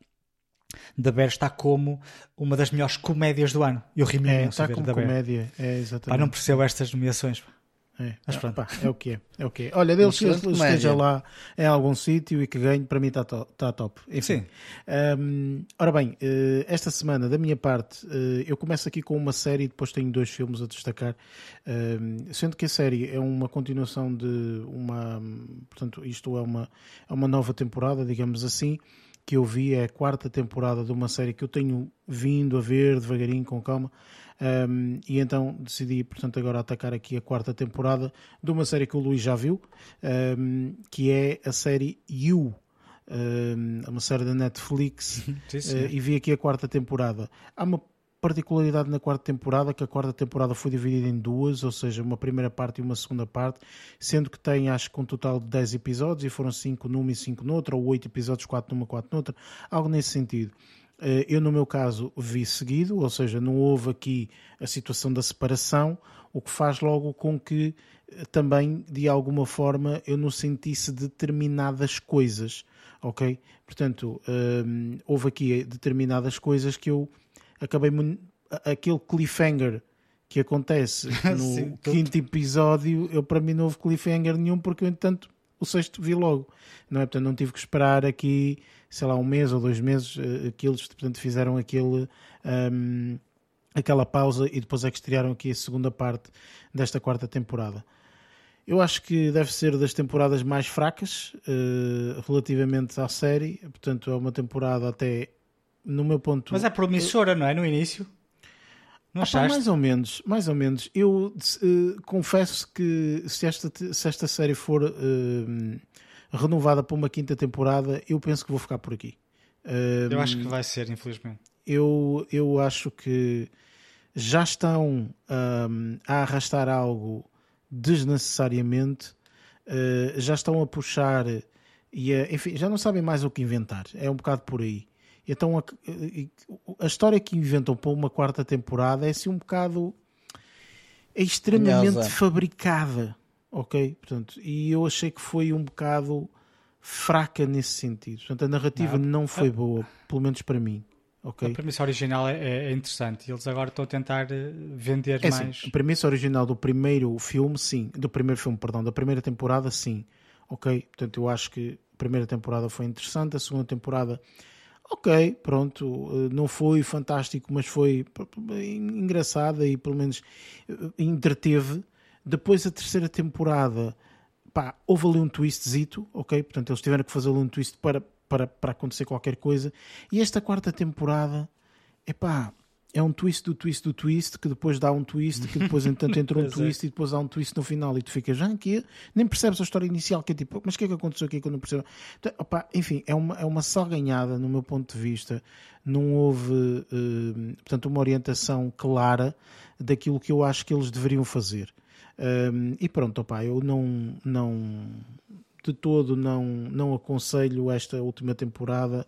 da Bear está como uma das melhores comédias do ano. Eu ri-me É, imenso está ver como da Bear. comédia, é Pá, exatamente. não percebo estas nomeações. pá. É, Mas é, pronto. pá, é o que é, é o que é. Olha, Deus que esteja lá em algum sítio e que ganhe, para mim está to- está top. Enfim. Sim. Hum, ora bem, eh, esta semana, da minha parte, eh, eu começo aqui com uma série e depois tenho dois filmes a destacar. Hum, sendo que a série é uma continuação de uma. Portanto, isto é uma, é uma nova temporada, digamos assim, que eu vi, é a quarta temporada de uma série que eu tenho vindo a ver devagarinho, com calma. Um, e então decidi, portanto, agora atacar aqui a quarta temporada de uma série que o Luís já viu, um, que é a série You. Um, é uma série da Netflix Sim, sim. eh, e vi aqui a quarta temporada. Há uma particularidade na quarta temporada que a quarta temporada foi dividida em duas, ou seja, uma primeira parte e uma segunda parte, sendo que tem acho que um total de 10 episódios e foram 5 numa e 5 noutra, ou 8 episódios, 4 numa, 4 noutra, algo nesse sentido. Eh, Eu, no meu caso, vi seguido, ou seja, não houve aqui a situação da separação, o que faz logo com que eh, também, de alguma forma, eu não sentisse determinadas coisas, ok? Portanto, hum, houve aqui determinadas coisas que eu acabei. Aquele cliffhanger que acontece no Sim, quinto episódio, eu para mim não houve cliffhanger nenhum, porque eu, entanto, o sexto vi logo, não é? Portanto, não tive que esperar aqui, sei lá, um mês ou dois meses, eh, que eles, portanto, fizeram aquele. hum, aquela pausa e depois é que estrearam aqui a segunda parte desta quarta temporada. Eu acho que deve ser das temporadas mais fracas eh, relativamente à série, portanto é uma temporada até no meu ponto. Mas é promissora, não é? No início. Não Ah, pá, mais ou menos, mais ou menos. Eu eh, confesso que se esta, se esta série for eh, renovada para uma quinta temporada, eu penso que vou ficar por aqui. Eh, Eu acho que vai ser, infelizmente. eu, eu acho que já estão a arrastar algo desnecessariamente, eh, já estão a puxar e a- enfim, já não sabem mais o que inventar. É um bocado por aí. Então a, a história que inventam para uma quarta temporada é assim um bocado é extremamente fabricada, ok? Portanto, e eu achei que foi um bocado fraca nesse sentido. Portanto, a narrativa Não. não, foi boa, pelo menos para mim. Ok? A premissa original é, é- interessante. Eles agora estão a tentar eh, vender É assim, mais. a premissa original do primeiro filme, sim. Do primeiro filme, perdão, da primeira temporada, sim. Ok? Portanto, eu acho que a primeira temporada foi interessante, a segunda temporada, ok, pronto, eh, não foi fantástico, mas foi engraçada e pelo menos eh, entreteve. Depois a terceira temporada, pá, houve ali um twistzito, ok? Portanto, eles tiveram que fazer ali um twist para, para, para acontecer qualquer coisa. E esta quarta temporada, epá, é um twist do twist do twist, que depois dá um twist, que depois entanto entra um é. twist e depois há um twist no final e tu ficas, já aqui, nem percebes a história inicial, que é tipo, mas o que é que aconteceu aqui que eu não percebo? Então, opá, enfim, é uma, é uma salganhada no meu ponto de vista, não houve, eh, portanto, uma orientação clara daquilo que eu acho que eles deveriam fazer. Um, e pronto, opá, eu não, não de todo não, não aconselho esta última temporada.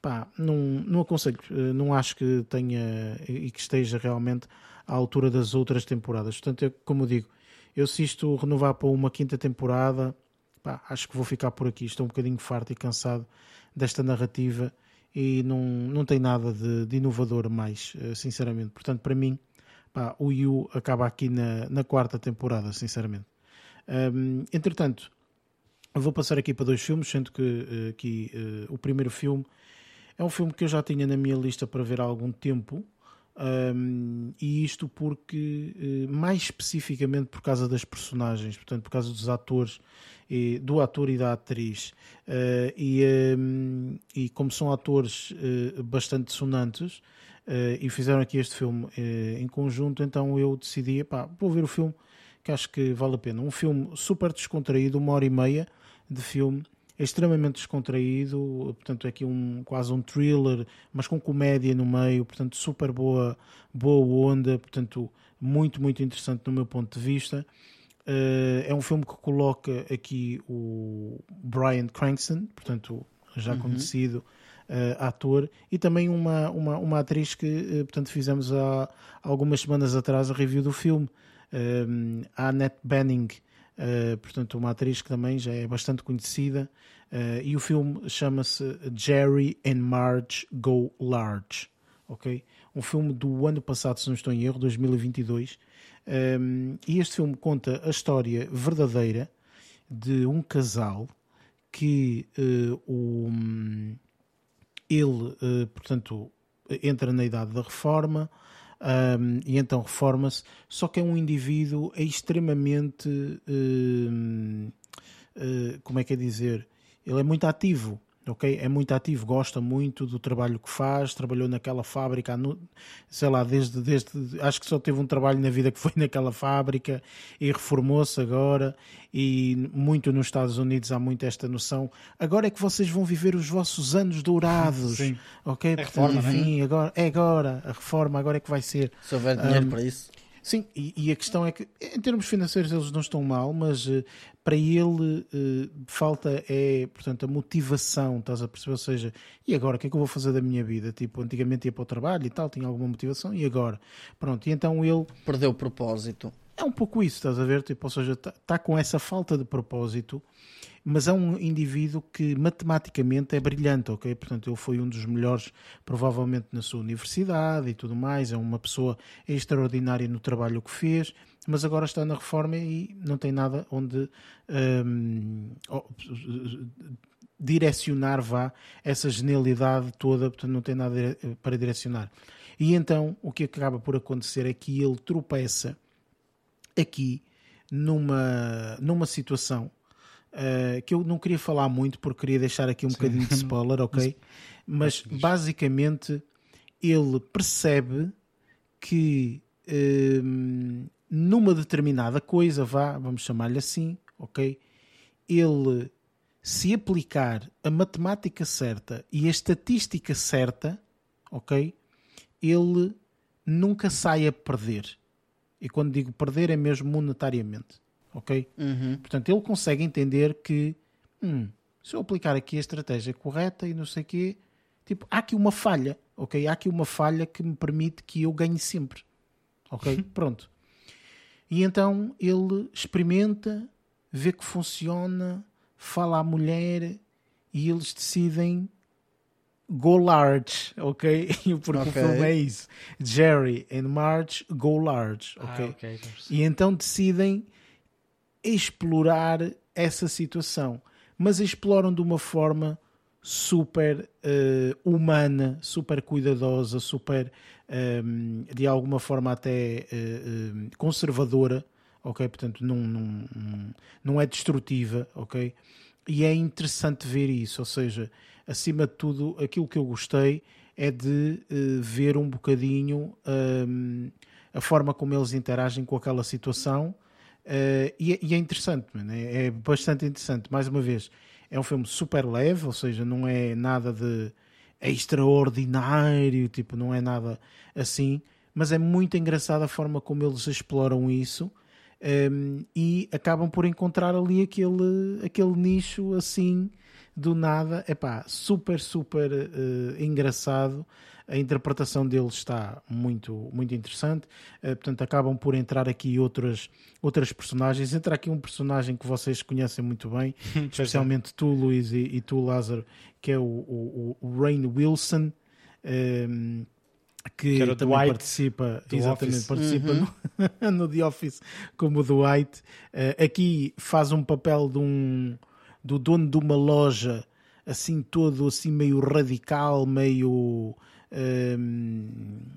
Pá, não, não aconselho, eh, não acho que tenha e que esteja realmente à altura das outras temporadas. Portanto, eu, como digo, eu se isto renovar para uma quinta temporada, pá, acho que vou ficar por aqui. Estou um bocadinho farto e cansado desta narrativa e não, não tem nada de, de inovador mais, uh, sinceramente. Portanto, para mim, pá, o You acaba aqui na, na quarta temporada, sinceramente. Entretanto, vou passar aqui para dois filmes, sendo que uh, aqui o primeiro filme é um filme que eu já tinha na minha lista para ver há algum tempo. Um, e isto porque, uh, mais especificamente por causa das personagens, portanto, por causa dos atores, e, do ator e da atriz. e, um, e como são atores bastante sonantes e fizeram aqui este filme em conjunto, então eu decidi, pá, vou ver o filme que acho que vale a pena. Um filme super descontraído, uma hora e meia de filme, é extremamente descontraído, portanto é aqui um, quase um thriller, mas com comédia no meio, portanto super boa, boa onda, portanto muito, muito interessante no meu ponto de vista. Uh, é um filme que coloca aqui o Brian Cranston, portanto já uhum. conhecido uh, ator, e também uma, uma, uma atriz que uh, portanto fizemos há algumas semanas atrás a review do filme, a Annette Bening, uh, portanto, uma atriz que também já é bastante conhecida. Uh, e o filme chama-se Jerry and Marge Go Large. ok? Um filme do ano passado, se não estou em erro, 2022. Um, e este filme conta a história verdadeira de um casal que uh, o, ele, portanto, entra na idade da reforma, um, e então reforma-se, só que é um indivíduo extremamente, uh, como é que é dizer, ele é muito ativo, ok? É muito ativo, gosta muito do trabalho que faz, trabalhou naquela fábrica, sei lá, desde, desde acho que só teve um trabalho na vida que foi naquela fábrica e reformou-se agora. E muito nos Estados Unidos há muito esta noção. Agora é que vocês vão viver os vossos anos dourados, Sim. ok? É Portanto, reforma, é? enfim, é? agora é agora a reforma, agora é que vai ser. Se houver dinheiro um, para isso. Sim, e, e, a questão é que, em termos financeiros, eles não estão mal, mas uh, para ele uh, falta é, portanto, a motivação, estás a perceber? Ou seja, e agora, o que é que eu vou fazer da minha vida? Tipo, antigamente ia para o trabalho e tal, tinha alguma motivação, e agora? Pronto, e então ele. Perdeu o propósito. É um pouco isso, estás a ver? Tipo, ou seja, está tá com essa falta de propósito mas é um indivíduo que matematicamente é brilhante, ok? Portanto, ele foi um dos melhores, provavelmente, na sua universidade e tudo mais. É uma pessoa extraordinária no trabalho que fez, mas agora está na reforma e não tem nada onde um, direcionar, vá, essa genialidade toda, portanto, não tem nada para direcionar. E então, o que acaba por acontecer é que ele tropeça aqui numa, numa situação uh, que eu não queria falar muito porque queria deixar aqui um Sim. bocadinho de spoiler, ok? Mas basicamente ele percebe que uh, numa determinada coisa, vá, vamos chamar-lhe assim, ok? Ele se aplicar a matemática certa e a estatística certa, ok? Ele nunca sai a perder. E quando digo perder é mesmo monetariamente ok? Uhum. Portanto, ele consegue entender que hum, se eu aplicar aqui a estratégia correta e não sei o quê, tipo, há aqui uma falha, ok? Há aqui uma falha que me permite que eu ganhe sempre, ok? Pronto. E então ele experimenta, vê que funciona, fala à mulher e eles decidem go large, ok? Porque okay. o filme é isso. Jerry and Marge go large, ok? Ah, okay. E então decidem explorar essa situação, mas exploram de uma forma super uh, humana, super cuidadosa, super um, ehm, de alguma forma até uh, conservadora, ok? Portanto, não, não, não é destrutiva, ok? E é interessante ver isso, ou seja, acima de tudo, aquilo que eu gostei é de uh, ver um bocadinho um, ehm, a forma como eles interagem com aquela situação Uh, e, é, e, é interessante, é, é, bastante interessante. Mais uma vez, é um filme super leve, ou seja, não é nada de extraordinário, tipo, não é nada assim, mas é muito engraçada a forma como eles exploram isso um, e acabam por encontrar ali aquele, aquele nicho assim do nada, é pá, super, super uh, engraçado. A interpretação dele está muito, muito interessante. Uh, portanto, acabam por entrar aqui outras, outras personagens. Entra aqui um personagem que vocês conhecem muito bem, especialmente tu, Luís, e, e, tu, Lázaro, que é o, o, o Rain Wilson. Um, que, que também Dwight participa, exatamente, Office. participa uhum. no, no, The Office como Dwight. Uh, aqui faz um papel de um do dono de uma loja assim todo assim meio radical, meio um,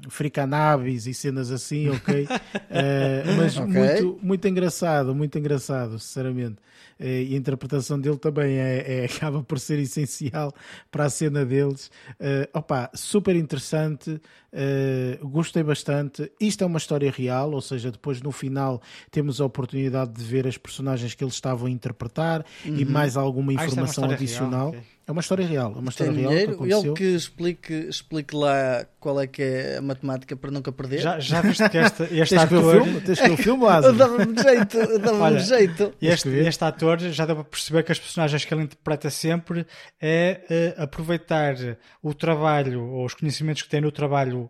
ehm, fricanaves e cenas assim, ok? uh, mas okay. Muito, muito engraçado, muito engraçado, sinceramente. Eh, e a interpretação dele também é, é, acaba por ser essencial para a cena deles. Uh, opa, super interessante, uh, gostei bastante. Isto é uma história real, ou seja, depois no final temos a oportunidade de ver as personagens que eles estavam a interpretar uhum. e mais alguma informação ah, é adicional. Real, okay. É uma história real, é uma história Tem real dinheiro. que aconteceu. Ele que explique, explique lá qual é que é a matemática para nunca perder. Já, já viste que esta, este Tens ator... Filme? Tens que ver o filme, Lázaro? Dava-me jeito, dava jeito. Este, este ator já deu para perceber que as personagens que ele interpreta sempre é uh, aproveitar o trabalho ou os conhecimentos que tem no trabalho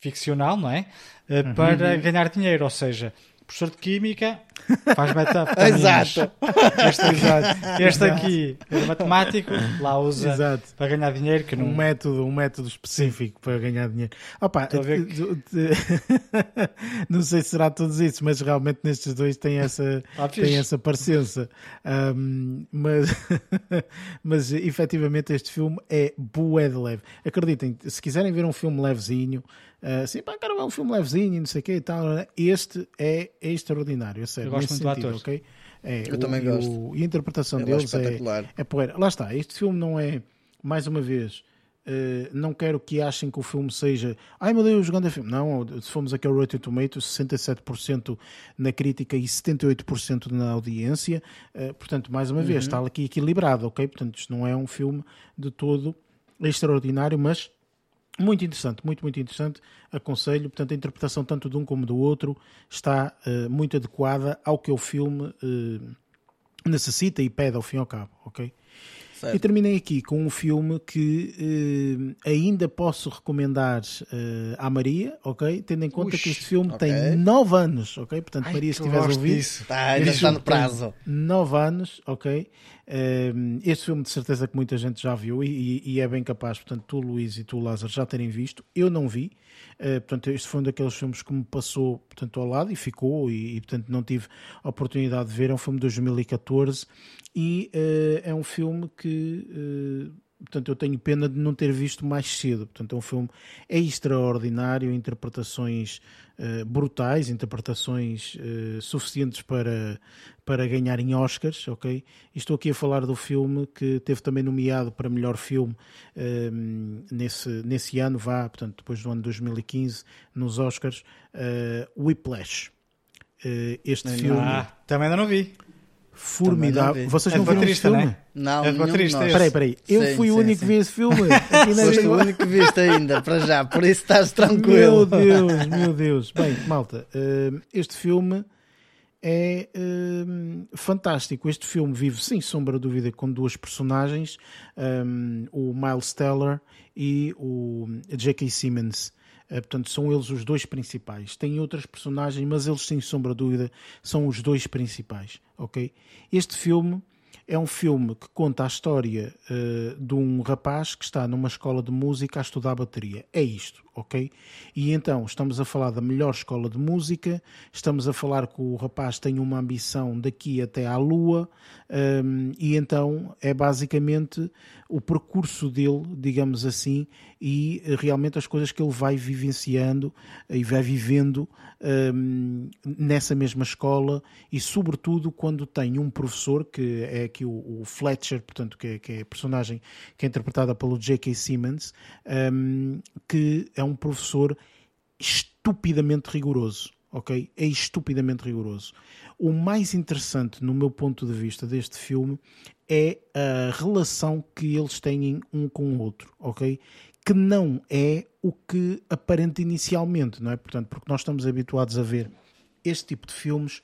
ficcional, não é? Uh, uhum. Para ganhar dinheiro, ou seja, professor de Química faz metafetaminas. Exato. Este, exato. este aqui é matemático, lá usa exato. para ganhar dinheiro. Que não... um, método, um método específico para ganhar dinheiro. Opa, que... não sei se será todos isso, mas realmente nestes dois tem essa, ah, tem essa parecença. Um, mas, mas efetivamente este filme é bué de leve. Acreditem, se quiserem ver um filme levezinho, assim, pá, cara, é um filme levezinho, não sei o que e tal. Né? Este é extraordinário, é sério. Eu gosto muito sentido, do ok? É, Eu o, também gosto. O, e a interpretação Eu deles é, é poeira. Lá está, este filme não é, mais uma vez, Uh, não quero que achem que o filme seja ai meu Deus, grande filme. Não, se fomos aqui ao Rotten Tomatoes, 67% na crítica e 78% na audiência. Uh, portanto, mais uma uhum. vez, está aqui equilibrado, ok? Portanto, isto não é um filme de todo extraordinário, mas muito interessante, muito, muito interessante. Aconselho, portanto, a interpretação tanto de um como do outro está uh, muito adequada ao que o filme uh, necessita e pede ao fim e ao cabo, ok? Certo. E terminei aqui com um filme que uh, ainda posso recomendar uh, à Maria, ok? Tendo em conta Ux, que este filme okay. tem 9 anos, ok? Portanto, Ai, Maria, se estiveres a ouvir, está, ainda está no prazo. 9 anos, ok? Uh, este filme de certeza que muita gente já viu e, e, é bem capaz, portanto, tu, Luís, e tu, Lázaro, já terem visto. Eu não vi. Uh, portanto, este foi um daqueles filmes que me passou portanto, ao lado e ficou, e, e portanto não tive a oportunidade de ver. É um filme de 2014 e uh, é um filme que uh, portanto eu tenho pena de não ter visto mais cedo. Portanto é um filme extraordinário interpretações uh, brutais interpretações suficientes para para ganhar em Oscars ok? E estou aqui a falar do filme que teve também nomeado para melhor filme nesse nesse ano vá portanto depois do ano 2015 nos Oscars Whiplash. Este ah, filme também ainda não vi formidável. Vocês é não viram esse filme? Né? Não, é baterista. Peraí, peraí. Eu sim, fui sim, o único sim. que vi esse filme. Foste o único que viste ainda, para já. Por isso estás tranquilo. Meu Deus, meu Deus. Bem, malta, eh, este filme é eh, fantástico. Este filme vive, sem sombra de dúvida, com duas personagens, eh, o Miles Teller e o J.K. Simmons. Eh, portanto, são eles os dois principais. Tem outras personagens, mas eles, sem sombra de dúvida, são os dois principais. Ok? Este filme é um filme que conta a história uh, de um rapaz que está numa escola de música a estudar bateria. É isto, ok? E então estamos a falar da melhor escola de música, estamos a falar que o rapaz tem uma ambição daqui até à Lua, um, e então é basicamente o percurso dele, digamos assim, e realmente as coisas que ele vai vivenciando e vai vivendo um, nessa mesma escola e sobretudo quando tem um professor que é aqui o, o Fletcher, portanto que é, que é, a personagem que é interpretada pelo J.K. Simmons, um, que é um professor estupidamente rigoroso, ok? É estupidamente rigoroso. O mais interessante, no meu ponto de vista, deste filme é a relação que eles têm um com o outro, ok? que não é o que aparenta inicialmente, não é? Portanto, porque nós estamos habituados a ver este tipo de filmes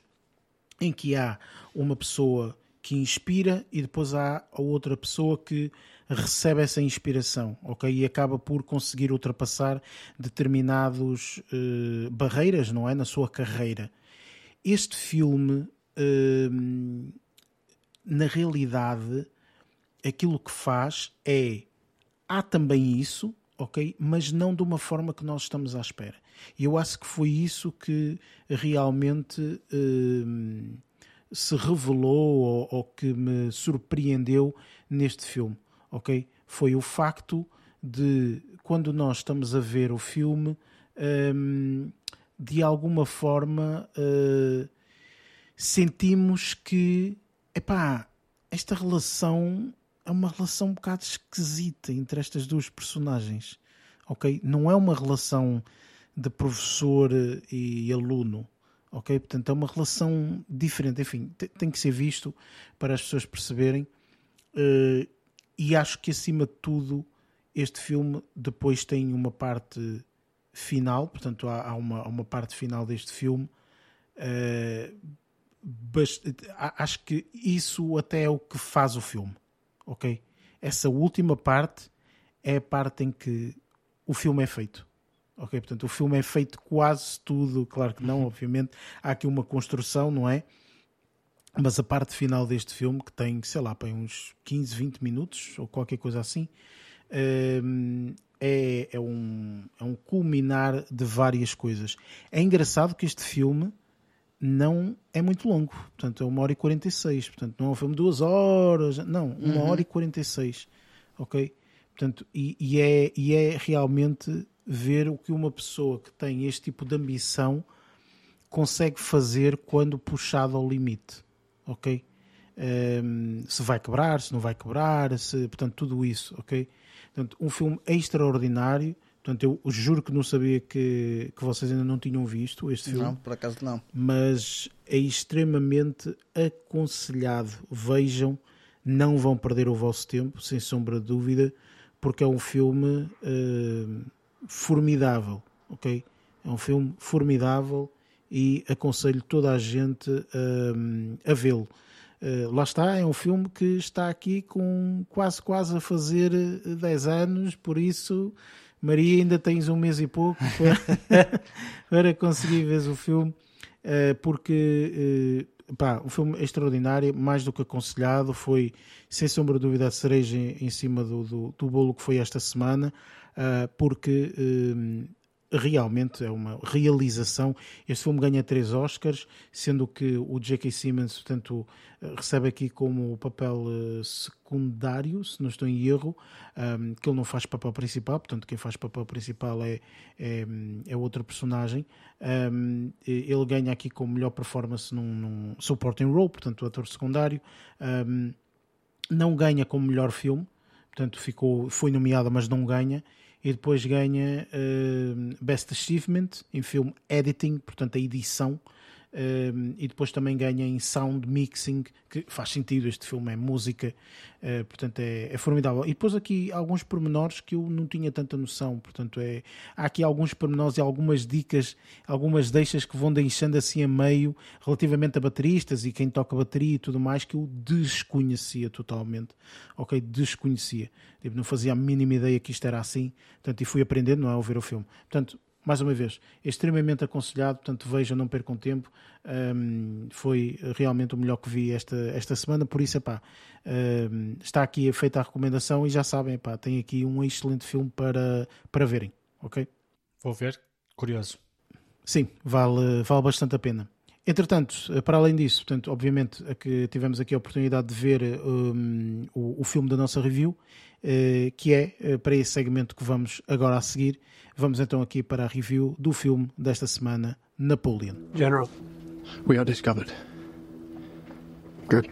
em que há uma pessoa que inspira e depois há a outra pessoa que recebe essa inspiração, ok? E acaba por conseguir ultrapassar determinados uh, barreiras, não é? Na sua carreira. Este filme, uh, na realidade, aquilo que faz é há também isso, ok? Mas não de uma forma que nós estamos à espera. E eu acho que foi isso que realmente uh, se revelou ou, ou, que me surpreendeu neste filme, ok? Foi o facto de quando nós estamos a ver o filme, um, de alguma forma uh, sentimos que, epá, esta relação é uma relação um bocado esquisita entre estas duas personagens. Ok? Não é uma relação de professor e aluno. Ok? Portanto, é uma relação diferente. Enfim, tem que ser visto para as pessoas perceberem. Uh, e acho que, acima de tudo, este filme depois tem uma parte final. Portanto, há, há uma, uma parte final deste filme. Uh, acho que isso até é o que faz o filme ok? Essa última parte é a parte em que o filme é feito. Ok, portanto, o filme é feito quase tudo, claro que não, obviamente, há aqui uma construção, não é? Mas a parte final deste filme, que tem, sei lá, tem uns 15, 20 minutos ou qualquer coisa assim, ehm, é, é, um, é um culminar de várias coisas. É engraçado que este filme não é muito longo, portanto é uma hora e 46, portanto não é um filme de duas horas, não, uma uhum. hora e 46, ok? Portanto, e, e, é, e é realmente ver o que uma pessoa que tem este tipo de ambição consegue fazer quando puxado ao limite, ok? Um, ehm, se vai quebrar, se não vai quebrar, se, portanto, tudo isso, ok? Portanto, um filme extraordinário Portanto, eu juro que não sabia que, que vocês ainda não tinham visto este filme. Não, por acaso não. Mas é extremamente aconselhado. Vejam, não vão perder o vosso tempo, sem sombra de dúvida, porque é um filme uh, formidável, ok? É um filme formidável e aconselho toda a gente uh, a vê-lo. Uh, lá está, é um filme que está aqui com quase quase a fazer 10 anos, por isso Maria, ainda tens um mês e pouco para, para conseguir ver o filme, eh, porque eh, pá, o filme é extraordinário, mais do que aconselhado, foi sem sombra de dúvida a cereja em cima do, do, do bolo que foi esta semana, eh, porque realmente é uma realização. Este filme ganha três Oscars, sendo que o J.K. Simmons, portanto, recebe aqui como papel eh, secundário, se não estou em erro, que ele não faz papel principal, portanto, quem faz papel principal é, é, é outra personagem. Ele ganha aqui como melhor performance num, num supporting role, portanto, ator secundário. Não ganha como melhor filme, portanto, ficou, foi nomeado, mas não ganha e depois ganha uh, Best Achievement em filme Editing, portanto a edição, e depois também ganha em Sound Mixing, que faz sentido, este filme é música, uh, portanto é, é, formidável. E depois aqui alguns pormenores que eu não tinha tanta noção, portanto é, há aqui alguns pormenores e algumas dicas, algumas deixas que vão deixando assim a meio relativamente a bateristas e quem toca bateria e tudo mais que eu desconhecia totalmente, ok? Desconhecia. Tipo, não fazia a mínima ideia que isto era assim, portanto, e fui aprendendo, não é, ao ver o filme. Portanto, mais uma vez, é extremamente aconselhado, portanto vejam, não percam tempo. Um, foi realmente o melhor que vi esta, esta semana, por isso, epá, um, está aqui feita a recomendação e já sabem, epá, tem aqui um excelente filme para, para verem, ok? Vou ver, curioso. Sim, vale, vale bastante a pena. Entretanto, para além disso, portanto, obviamente, a que tivemos aqui a oportunidade de ver um, o, o, filme da nossa review, uh, que é uh, para esse segmento que vamos agora a seguir. Vamos então aqui para a review do filme desta semana, Napoleon. General, we are discovered. Good.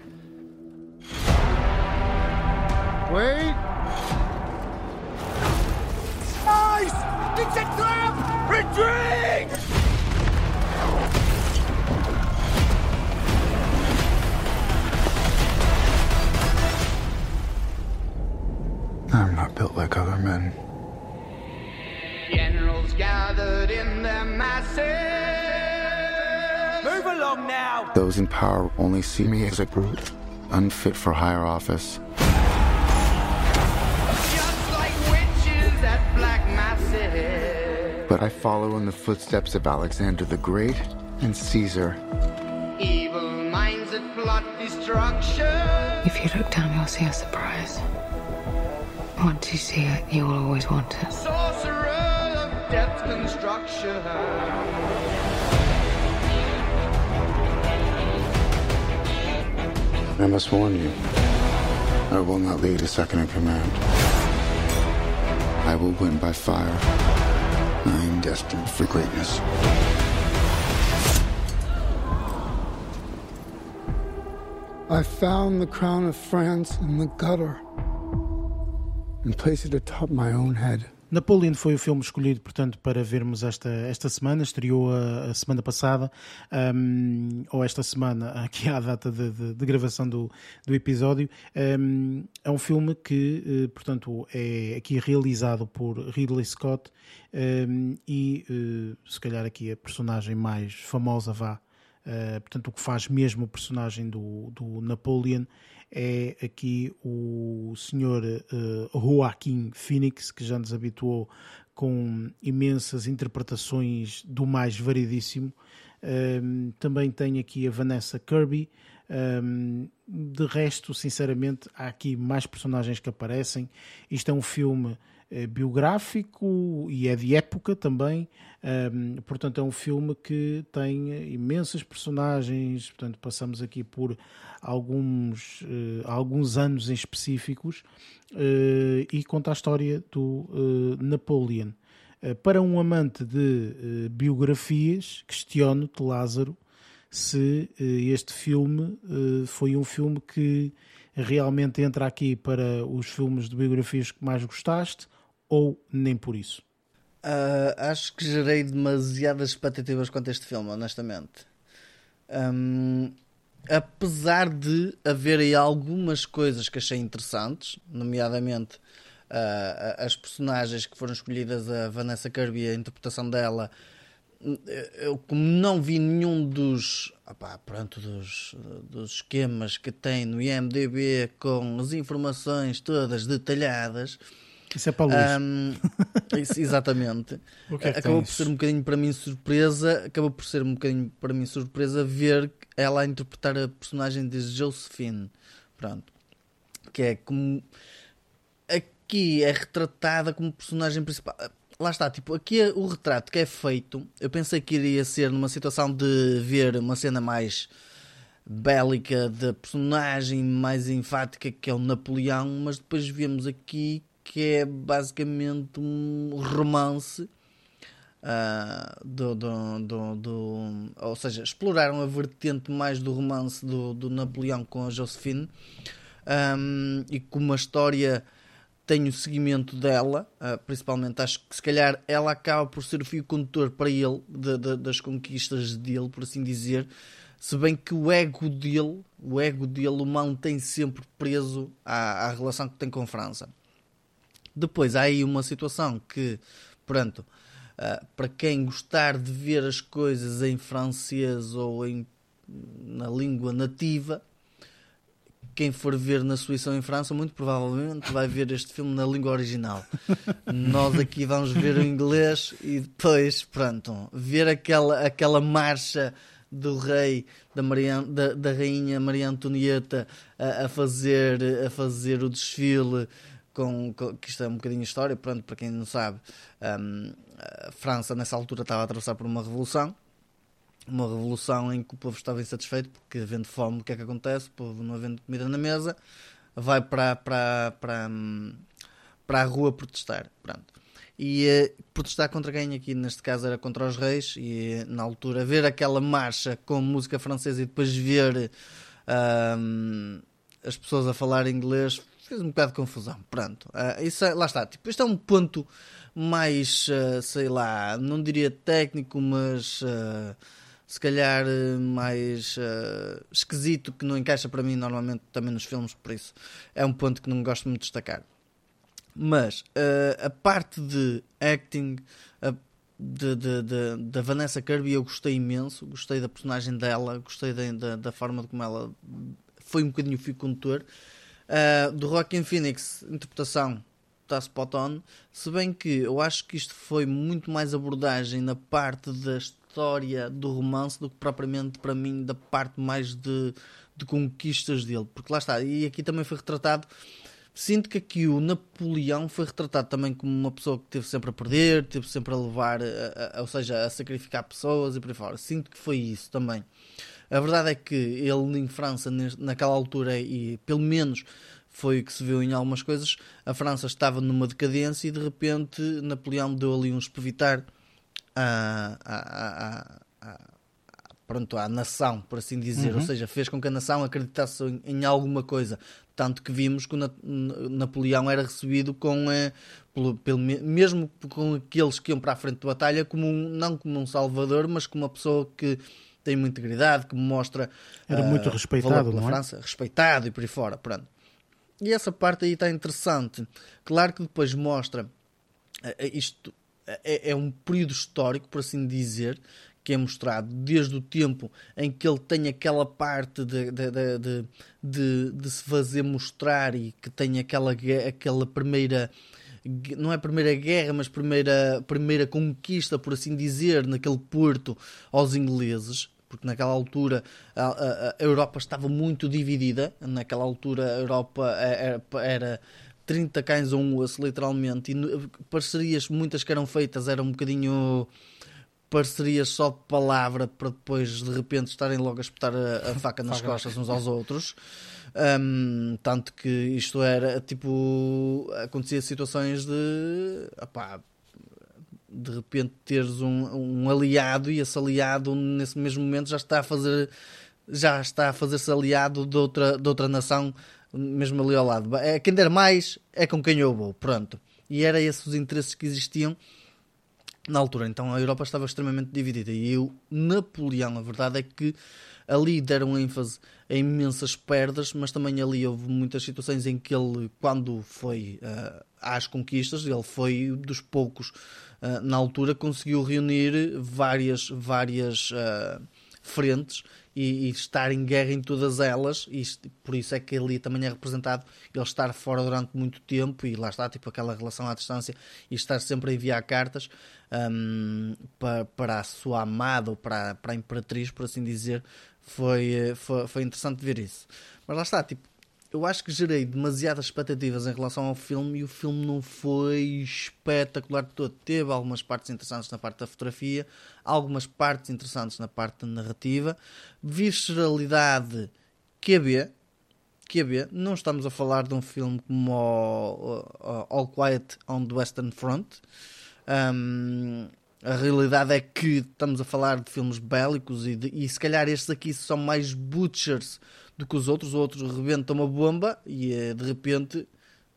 Wait. Nice! It's a trap! Retreat! I'm not built like other men. Generals gathered in their masses. Move along now. Those in power only see me as a brute. unfit for higher office. Just like witches at Black Masses. But I follow in the footsteps of Alexander the Great and Caesar. Evil minds that plot destruction. If you look down, you'll see a surprise. Once you see it, you will always want it. Sorcerer of death construction. I must warn you, I will not lead a second in command. I will win by fire. I am destined for greatness. I found the crown of France in the gutter Napoleon foi o filme escolhido, portanto, para vermos esta, esta semana. Estreou a, a semana passada, um, ou esta semana, aqui à data de, de, de gravação do, do episódio. Um, é um filme que, eh, portanto, é aqui realizado por Ridley Scott um, e, uh, se calhar, aqui a personagem mais famosa vá. Uh, portanto, o que faz mesmo o personagem do, do Napoleon é aqui o senhor uh, Joaquim Phoenix, que já nos habituou com imensas interpretações do mais variedíssimo. Um, também tem aqui a Vanessa Kirby. Um, de resto, sinceramente, há aqui mais personagens que aparecem. Isto é um filme eh, biográfico e é de época também. Um, portanto, é um filme que tem imensas personagens. Portanto, passamos aqui por alguns, uh, alguns anos em específicos uh, e conta a história do uh, Napoleon. para um amante de biografias, questiono-te, Lázaro, se este filme foi um filme que realmente entra aqui para os filmes de biografias que mais gostaste ou nem por isso? Uh, acho que gerei demasiadas expectativas quanto a este filme, honestamente. Um, apesar de haver aí algumas coisas que achei interessantes, nomeadamente uh, as personagens que foram escolhidas, a Vanessa Kirby, a interpretação dela, eu como não vi nenhum dos, opá, pronto, dos, dos esquemas que tem no IMDB com as informações todas detalhadas, isso é para Luís. Um, isso, exatamente. é acabou por ser um bocadinho para mim surpresa. Acabou por ser um bocadinho para mim surpresa ver ela a interpretar a personagem de Josephine. Pronto. Que é como. Aqui é retratada como personagem principal. Lá está, tipo, aqui é o retrato que é feito. Eu pensei que iria ser numa situação de ver uma cena mais bélica da personagem mais enfática que é o Napoleão, mas depois vemos aqui que é basicamente um romance uh, do, do, do, do, ou seja, exploraram a vertente mais do romance do, do Napoleão com a Josephine um, e como a história tem o seguimento dela, uh, principalmente acho que se calhar ela acaba por ser o fio condutor para ele, de, de, das conquistas dele, por assim dizer, se bem que o ego dele, o ego dele o mantém sempre preso à, à relação que tem com a França. Depois há aí uma situação que, pronto, uh, para quem gostar de ver as coisas em francês ou em, na língua nativa, quem for ver na Suíça ou em França, muito provavelmente vai ver este filme na língua original. Nós aqui vamos ver o inglês e depois, pronto, ver aquela, aquela marcha do rei, da, Maria, da, da rainha Maria Antonieta a, a, fazer, a fazer o desfile com, com, que isto é um bocadinho história, pronto, para quem não sabe, um, a França nessa altura estava a atravessar por uma revolução, uma revolução em que o povo estava insatisfeito porque havendo fome, o que é que acontece? O povo não havendo comida na mesa, vai para, para, para, hum, para a rua protestar, pronto. E uh, protestar contra quem aqui, neste caso, era contra os reis, e na altura ver aquela marcha com música francesa e depois ver uh, as pessoas a falar inglês fez um bocado de confusão. Pronto, uh, isso é, lá está. Tipo, este é um ponto mais, uh, sei lá, não diria técnico, mas uh, se calhar mais esquisito, que não encaixa para mim normalmente também nos filmes, por isso é um ponto que não gosto muito de destacar. Mas a parte de acting de, de, de, da Vanessa Kirby eu gostei imenso, gostei da personagem dela, gostei da, da, da forma como ela foi um bocadinho o fio condutor. Uh, do Rockin' Phoenix, interpretação está spot on, se bem que eu acho que isto foi muito mais abordagem na parte da história do romance do que propriamente para mim da parte mais de, de conquistas dele, porque lá está, e aqui também foi retratado Sinto que aqui o Napoleão foi retratado também como uma pessoa que teve sempre a perder, teve sempre a levar, a, a, ou seja, a sacrificar pessoas e por aí fora. Sinto que foi isso também. A verdade é que ele em França, naquela altura, e pelo menos foi o que se viu em algumas coisas, a França estava numa decadência e de repente Napoleão deu ali um espevitar a, a, a, pronto, à nação, por assim dizer, uhum. ou seja, fez com que a nação acreditasse em, em alguma coisa, tanto que vimos que Na Napoleão era recebido com, eh, pelo, pelo, mesmo com aqueles que iam para a frente de batalha, como um, não como um salvador, mas como uma pessoa que tem muita integridade, que mostra era muito respeitado pela não é? França, respeitado e por aí fora, pronto. E essa parte aí está interessante. Claro que depois mostra uh, isto é, é um período histórico, por assim dizer, que é mostrado desde o tempo em que ele tem aquela parte de, de, de, de, de se fazer mostrar e que tem aquela, aquela primeira não é primeira guerra, mas primeira, primeira conquista, por assim dizer, naquele porto aos ingleses, porque naquela altura a, a, Europa estava muito dividida, naquela altura a Europa era, era 30 cães a um osso, literalmente, e parcerias muitas que eram feitas eram um bocadinho parcerias só de palavra para depois de repente estarem logo a espetar a, a faca nas costas uns aos outros. Um, tanto que isto era tipo. acontecia situações de. Opá, de repente teres um, um aliado e esse aliado nesse mesmo momento já está a fazer já está a fazer-se aliado de outra, de outra nação mesmo ali ao lado. É, quem der mais é com quem eu vou, pronto. E era esses os interesses que existiam na altura. Então a Europa estava extremamente dividida e o Napoleão, a verdade é que ali deram ênfase a imensas perdas, mas também ali houve muitas situações em que ele, quando foi uh, às conquistas, ele foi dos poucos uh, na altura conseguiu reunir várias várias uh, frentes e, e, estar em guerra em todas elas, e por isso é que ali também é representado ele estar fora durante muito tempo e lá está, tipo aquela relação à distância e estar sempre a enviar cartas um, para, para a sua amada ou para, para a imperatriz, por assim dizer, foi, eh, foi, foi interessante ver isso. Mas lá está, tipo, eu acho que gerei demasiadas expectativas em relação ao filme e o filme não foi espetacular de todo. Teve algumas partes interessantes na parte da fotografia, algumas partes interessantes na parte da narrativa, visceralidade QB. QB, não estamos a falar de um filme como All Quiet on the Western Front. Um, a realidade é que estamos a falar de filmes bélicos e, de, e se calhar estes aqui são mais butchers do que os outros. O outro rebenta uma bomba e eh, de repente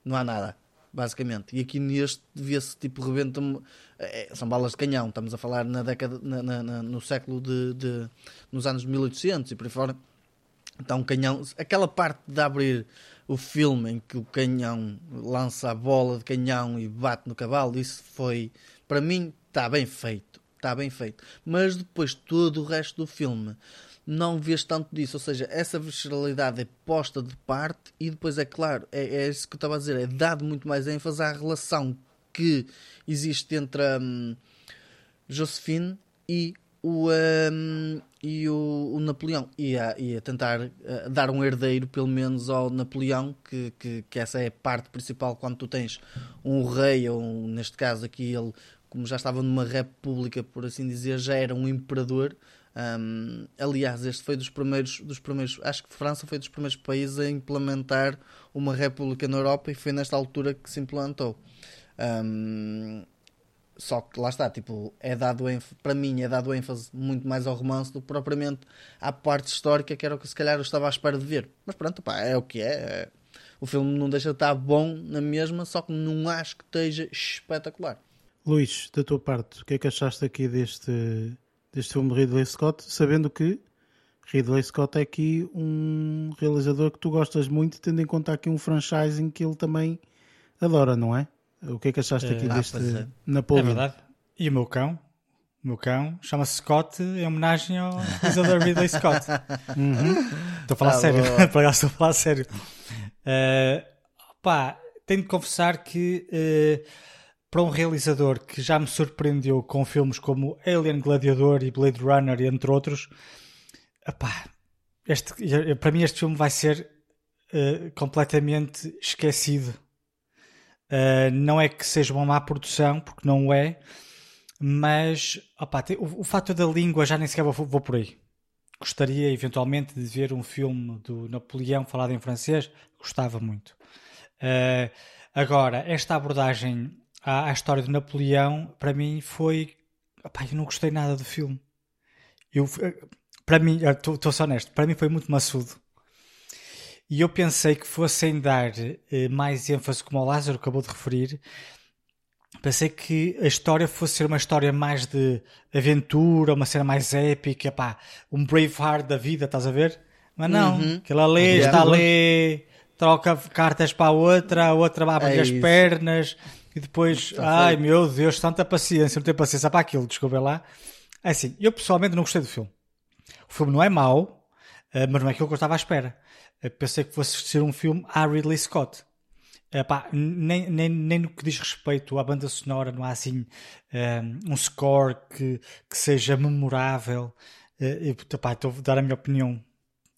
não há nada, basicamente. E aqui neste vê-se tipo rebenta é, são balas de canhão. Estamos a falar na década, na, na, na, no século de, de, nos anos 1800 e por aí fora. Então, canhão, aquela parte de abrir o filme em que o canhão lança a bola de canhão e bate no cavalo, isso foi, para mim, está bem feito. Está bem feito. Mas depois todo o resto do filme não vês tanto disso. Ou seja, essa visceralidade é posta de parte e depois, é claro, é, é isso que eu estava a dizer, é dado muito mais ênfase à relação que existe entre um, Josephine e o, um, e o, o, Napoleão e a, e a tentar uh, dar um herdeiro pelo menos ao Napoleão que, que, que, essa é a parte principal quando tu tens um rei ou um, neste caso aqui ele como já estava numa república por assim dizer já era um imperador um, aliás, este foi dos primeiros, dos primeiros, acho que França foi dos primeiros países a implementar uma república na Europa e foi nesta altura que se implantou. Um, só que lá está, tipo, é dado para mim é dado ênfase muito mais ao romance do que propriamente à parte histórica, que era o que se calhar eu estava à espera de ver. Mas pronto, pá, é o que é. O filme não deixa de estar bom na mesma, só que não acho que esteja espetacular. Luís, da tua parte, o que é que achaste aqui deste deste filme de Ridley Scott, sabendo que Ridley Scott é aqui um realizador que tu gostas muito, tendo em conta aqui um franchising que ele também adora, não é? O que é que achaste aqui é, deste é. Napoleão? É verdade. E o meu cão, O meu cão chama-se Scott em homenagem ao realizador Ridley Scott. Estou a falar Tá sério. acaso estou a falar sério. Eh, pá, tenho de confessar que eh, para um realizador que já me surpreendeu com filmes como Alien Gladiador e Blade Runner, entre outros, este, para mim este filme vai ser eh, completamente esquecido. Eh, não é que seja uma má produção, porque não é, mas tem- o, o fator da língua já nem sequer vou, vou por aí. Gostaria eventualmente de ver um filme do Napoleão falado em francês, gostava muito. Eh, agora, esta abordagem à, à história do Napoleão, para mim foi. opá, eu não gostei nada do filme. Eu, eh, para mim, estou só honesto, para mim foi muito maçudo. E eu pensei que fossem dar eh, mais ênfase, como o Lázaro acabou de referir, pensei que a história fosse ser uma história mais de aventura, uma cena mais épica, pá, um Braveheart da vida, estás a ver? Mas não, Uhum. aquele ali Yeah. está ali, troca cartas para a outra, a outra abre É as isso. pernas e depois, ai meu Deus, tanta paciência, não tenho paciência para aquilo, desculpem lá. É assim, eu pessoalmente não gostei do filme. O filme não é mau, eh, mas não é aquilo que eu estava à espera. Eu pensei que fosse ser um filme à Ridley Scott. Epá, nem, nem, nem no que diz respeito à banda sonora, não há assim eh, um score que, que seja memorável. Eh, epá, estou a dar a minha opinião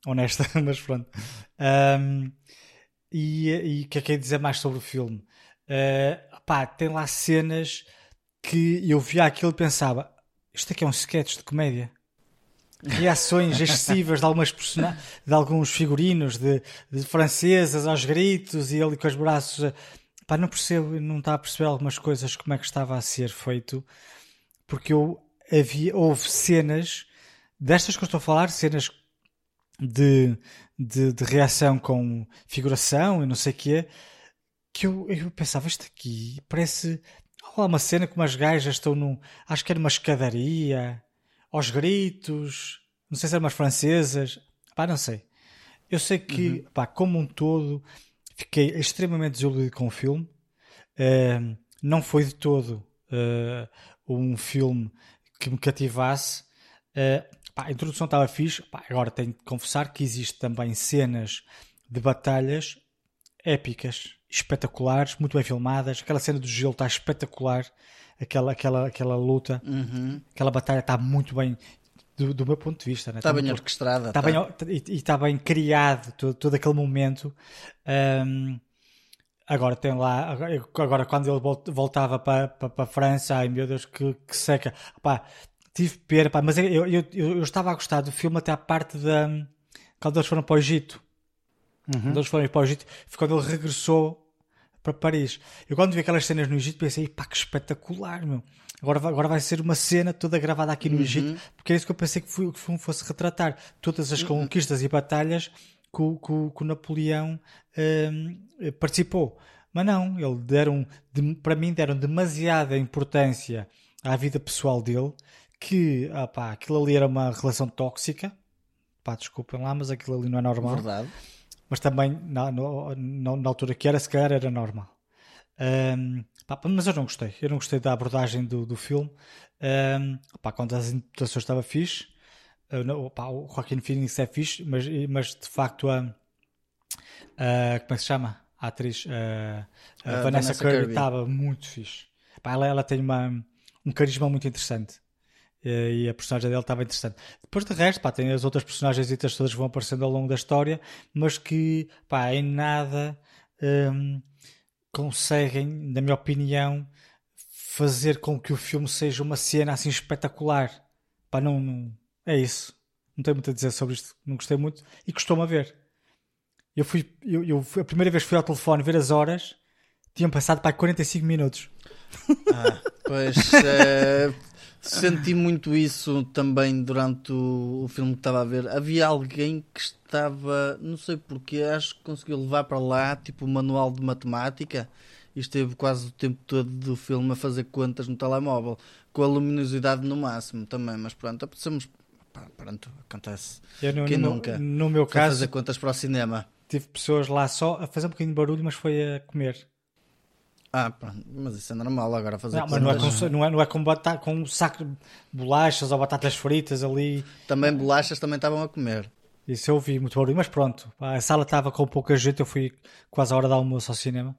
honesta, mas pronto. Ahm, e o que é que é dizer mais sobre o filme? Eh, epá, tem lá cenas que eu via aquilo e pensava: isto aqui é um sketch de comédia. Reações excessivas de algumas persona- de alguns figurinos de, de francesas aos gritos e ele com os braços pá, não percebo, não está a perceber algumas coisas como é que estava a ser feito porque eu havia, houve cenas destas que eu estou a falar, cenas de, de, de reação com figuração e não sei o quê que eu, eu pensava, isto aqui parece há lá uma cena que umas gajas estão num, acho que era numa escadaria aos gritos, não sei se eram umas francesas, pá, não sei. Eu sei que, pá, como um todo, fiquei extremamente desiludido com o filme. Ahm, não foi de todo ah, um filme que me cativasse. Ah, pá, a introdução estava fixe. Pá, agora tenho de confessar que existe também cenas de batalhas épicas, espetaculares, muito bem filmadas. Aquela cena do gelo está espetacular. Aquela, aquela, aquela luta, aquela batalha está muito bem, do, do meu ponto de vista. Né? Está bem muito- orquestrada. está tá. bem, e e está bem criado todo, todo aquele momento. Ahm, agora tem lá, agora, quando ele volt- voltava para, para, para a França, ai meu Deus, que, que seca. Pá, tive pena, pá, mas eu, eu, eu, estava a gostar do filme até à parte da. Quando eles foram para o Egito. Quando eles foram para o Egito, foi quando ele regressou para Paris. Eu quando vi aquelas cenas no Egito pensei, pá, que espetacular, meu. Agora vai, agora vai ser uma cena toda gravada aqui no Egito, porque é isso que eu pensei que, foi, que fosse retratar. Todas as conquistas e batalhas que o, que que o Napoleão hum, participou. Mas não, ele deram, de- para mim, deram demasiada importância à vida pessoal dele, que, ah pá, aquilo ali era uma relação tóxica. Pá, desculpem lá, mas aquilo ali não é normal Verdade. Mas também na, no- na, altura que era, se calhar era normal. Ahm, pá, mas eu não gostei, eu não gostei da abordagem do, do filme. Ahm, pá, quando as interpretações estava fixe, ah, não, pá, o Joaquin Phoenix é fixe, mas, mas de facto a, a- como é que se chama? A atriz a, a A Vanessa, Vanessa Kirby. estava muito fixe. Pá, ela, ela tem uma, um carisma muito interessante. Eh, E a personagem dele estava interessante. Depois de resto, pá, tem as outras personagens todas que vão aparecendo ao longo da história, mas que, pá, em nada hum, conseguem, na minha opinião, fazer com que o filme seja uma cena assim espetacular. Pá, não, não- é isso. Não tenho muito a dizer sobre isto. Não gostei muito e custou-me a ver. Eu fui, eu, eu a primeira vez que fui ao telefone ver as horas, tinham passado para 45 minutos. Pois eh, senti muito isso também durante o, o filme que estava a ver. Havia alguém que estava, não sei porquê, acho que conseguiu levar para lá tipo o manual de matemática e esteve quase o tempo todo do filme a fazer contas no telemóvel, com a luminosidade no máximo também. Mas pronto, apreciamos. pá, Pronto, acontece. Eu, no, Quem no, nunca? No meu caso, fazer contas para o cinema. tive pessoas lá só a fazer um bocadinho de barulho, mas foi a comer. Ah, pronto, mas isso é normal agora fazer Não, mas não é, com, não, é, não é com, bata, com um saco de bolachas ou batatas fritas ali. Também bolachas também estavam a comer. Isso eu vi muito barulho, mas pronto. A sala estava com pouca gente, eu fui quase à hora de almoço ao cinema.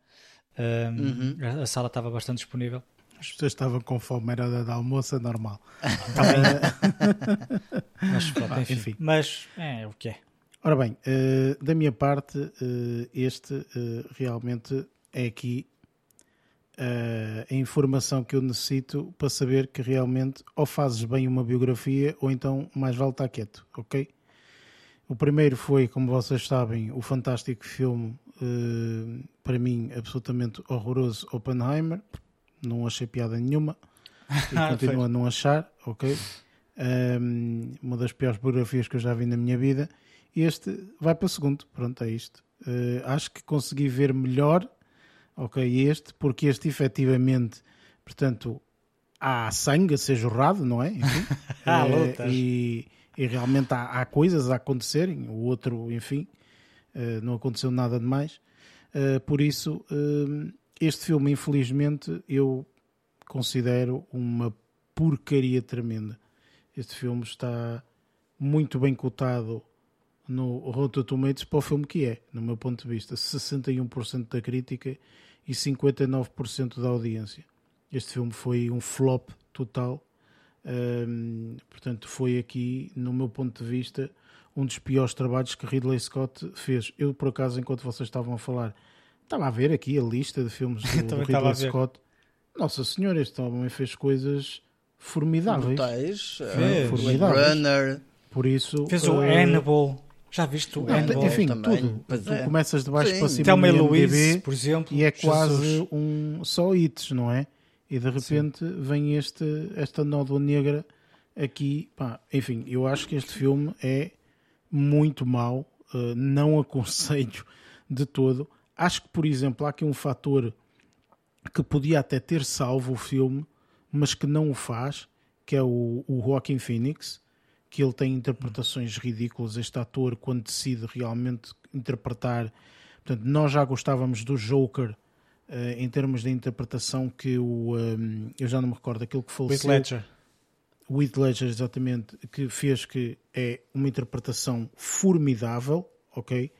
Ahm, a, a sala estava bastante disponível. As pessoas estavam com fome, era hora de almoço, é normal. Mas pronto, enfim. enfim. Mas é o que é. Ora bem, eh, da minha parte, eh, este eh, realmente é aqui a informação que eu necessito para saber que realmente ou fazes bem uma biografia ou então mais vale estar quieto, ok? O primeiro foi, como vocês sabem, o fantástico filme, eh, para mim, absolutamente horroroso, Oppenheimer. Não achei piada nenhuma e continuo a não achar, ok? Um, uma das piores biografias que eu já vi na minha vida. Este vai para o segundo, pronto, é isto. Uh, acho que consegui ver melhor, ok, este, porque este efetivamente, portanto, há sangue a ser jorrado, não é? Enfim, Há Eh, lutas. e, e realmente há, há coisas a acontecerem, o outro, enfim, eh, não aconteceu nada de mais. Eh, por isso, este filme, infelizmente, eu considero uma porcaria tremenda. Este filme está muito bem cotado no Rotten Tomatoes para o filme que é, no meu ponto de vista. 61% da crítica e 59% da audiência. Este filme foi um flop total. Hum, portanto, foi aqui, no meu ponto de vista, um dos piores trabalhos que Ridley Scott fez. Eu, por acaso, enquanto vocês estavam a falar, estava a ver aqui a lista de filmes do, Ridley. Scott. Nossa Senhora, este homem fez coisas formidáveis. Brutais. Fez. Blade Formidáveis. Runner. Por isso, Fez o eh, Hannibal. Já viste o não, Hannibal? enfim, também. tudo. Pois tu é. começas de baixo Sim. para cima Thelma e no IMDb por exemplo. e é quase Jesus. um só hits, não é? E de repente vem este, esta nódoa negra aqui. Pá, enfim, eu acho que este filme é muito mau, eh, não aconselho de todo. Acho que, por exemplo, há aqui um fator que podia até ter salvo o filme, mas que não o faz, que é o, o Joaquin Phoenix, que ele tem interpretações ridículas. Este ator, quando decide realmente interpretar, portanto, nós já gostávamos do Joker eh, em termos de interpretação que o ehm, eu já não me recordo aquilo que faleceu. Ledger. o Heath Ledger exatamente que fez que é uma interpretação formidável ok?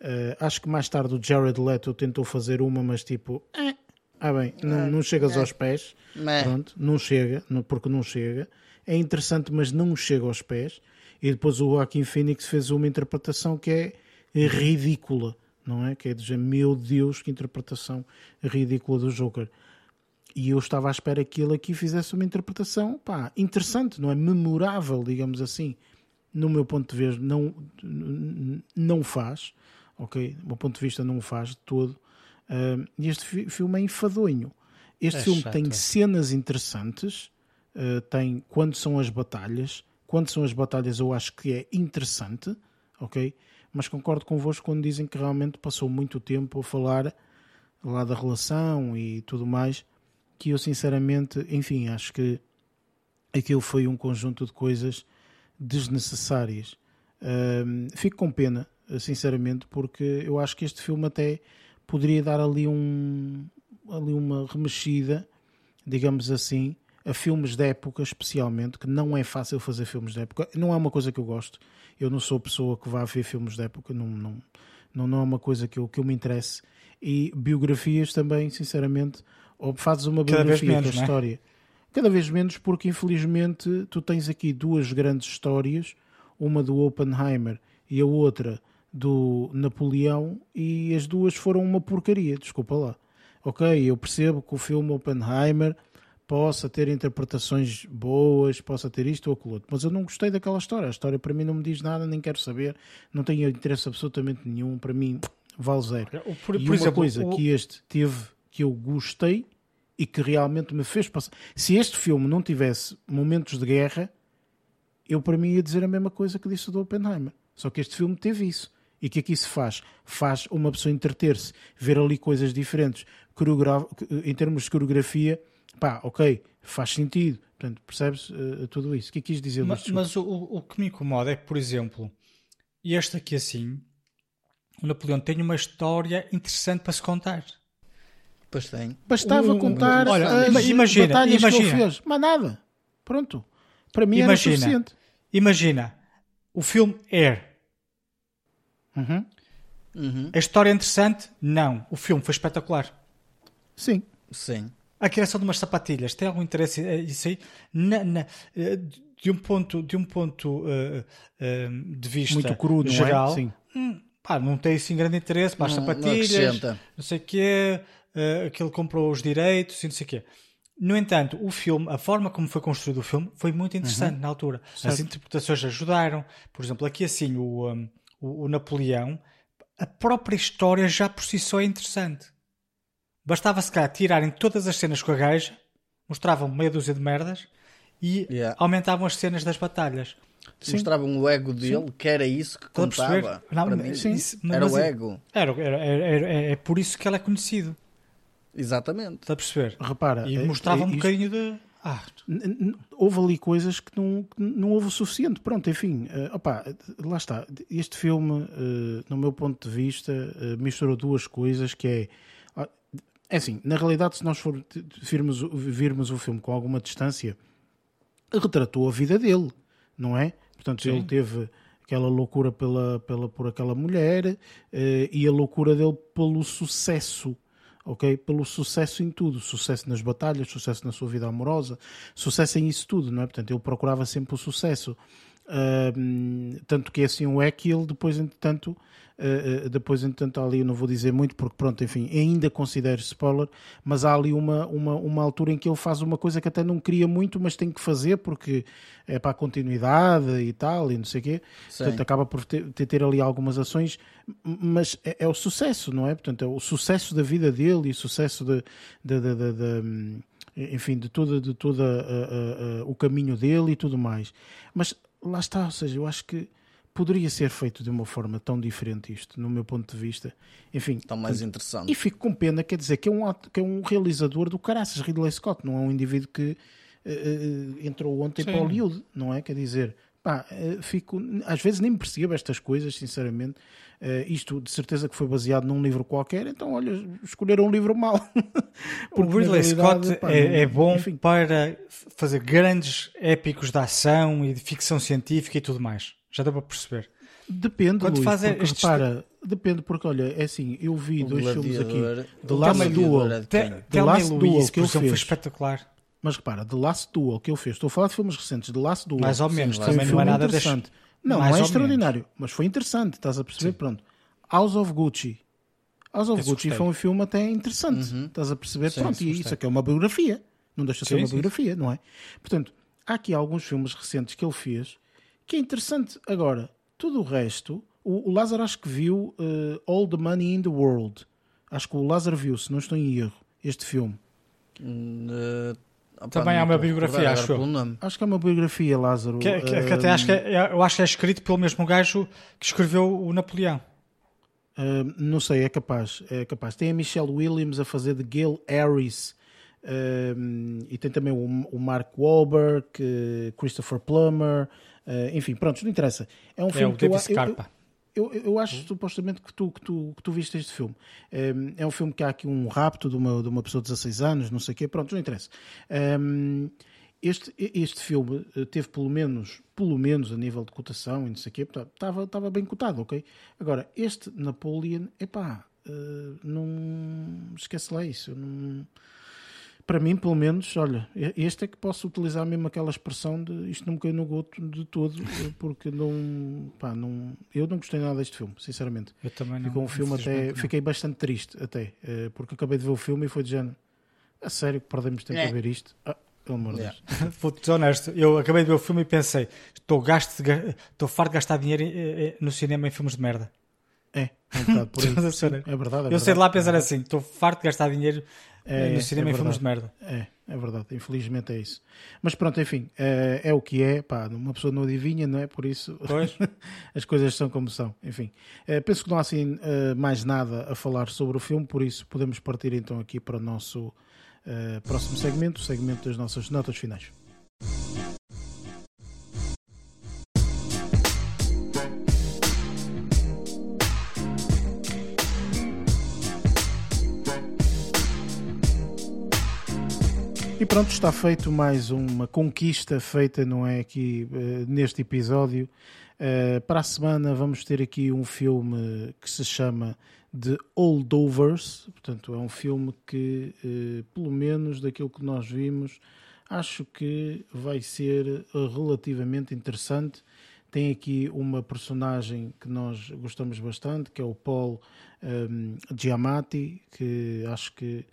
Eh, acho que mais tarde o Jared Leto tentou fazer uma mas tipo eh, ah bem não, não chegas aos pés. pronto não chega porque não chega é interessante mas não chega aos pés e depois o Joaquin Phoenix fez uma interpretação que é ridícula não é que é dizer meu Deus que interpretação ridícula do Joker e eu estava à espera que ele aqui fizesse uma interpretação pá, interessante, não é? Memorável, digamos assim. No meu ponto de vista, não, não faz, ok? Do meu ponto de vista, não faz de todo. E este fi- filme é enfadonho. Este É filme chato, tem é. cenas interessantes, ah, tem quando são as batalhas. Quando são as batalhas, eu acho que é interessante, ok? Mas concordo convosco quando dizem que realmente passou muito tempo a falar lá da relação e tudo mais, que eu sinceramente, enfim, acho que aquilo foi um conjunto de coisas desnecessárias. Ahm, fico com pena, sinceramente, porque eu acho que este filme até poderia dar ali um ali uma remexida, digamos assim, a filmes de época, especialmente, que não é fácil fazer filmes de época. Não é uma coisa que eu gosto. Eu não sou pessoa que vá ver filmes de época, não, não, não, não é uma coisa que eu, que eu me interesse. E biografias também, sinceramente, ou fazes uma Cada biografia menos, com a não é? história. Cada vez menos, porque infelizmente tu tens aqui duas grandes histórias, uma do Oppenheimer e a outra do Napoleão, e as duas foram uma porcaria, desculpa lá. Ok, eu percebo que o filme Oppenheimer possa ter interpretações boas, possa ter isto ou aquilo outro, mas eu não gostei daquela história. A história para mim não me diz nada, nem quero saber, não tenho interesse absolutamente nenhum. Para mim, vale zero. O- Por, e por uma exemplo, coisa o- que este teve que eu gostei e que realmente me fez passar. Se este filme não tivesse momentos de guerra, eu para mim ia dizer a mesma coisa que disse do Oppenheimer. Só que este filme teve isso. E o que aqui se faz? Faz uma pessoa entreter-se, ver ali coisas diferentes. Coreogra- Em termos de coreografia, pá, ok, faz sentido. Portanto, percebes eh, tudo isso? O que é que quis dizer, Mas, mas o, o- que me incomoda é que, por exemplo, este aqui assim, o Napoleão tem uma história interessante para se contar. Pois tem. Bastava Um- contar olha, as ima- imagina, batalhas que imagina. ele fez. Mas nada. Pronto. Para mim Imagina. era suficiente. Imagina, o filme Air. Uhum. Uhum. A história é interessante? Não. O filme foi espetacular. Sim. Sim. A criação de umas sapatilhas, tem algum interesse eh, isso aí? Na- na- eh, de um ponto, de um ponto eh, eh, de vista Muito cru, não geral, é? Sim. hum, pá, não tem assim grande interesse para as Não- não sapatilhas, acrescenta. não sei o quê, eh, que ele comprou os direitos e não sei o quê. No entanto, o filme, a forma como foi construído o filme foi muito interessante na altura. As Certo. interpretações ajudaram. Por exemplo, aqui assim, o, um, o, o Napoleão, a própria história já por si só é interessante. Bastava se calhar tirarem todas as cenas com a gaja, mostravam meia dúzia de merdas e Yeah. aumentavam as cenas das batalhas. Mostravam o ego dele, que era isso que contava. Não, para mim. sim, era o ego. Era, era, era- era- é por isso que ele é conhecido. Exatamente. Está a perceber? Repara. E é- mostrava é um isto- bocadinho de. Ah, houve ali coisas que não, que não houve o suficiente. Pronto, enfim, eh, opá, lá está. Este filme, eh, no meu ponto de vista, eh, misturou duas coisas que é. É assim, na realidade, se nós for, virmos, o- virmos o filme com alguma distância, retratou a vida dele, não é? Portanto, ele teve aquela loucura pela, pela, por aquela mulher eh, e a loucura dele pelo sucesso, ok? Pelo sucesso em tudo, sucesso nas batalhas, sucesso na sua vida amorosa, sucesso em isso tudo, não é? Portanto, ele procurava sempre o sucesso. Ahm, tanto que assim o é que ele depois, entretanto, Uh, uh, depois, entretanto, há ali, eu não vou dizer muito, porque pronto, enfim, ainda considero spoiler, mas há ali uma, uma, uma altura em que ele faz uma coisa que até não queria muito, mas tem que fazer porque é para a continuidade e tal, e não sei o quê. Sim. Portanto, acaba por ter, ter, ali algumas ações, mas é, é o sucesso, não é? Portanto, é o sucesso da vida dele e o sucesso de, de, de, de- de- enfim, de todo, de todo o caminho dele e tudo mais. Mas lá está, ou seja, eu acho que poderia ser feito de uma forma tão diferente isto, no meu ponto de vista. Enfim, Tão mais portanto, interessante. e fico com pena, quer dizer, que é um, ato- que é um realizador do caraças, Ridley Scott, não é um indivíduo que eh, entrou ontem para Hollywood, não é? Quer dizer, pá, eh, fico, às vezes nem percebo estas coisas, sinceramente. Eh, isto de certeza que foi baseado num livro qualquer, então olha, escolheram um livro mau. O Ridley Scott pá, é, não- é bom enfim, para fazer grandes épicos de ação e de ficção científica e tudo mais. Já dá para perceber. Depende, Quando Luís, faz porque estes- repara, depende porque olha, é assim, eu vi O dois filmes aqui, The Last Duel? Thelma Last Duel que ele exemplo, foi espetacular. mas repara, The Last Duel que ele fez, estou a falar de filmes recentes, The Last Duel, Mais ou menos, Sim, foi um também não é filme nada deste. interessante. Não, Mais não é extraordinário, mas foi interessante, estás a perceber? Pronto. House of Gucci. House of Esse Gucci gostei. foi um filme até interessante, estás a perceber? Sim, Pronto, e gostei. isso aqui é uma biografia, não deixa de ser Sim, uma sim, biografia, não é? Portanto, há aqui alguns filmes recentes que ele fez que é interessante. Agora, tudo o resto, o, o Lázaro acho que viu eh, All the Money in the World. Acho que o Lázaro viu, se não estou em erro, este filme. Eh, opá, Também há uma biografia, acho eu. Acho que é uma biografia, Lázaro. Que, que- que até acho que é, eu acho que é escrito pelo mesmo gajo que escreveu o Napoleão. ahm, não sei, é capaz, é capaz. Tem a Michelle Williams a fazer de Gail Harris. e tem também o, o Mark Wahlberg, eh, Christopher Plummer, eh, enfim, pronto, não interessa. É um É filme o que eu, David eu, eu, Scarpa. eu, eu acho supostamente que tu, que, tu, que tu viste este filme. Um, é um filme que há aqui um rapto de uma, de uma pessoa de 16 anos, não sei o quê, pronto, não interessa. Um, este, este filme eh, teve pelo menos, pelo menos a nível de cotação e não sei o quê, estava, estava bem cotado, ok? Agora, este Napoleon, epá, eh, não esquece lá isso, eu não para mim, pelo menos, olha, este é que posso utilizar mesmo aquela expressão de isto não me caiu no goto de todo, porque não, pá, não, eu não gostei nada deste filme, sinceramente. Eu também não. Ficou um filme até, não. fiquei bastante triste até, eh, porque acabei de ver o filme e foi de género, a sério que perdemos tempo É. a ver isto? Ah, pelo amor de. Deus. Vou-te honesto, eu acabei de ver o filme e pensei, estou, gasto de estou farto de gastar dinheiro eh, eh, no cinema em filmes de merda. É, é um Sim, é verdade, é eu sei de lá verdade. pensar assim, estou farto de gastar dinheiro eh, É, no cinema é em filmes de merda. É, é verdade, infelizmente é isso. Mas pronto, enfim, é, é o que é, pá, uma pessoa não adivinha, não é? Por isso as coisas são como são. Enfim, Eh, penso que não há assim eh, mais nada a falar sobre o filme, por isso podemos partir então aqui para o nosso próximo segmento, o segmento das nossas notas finais. E pronto, está feito mais uma conquista feita, não é? Aqui eh, neste episódio. Eh, para a semana vamos ter aqui um filme que se chama The Holdovers. Portanto, é um filme que, eh, pelo menos daquilo que nós vimos, acho que vai ser relativamente interessante. Tem aqui uma personagem que nós gostamos bastante, que é o Paul um, Giamatti, que acho que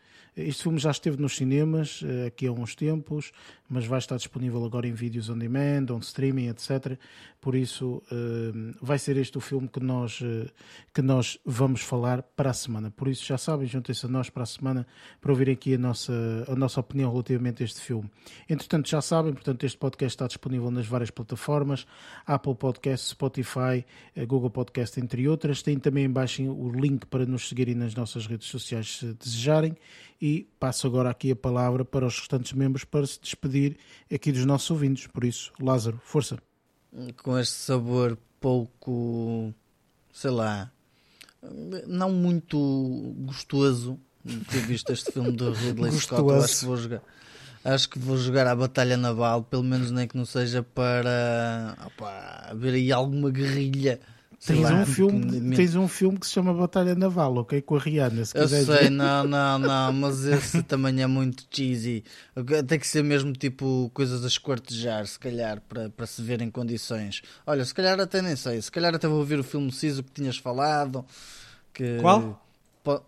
este filme já esteve nos cinemas eh, aqui há uns tempos, mas vai estar disponível agora em vídeos on demand, on streaming, etc. Por isso, eh, vai ser este o filme que nós, eh, que nós vamos falar para a semana. Por isso, já sabem, juntem-se a nós para a semana para ouvir aqui a nossa, a nossa opinião relativamente a este filme. Entretanto, já sabem, portanto, este podcast está disponível nas várias plataformas, Apple Podcast, Spotify, Google Podcast, entre outras. Tem também embaixo o link para nos seguirem nas nossas redes sociais se desejarem e passo agora aqui a palavra para os restantes membros para se despedir aqui dos nossos ouvintes. Por isso, Lázaro, força. Com este sabor pouco, sei lá, não muito gostoso ter visto este filme do Ridley Scott. Eu Acho que vou jogar. Acho que vou jogar a Batalha Naval, pelo menos nem que não seja para opa, ver aí alguma guerrilha Tens, lá, um filme, tens um filme que se chama Batalha Naval, ok? Com a Rihanna, se Eu sei, não, não, não, mas esse também é muito cheesy. Tem que ser mesmo tipo coisas a esquartejar, se calhar, para, para se ver em condições. Olha, se calhar até nem sei, se calhar até vou ver o filme Ciso que tinhas falado. Que... Qual?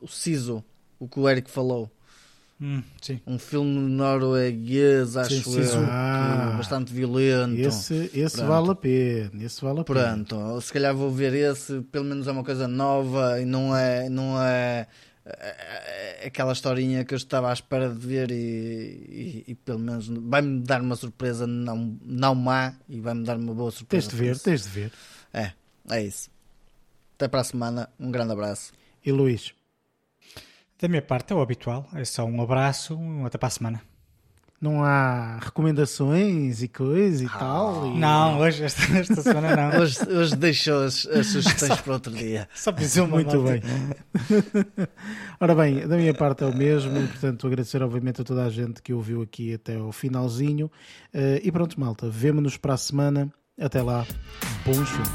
O Ciso, o que o Eric falou. Hum, um filme norueguês, acho sim, sim, eu, ah, bastante violento. Esse, esse vale a pena. Esse vale a Pronto, pena. se calhar vou ver esse, pelo menos é uma coisa nova e não é, não é, é, é aquela historinha que eu estava à espera de ver e, e, e pelo menos vai-me dar uma surpresa não, não má e vai-me dar uma boa surpresa. Tens de ver, tens de ver. É, é isso. Até para a semana, um grande abraço. E Luís? Da minha parte é o habitual, é só um abraço, até para a semana. Não há recomendações e coisas e ah, tal? E... Não, hoje, esta, esta semana não. hoje, hoje deixou as, as sugestões para outro dia. Só pisou Muito bem. Ora bem, da minha parte é o mesmo, portanto agradecer obviamente a toda a gente que ouviu aqui até o finalzinho. Uh, e pronto, malta, vemo-nos para a semana. Até lá, bons filmes.